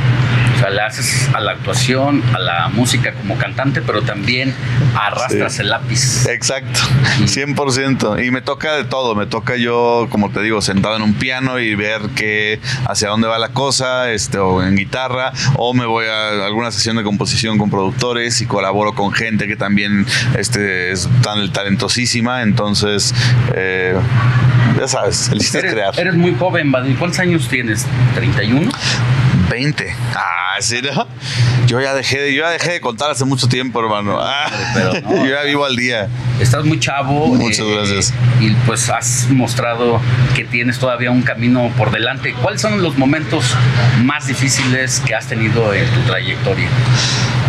S6: Sea, le haces a la actuación, a la música como cantante, pero también arrastras el lápiz.
S10: Exacto, 100%. Y me toca de todo, me toca yo, como te digo, sentado en un piano y ver que hacia dónde va la cosa, este, o en guitarra, o me voy a alguna sesión de composición con productores y colaboro con gente que también este, es tan talentosísima, entonces... Eh, ya sabes, el chiste
S6: eres,
S10: es crear.
S6: Eres muy joven. ¿Cuántos años tienes? ¿31?
S10: 20. Ah, ¿sí, no? Yo ya dejé de, yo ya dejé de contar hace mucho tiempo, hermano. Ah, pero no, [LAUGHS] yo ya vivo al día.
S6: Estás muy chavo.
S10: Muchas eh, gracias.
S6: Y pues has mostrado que tienes todavía un camino por delante. ¿Cuáles son los momentos más difíciles que has tenido en tu trayectoria?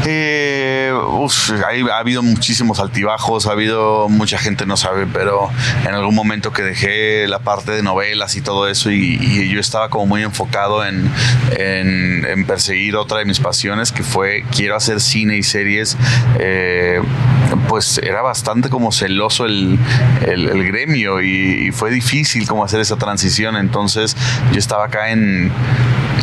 S10: Eh, uf, ha habido muchísimos altibajos, ha habido mucha gente no sabe, pero en algún momento que dejé la parte de novelas y todo eso y, y yo estaba como muy enfocado en, en, en, perseguir otra de mis pasiones que fue quiero hacer cine y series, eh, pues era bastante como celoso el, el, gremio y, y fue difícil como hacer esa transición, entonces yo estaba acá en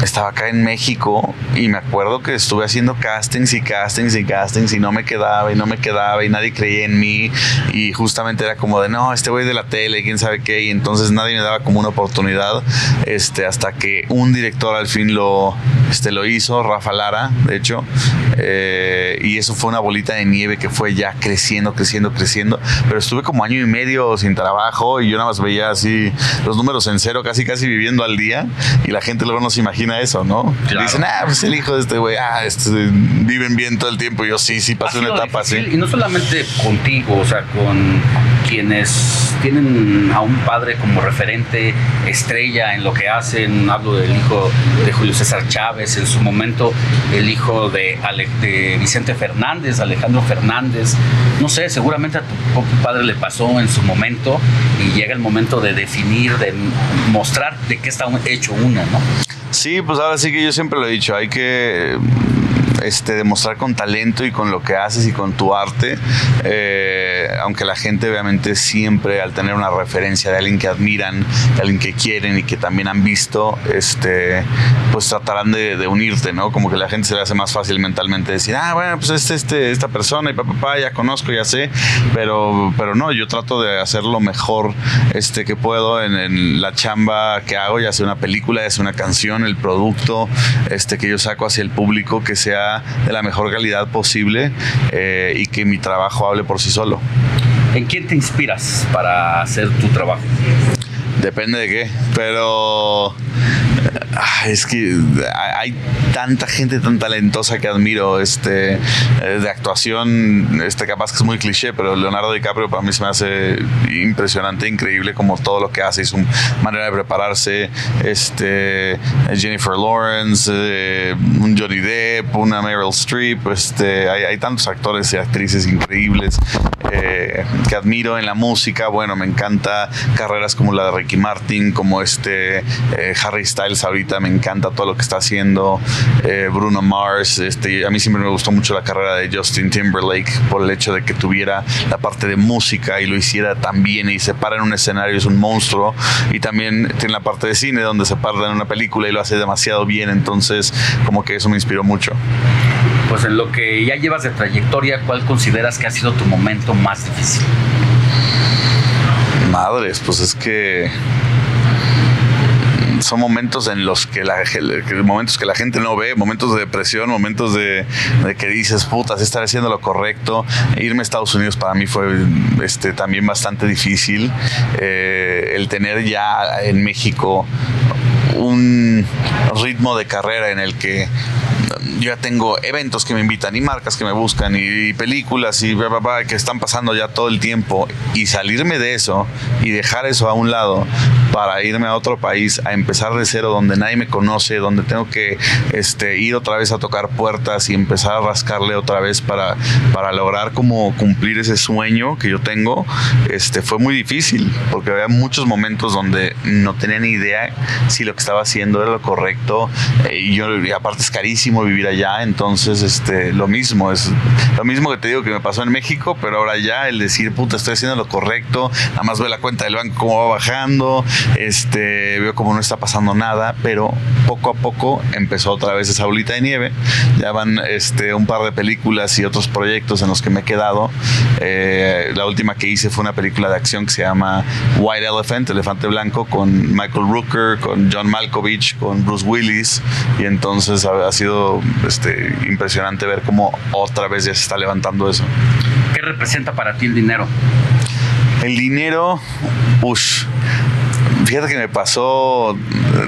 S10: estaba acá en México y me acuerdo que estuve haciendo castings y castings y castings y no me quedaba y no me quedaba y nadie creía en mí. Y justamente era como de no, este güey de la tele, quién sabe qué y entonces nadie me daba como una oportunidad este, hasta que un director al fin lo, este, lo hizo, Rafa Lara, de hecho, eh, y eso fue una bolita de nieve que fue ya creciendo, creciendo, creciendo, pero estuve como año y medio sin trabajo y yo nada más veía así los números en cero, casi, casi viviendo al día y la gente luego no se imagina imagina eso, ¿no? Dicen, ah, pues el hijo de este güey, ah, este, viven bien todo el tiempo. yo sí, sí pasé una etapa así.
S6: Y no solamente contigo, o sea, con quienes tienen a un padre como referente estrella en lo que hacen. Hablo del hijo de Julio César Chávez, en su momento el hijo de, Vicente Fernández, Alejandro Fernández. No sé, seguramente a tu padre le pasó en su momento y llega el momento de definir, de mostrar de qué está hecho uno, ¿no?
S10: Sí, pues ahora sí que yo siempre lo he dicho, hay que este, demostrar con talento y con lo que haces y con tu arte, eh, aunque la gente obviamente siempre al tener una referencia de alguien que admiran, de alguien que quieren y que también han visto, este, pues tratarán de, unirte, ¿no? Como que la gente se le hace más fácil mentalmente decir, ah, bueno, pues es este, esta persona y papá, ya conozco, ya sé, pero, pero no, yo trato de hacer lo mejor este, que puedo en, en la chamba que hago, ya sea una película, ya sea una canción, el producto este, que yo saco hacia el público, que sea de la mejor calidad posible eh, y que mi trabajo hable por sí solo.
S6: ¿En quién te inspiras para hacer tu trabajo?
S10: Depende de qué, pero es que hay tanta gente tan talentosa que admiro este eh, de actuación este capaz que es muy cliché pero Leonardo DiCaprio para mí se me hace impresionante increíble como todo lo que hace y su manera de prepararse este Jennifer Lawrence eh, un Johnny Depp una Meryl Streep este hay, tantos actores y actrices increíbles eh, que admiro en la música bueno me encanta carreras como la de Ricky Martin como este Harry Styles ahorita me encanta todo lo que está haciendo eh, Bruno Mars. Este, a mí siempre me gustó mucho la carrera de Justin Timberlake por el hecho de que tuviera la parte de música y lo hiciera tan bien y se para en un escenario, es un monstruo. Y también tiene la parte de cine donde se para en una película y lo hace demasiado bien. Entonces, como que eso me inspiró mucho.
S6: Pues en lo que ya llevas de trayectoria, ¿cuál consideras que ha sido tu momento más difícil?
S10: Madres, pues es que son momentos en los que la momentos que la gente no ve, momentos de depresión, momentos de, que dices, putas, estar haciendo lo correcto. Irme a Estados Unidos para mí fue este, también bastante difícil. Eh, el tener ya en México un ritmo de carrera en el que yo ya tengo eventos que me invitan y marcas que me buscan y, películas y que están pasando ya todo el tiempo y salirme de eso y dejar eso a un lado para irme a otro país a empezar de cero donde nadie me conoce, donde tengo que este, ir otra vez a tocar puertas y empezar a rascarle otra vez para, para lograr como cumplir ese sueño que yo tengo, este, fue muy difícil porque había muchos momentos donde no tenía ni idea si lo que estaba haciendo era lo correcto eh, y yo y aparte es carísimo vivir allá, entonces este, lo mismo, es lo mismo que te digo que me pasó en México, pero ahora ya el decir, puta, estoy haciendo lo correcto, nada más veo la cuenta del banco cómo va bajando, este, veo como no está pasando nada, pero poco a poco empezó otra vez esa bolita de nieve, ya van este, un par de películas y otros proyectos en los que me he quedado, eh, la última que hice fue una película de acción que se llama White Elephant, Elefante Blanco, con Michael Rooker, con John Malkovich, con Bruce Willis, y entonces ha sido este, impresionante ver cómo otra vez ya se está levantando eso.
S6: ¿Qué representa para ti el dinero?
S10: El dinero, uff, Fíjate que me pasó,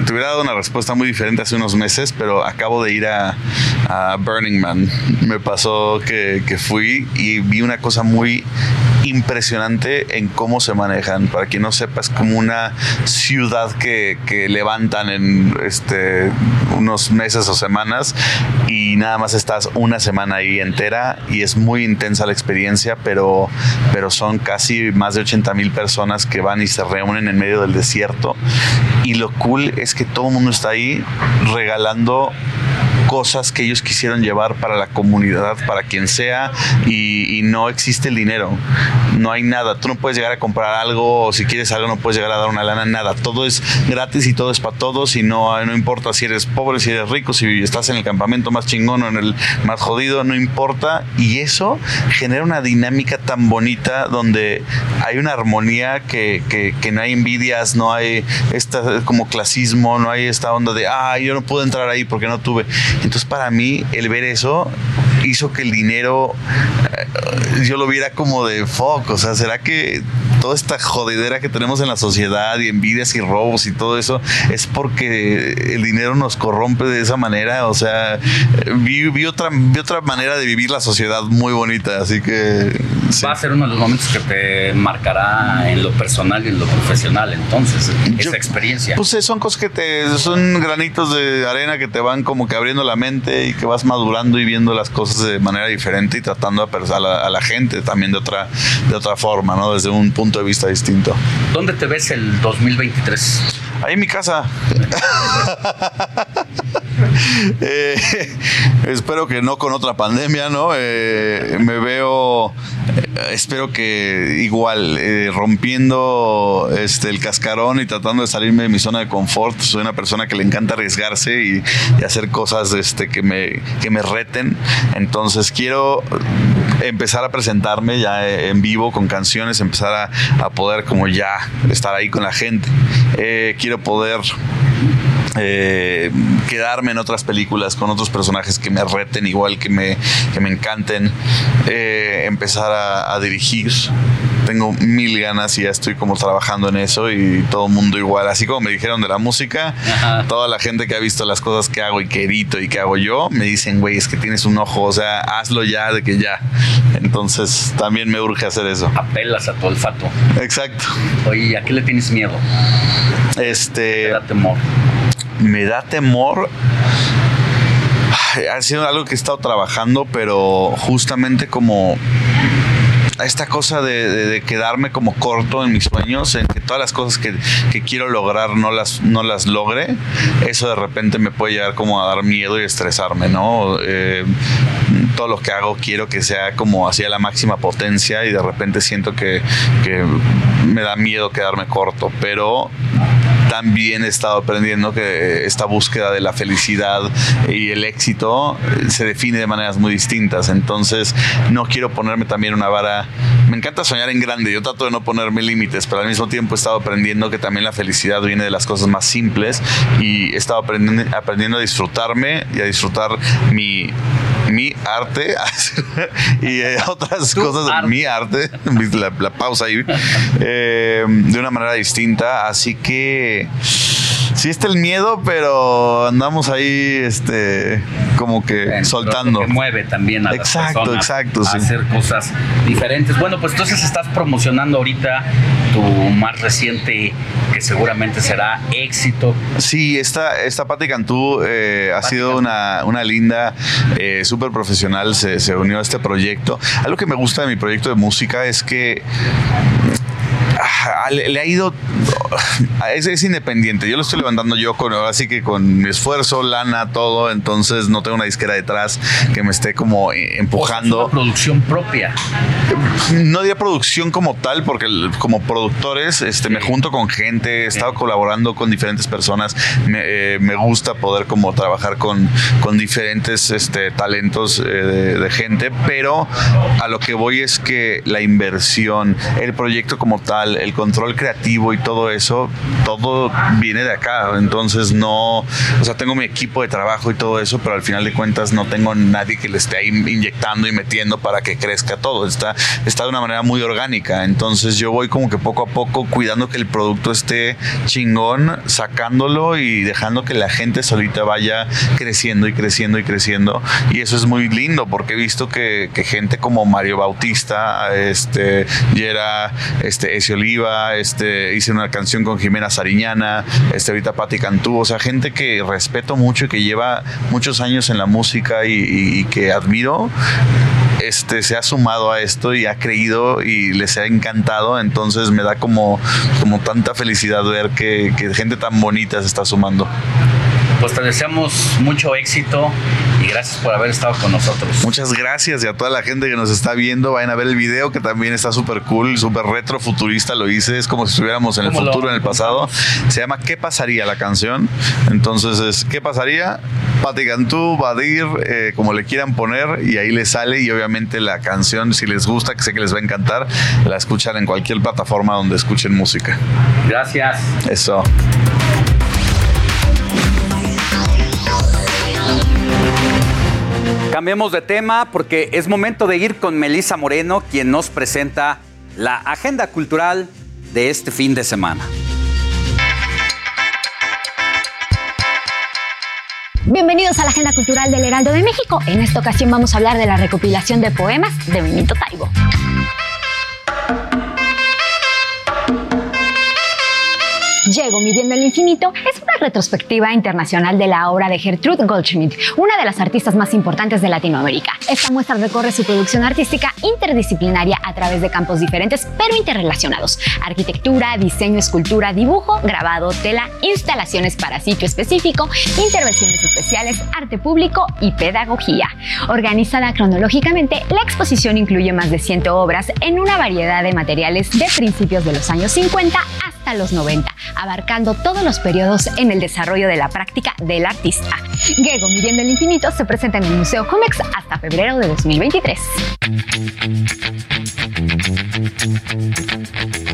S10: te hubiera dado una respuesta muy diferente hace unos meses, pero acabo de ir a, Burning Man. Me pasó que, que, fui y vi una cosa muy impresionante en cómo se manejan. Para quien no sepa, es como una ciudad que, levantan en este, unos meses o semanas y nada más estás una semana ahí entera y es muy intensa la experiencia, pero, pero son casi más de 80 mil personas que van y se reúnen en medio del desierto. Y lo cool es que todo el mundo está ahí regalando cosas que ellos quisieron llevar para la comunidad, para quien sea, y, no existe el dinero. No hay nada. Tú no puedes llegar a comprar algo, o si quieres algo, no puedes llegar a dar una lana, nada. Todo es gratis y todo es para todos, y no, no importa si eres pobre, si eres rico, si estás en el campamento más chingón o en el más jodido, no importa. Y eso genera una dinámica tan bonita donde hay una armonía que, que, no hay envidias, no hay esta como clasismo, no hay esta onda de, ah, yo no puedo entrar ahí porque no tuve. Entonces para mí el ver eso hizo que el dinero eh, yo lo viera como de fuck, o sea, ¿será que toda esta jodedera que tenemos en la sociedad y envidias y robos y todo eso es porque el dinero nos corrompe de esa manera. O sea, vi, otra, vi otra manera de vivir la sociedad muy bonita, así que...
S6: Va a ser uno de los momentos que te marcará en lo personal y en lo profesional, entonces, esa experiencia.
S10: Pues son cosas que te... son granitos de arena que te van como que abriendo la mente y que vas madurando y viendo las cosas de manera diferente y tratando a, la, a la gente también de otra, de otra forma, ¿no? Desde un punto de vista distinto.
S6: ¿Dónde te ves el 2023?
S10: Ahí en mi casa. [LAUGHS] [LAUGHS] Eh, espero que no con otra pandemia, ¿no? Eh, me veo, eh, espero que igual, rompiendo este, el cascarón y tratando de salirme de mi zona de confort. Soy una persona que le encanta arriesgarse y, hacer cosas este, que, me, que me reten. Entonces quiero empezar a presentarme ya en vivo con canciones, empezar a, a poder como ya estar ahí con la gente. quiero poder eh, quedarme en otras películas con otros personajes que me reten igual, que me, que me encanten, eh, empezar a, dirigir. Tengo mil ganas y ya estoy como trabajando en eso y todo el mundo igual. Así como me dijeron de la música, toda la gente que ha visto las cosas que hago y que edito y que hago yo, me dicen, güey, es que tienes un ojo, o sea, hazlo ya de que ya. Entonces también me urge hacer eso.
S6: Apelas a tu olfato.
S10: Exacto.
S6: Oye, ¿a qué le tienes miedo?
S10: Este.
S6: Da temor.
S10: Me da temor ha sido algo que he estado trabajando, pero justamente como esta cosa de, quedarme como corto en mis sueños, en que todas las cosas que, quiero lograr no las, no las logre, eso de repente me puede llegar como a dar miedo y estresarme, ¿no? Eh, todo lo que hago quiero que sea como hacia la máxima potencia y de repente siento que, que me da miedo quedarme corto, pero también he estado aprendiendo que esta búsqueda de la felicidad y el éxito se define de maneras muy distintas. Entonces, no quiero ponerme también una vara. Me encanta soñar en grande. Yo trato de no ponerme límites, pero al mismo tiempo he estado aprendiendo que también la felicidad viene de las cosas más simples y he estado aprendiendo, aprendiendo a disfrutarme y a disfrutar mi mi arte [LAUGHS] y eh, otras cosas de mi arte, [LAUGHS] la, pausa ahí, eh, de una manera distinta. Así que sí está el miedo, pero andamos ahí este como que soltando.
S6: Que mueve también a
S10: exacto,
S6: las
S10: exacto,
S6: a hacer cosas diferentes. Bueno, pues entonces estás promocionando ahorita tu más reciente que seguramente será éxito.
S10: Sí, esta, esta Pati Cantú eh, ha sido una, una linda, eh, súper profesional, se, se unió a este proyecto. Algo que me gusta de mi proyecto de música es que Ah, le, ha ido. [LAUGHS] Es, independiente. Yo lo estoy levantando yo con, así que con mi esfuerzo, lana, todo. Entonces no tengo una disquera detrás que me esté como empujando.
S6: una producción propia.
S10: No diría producción como tal, porque como productores este, me junto con gente, he estado colaborando con diferentes personas. Me, eh, gusta poder como trabajar con, con diferentes este, talentos eh, de gente, pero a lo que voy es que la inversión, el proyecto como tal, el control creativo y todo eso, todo viene de acá. Entonces no, o sea, tengo mi equipo de trabajo y todo eso, pero al final de cuentas no tengo nadie que le esté ahí inyectando y metiendo para que crezca todo. Está, está de una manera muy orgánica. Entonces yo voy como que poco a poco cuidando que el producto esté chingón, sacándolo y dejando que la gente solita vaya creciendo y creciendo y creciendo. Y eso es muy lindo porque he visto que, gente como Mario Bautista, este, Yera, este, Ezio Oliva, este, hice una canción con Jimena Sariñana, este, ahorita Patti Cantú, o sea, gente que respeto mucho y que lleva muchos años en la música y, que admiro, este, se ha sumado a esto y ha creído y les ha encantado, entonces me da como, como tanta felicidad ver que, que gente tan bonita se está sumando.
S6: Pues te deseamos mucho éxito y gracias por haber estado con nosotros.
S10: Muchas gracias y a toda la gente que nos está viendo, vayan a ver el video que también está súper cool, súper retro futurista, lo hice, es como si estuviéramos en el futuro, en el pasado. Se llama ¿Qué pasaría la canción? Entonces es ¿Qué pasaría? Pati Cantú, Badir, eh, como le quieran poner y ahí les sale y obviamente la canción, si les gusta, que sé que les va a encantar, la escuchan en cualquier plataforma donde escuchen música.
S6: Gracias.
S10: Eso.
S6: Cambiemos de tema porque es momento de ir con Melisa Moreno, quien nos presenta la agenda cultural de este fin de semana.
S51: Bienvenidos a la Agenda Cultural del Heraldo de México. En esta ocasión vamos a hablar de la recopilación de poemas de Benito Taibo. Llego midiendo el infinito es una retrospectiva internacional de la obra de Gertrude Goldschmidt, una de las artistas más importantes de Latinoamérica. Esta muestra recorre su producción artística interdisciplinaria a través de campos diferentes pero interrelacionados: arquitectura, diseño, escultura, dibujo, grabado, tela, instalaciones para sitio específico, intervenciones especiales, arte público y pedagogía. Organizada cronológicamente, la exposición incluye más de 100 obras en una variedad de materiales de principios de los años 50 hasta los 90, abarcando todos los periodos en el desarrollo de la práctica del artista. Gego Midiendo el Infinito se presenta en el Museo Comex hasta febrero de 2023.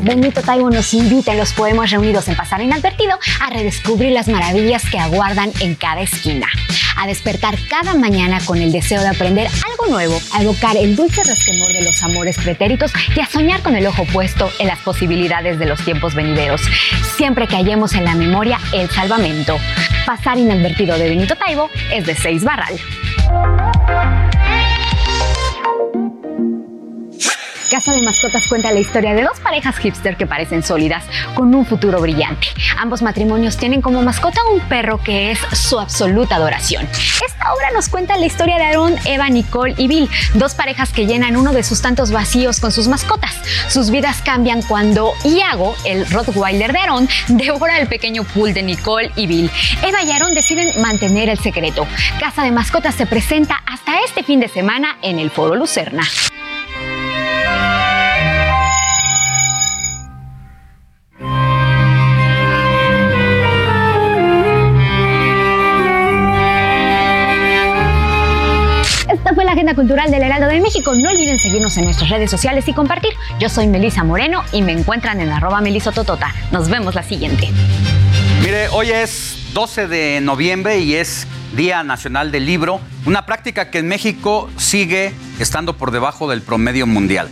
S51: Benito Taibo nos invita en los poemas reunidos en Pasar Inadvertido a redescubrir las maravillas que aguardan en cada esquina, a despertar cada mañana con el deseo de aprender algo nuevo, a evocar el dulce resquemor de los amores pretéritos y a soñar con el ojo puesto en las posibilidades de los tiempos venideros, siempre que hallemos en la memoria el salvamento. Pasar Inadvertido de Benito Taibo es de 6 Barral. Casa de Mascotas cuenta la historia de dos parejas hipster que parecen sólidas, con un futuro brillante. Ambos matrimonios tienen como mascota un perro que es su absoluta adoración. Esta obra nos cuenta la historia de Aaron, Eva, Nicole y Bill, dos parejas que llenan uno de sus tantos vacíos con sus mascotas. Sus vidas cambian cuando Iago, el Rottweiler de Aaron, [LAUGHS] devora el pequeño pool de Nicole y Bill. Eva y Aaron deciden mantener el secreto. Casa de Mascotas se presenta hasta este fin de semana en el Foro Lucerna. Cultural del Heraldo de México. No olviden seguirnos en nuestras redes sociales y compartir. Yo soy Melisa Moreno y me encuentran en arroba melisototota. Nos vemos la siguiente.
S6: Mire, hoy es 12 de noviembre y es Día Nacional del Libro, una práctica que en México sigue estando por debajo del promedio mundial.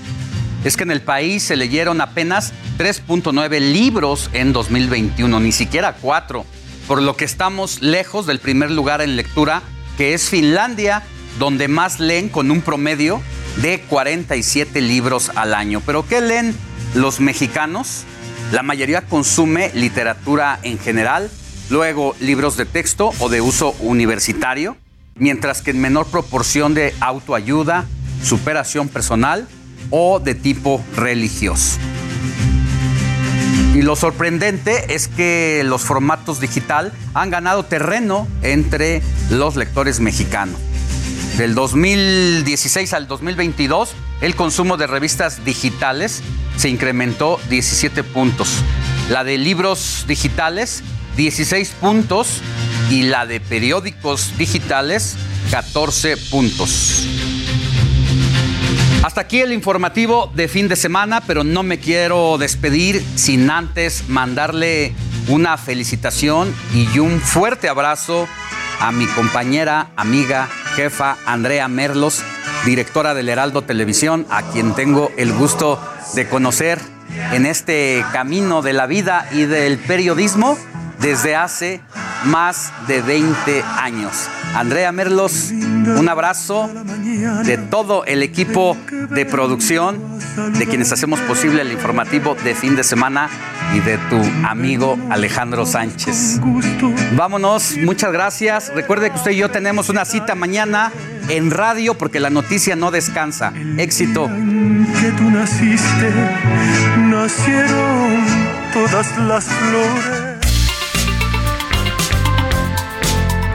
S6: Es que en el país se leyeron apenas 3.9 libros en 2021, ni siquiera 4, por lo que estamos lejos del primer lugar en lectura, que es Finlandia, donde más leen con un promedio de 47 libros al año. ¿Pero qué leen los mexicanos? La mayoría consume literatura en general, luego libros de texto o de uso universitario, mientras que en menor proporción de autoayuda, superación personal o de tipo religioso. Y lo sorprendente es que los formatos digital han ganado terreno entre los lectores mexicanos. Del 2016 al 2022, el consumo de revistas digitales se incrementó 17 puntos. La de libros digitales, 16 puntos. Y la de periódicos digitales, 14 puntos. Hasta aquí el informativo de fin de semana, pero no me quiero despedir sin antes mandarle una felicitación y un fuerte abrazo a mi compañera, amiga, jefa Andrea Merlos, directora del Heraldo Televisión, a quien tengo el gusto de conocer en este camino de la vida y del periodismo desde hace más de 20 años. Andrea Merlos, un abrazo de todo el equipo de producción, de quienes hacemos posible el informativo de fin de semana y de tu amigo Alejandro Sánchez. Vámonos, muchas gracias. Recuerde que usted y yo tenemos una cita mañana en radio porque la noticia no descansa. Éxito.
S52: que tú naciste, nacieron todas las flores.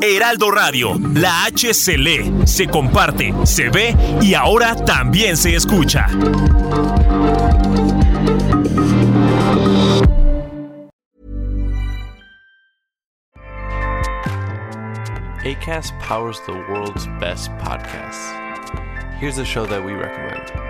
S12: Heraldo Radio, la H se lee, se comparte, se ve y ahora también se escucha.
S53: ACAST powers the world's best podcasts. Here's a show that we recommend.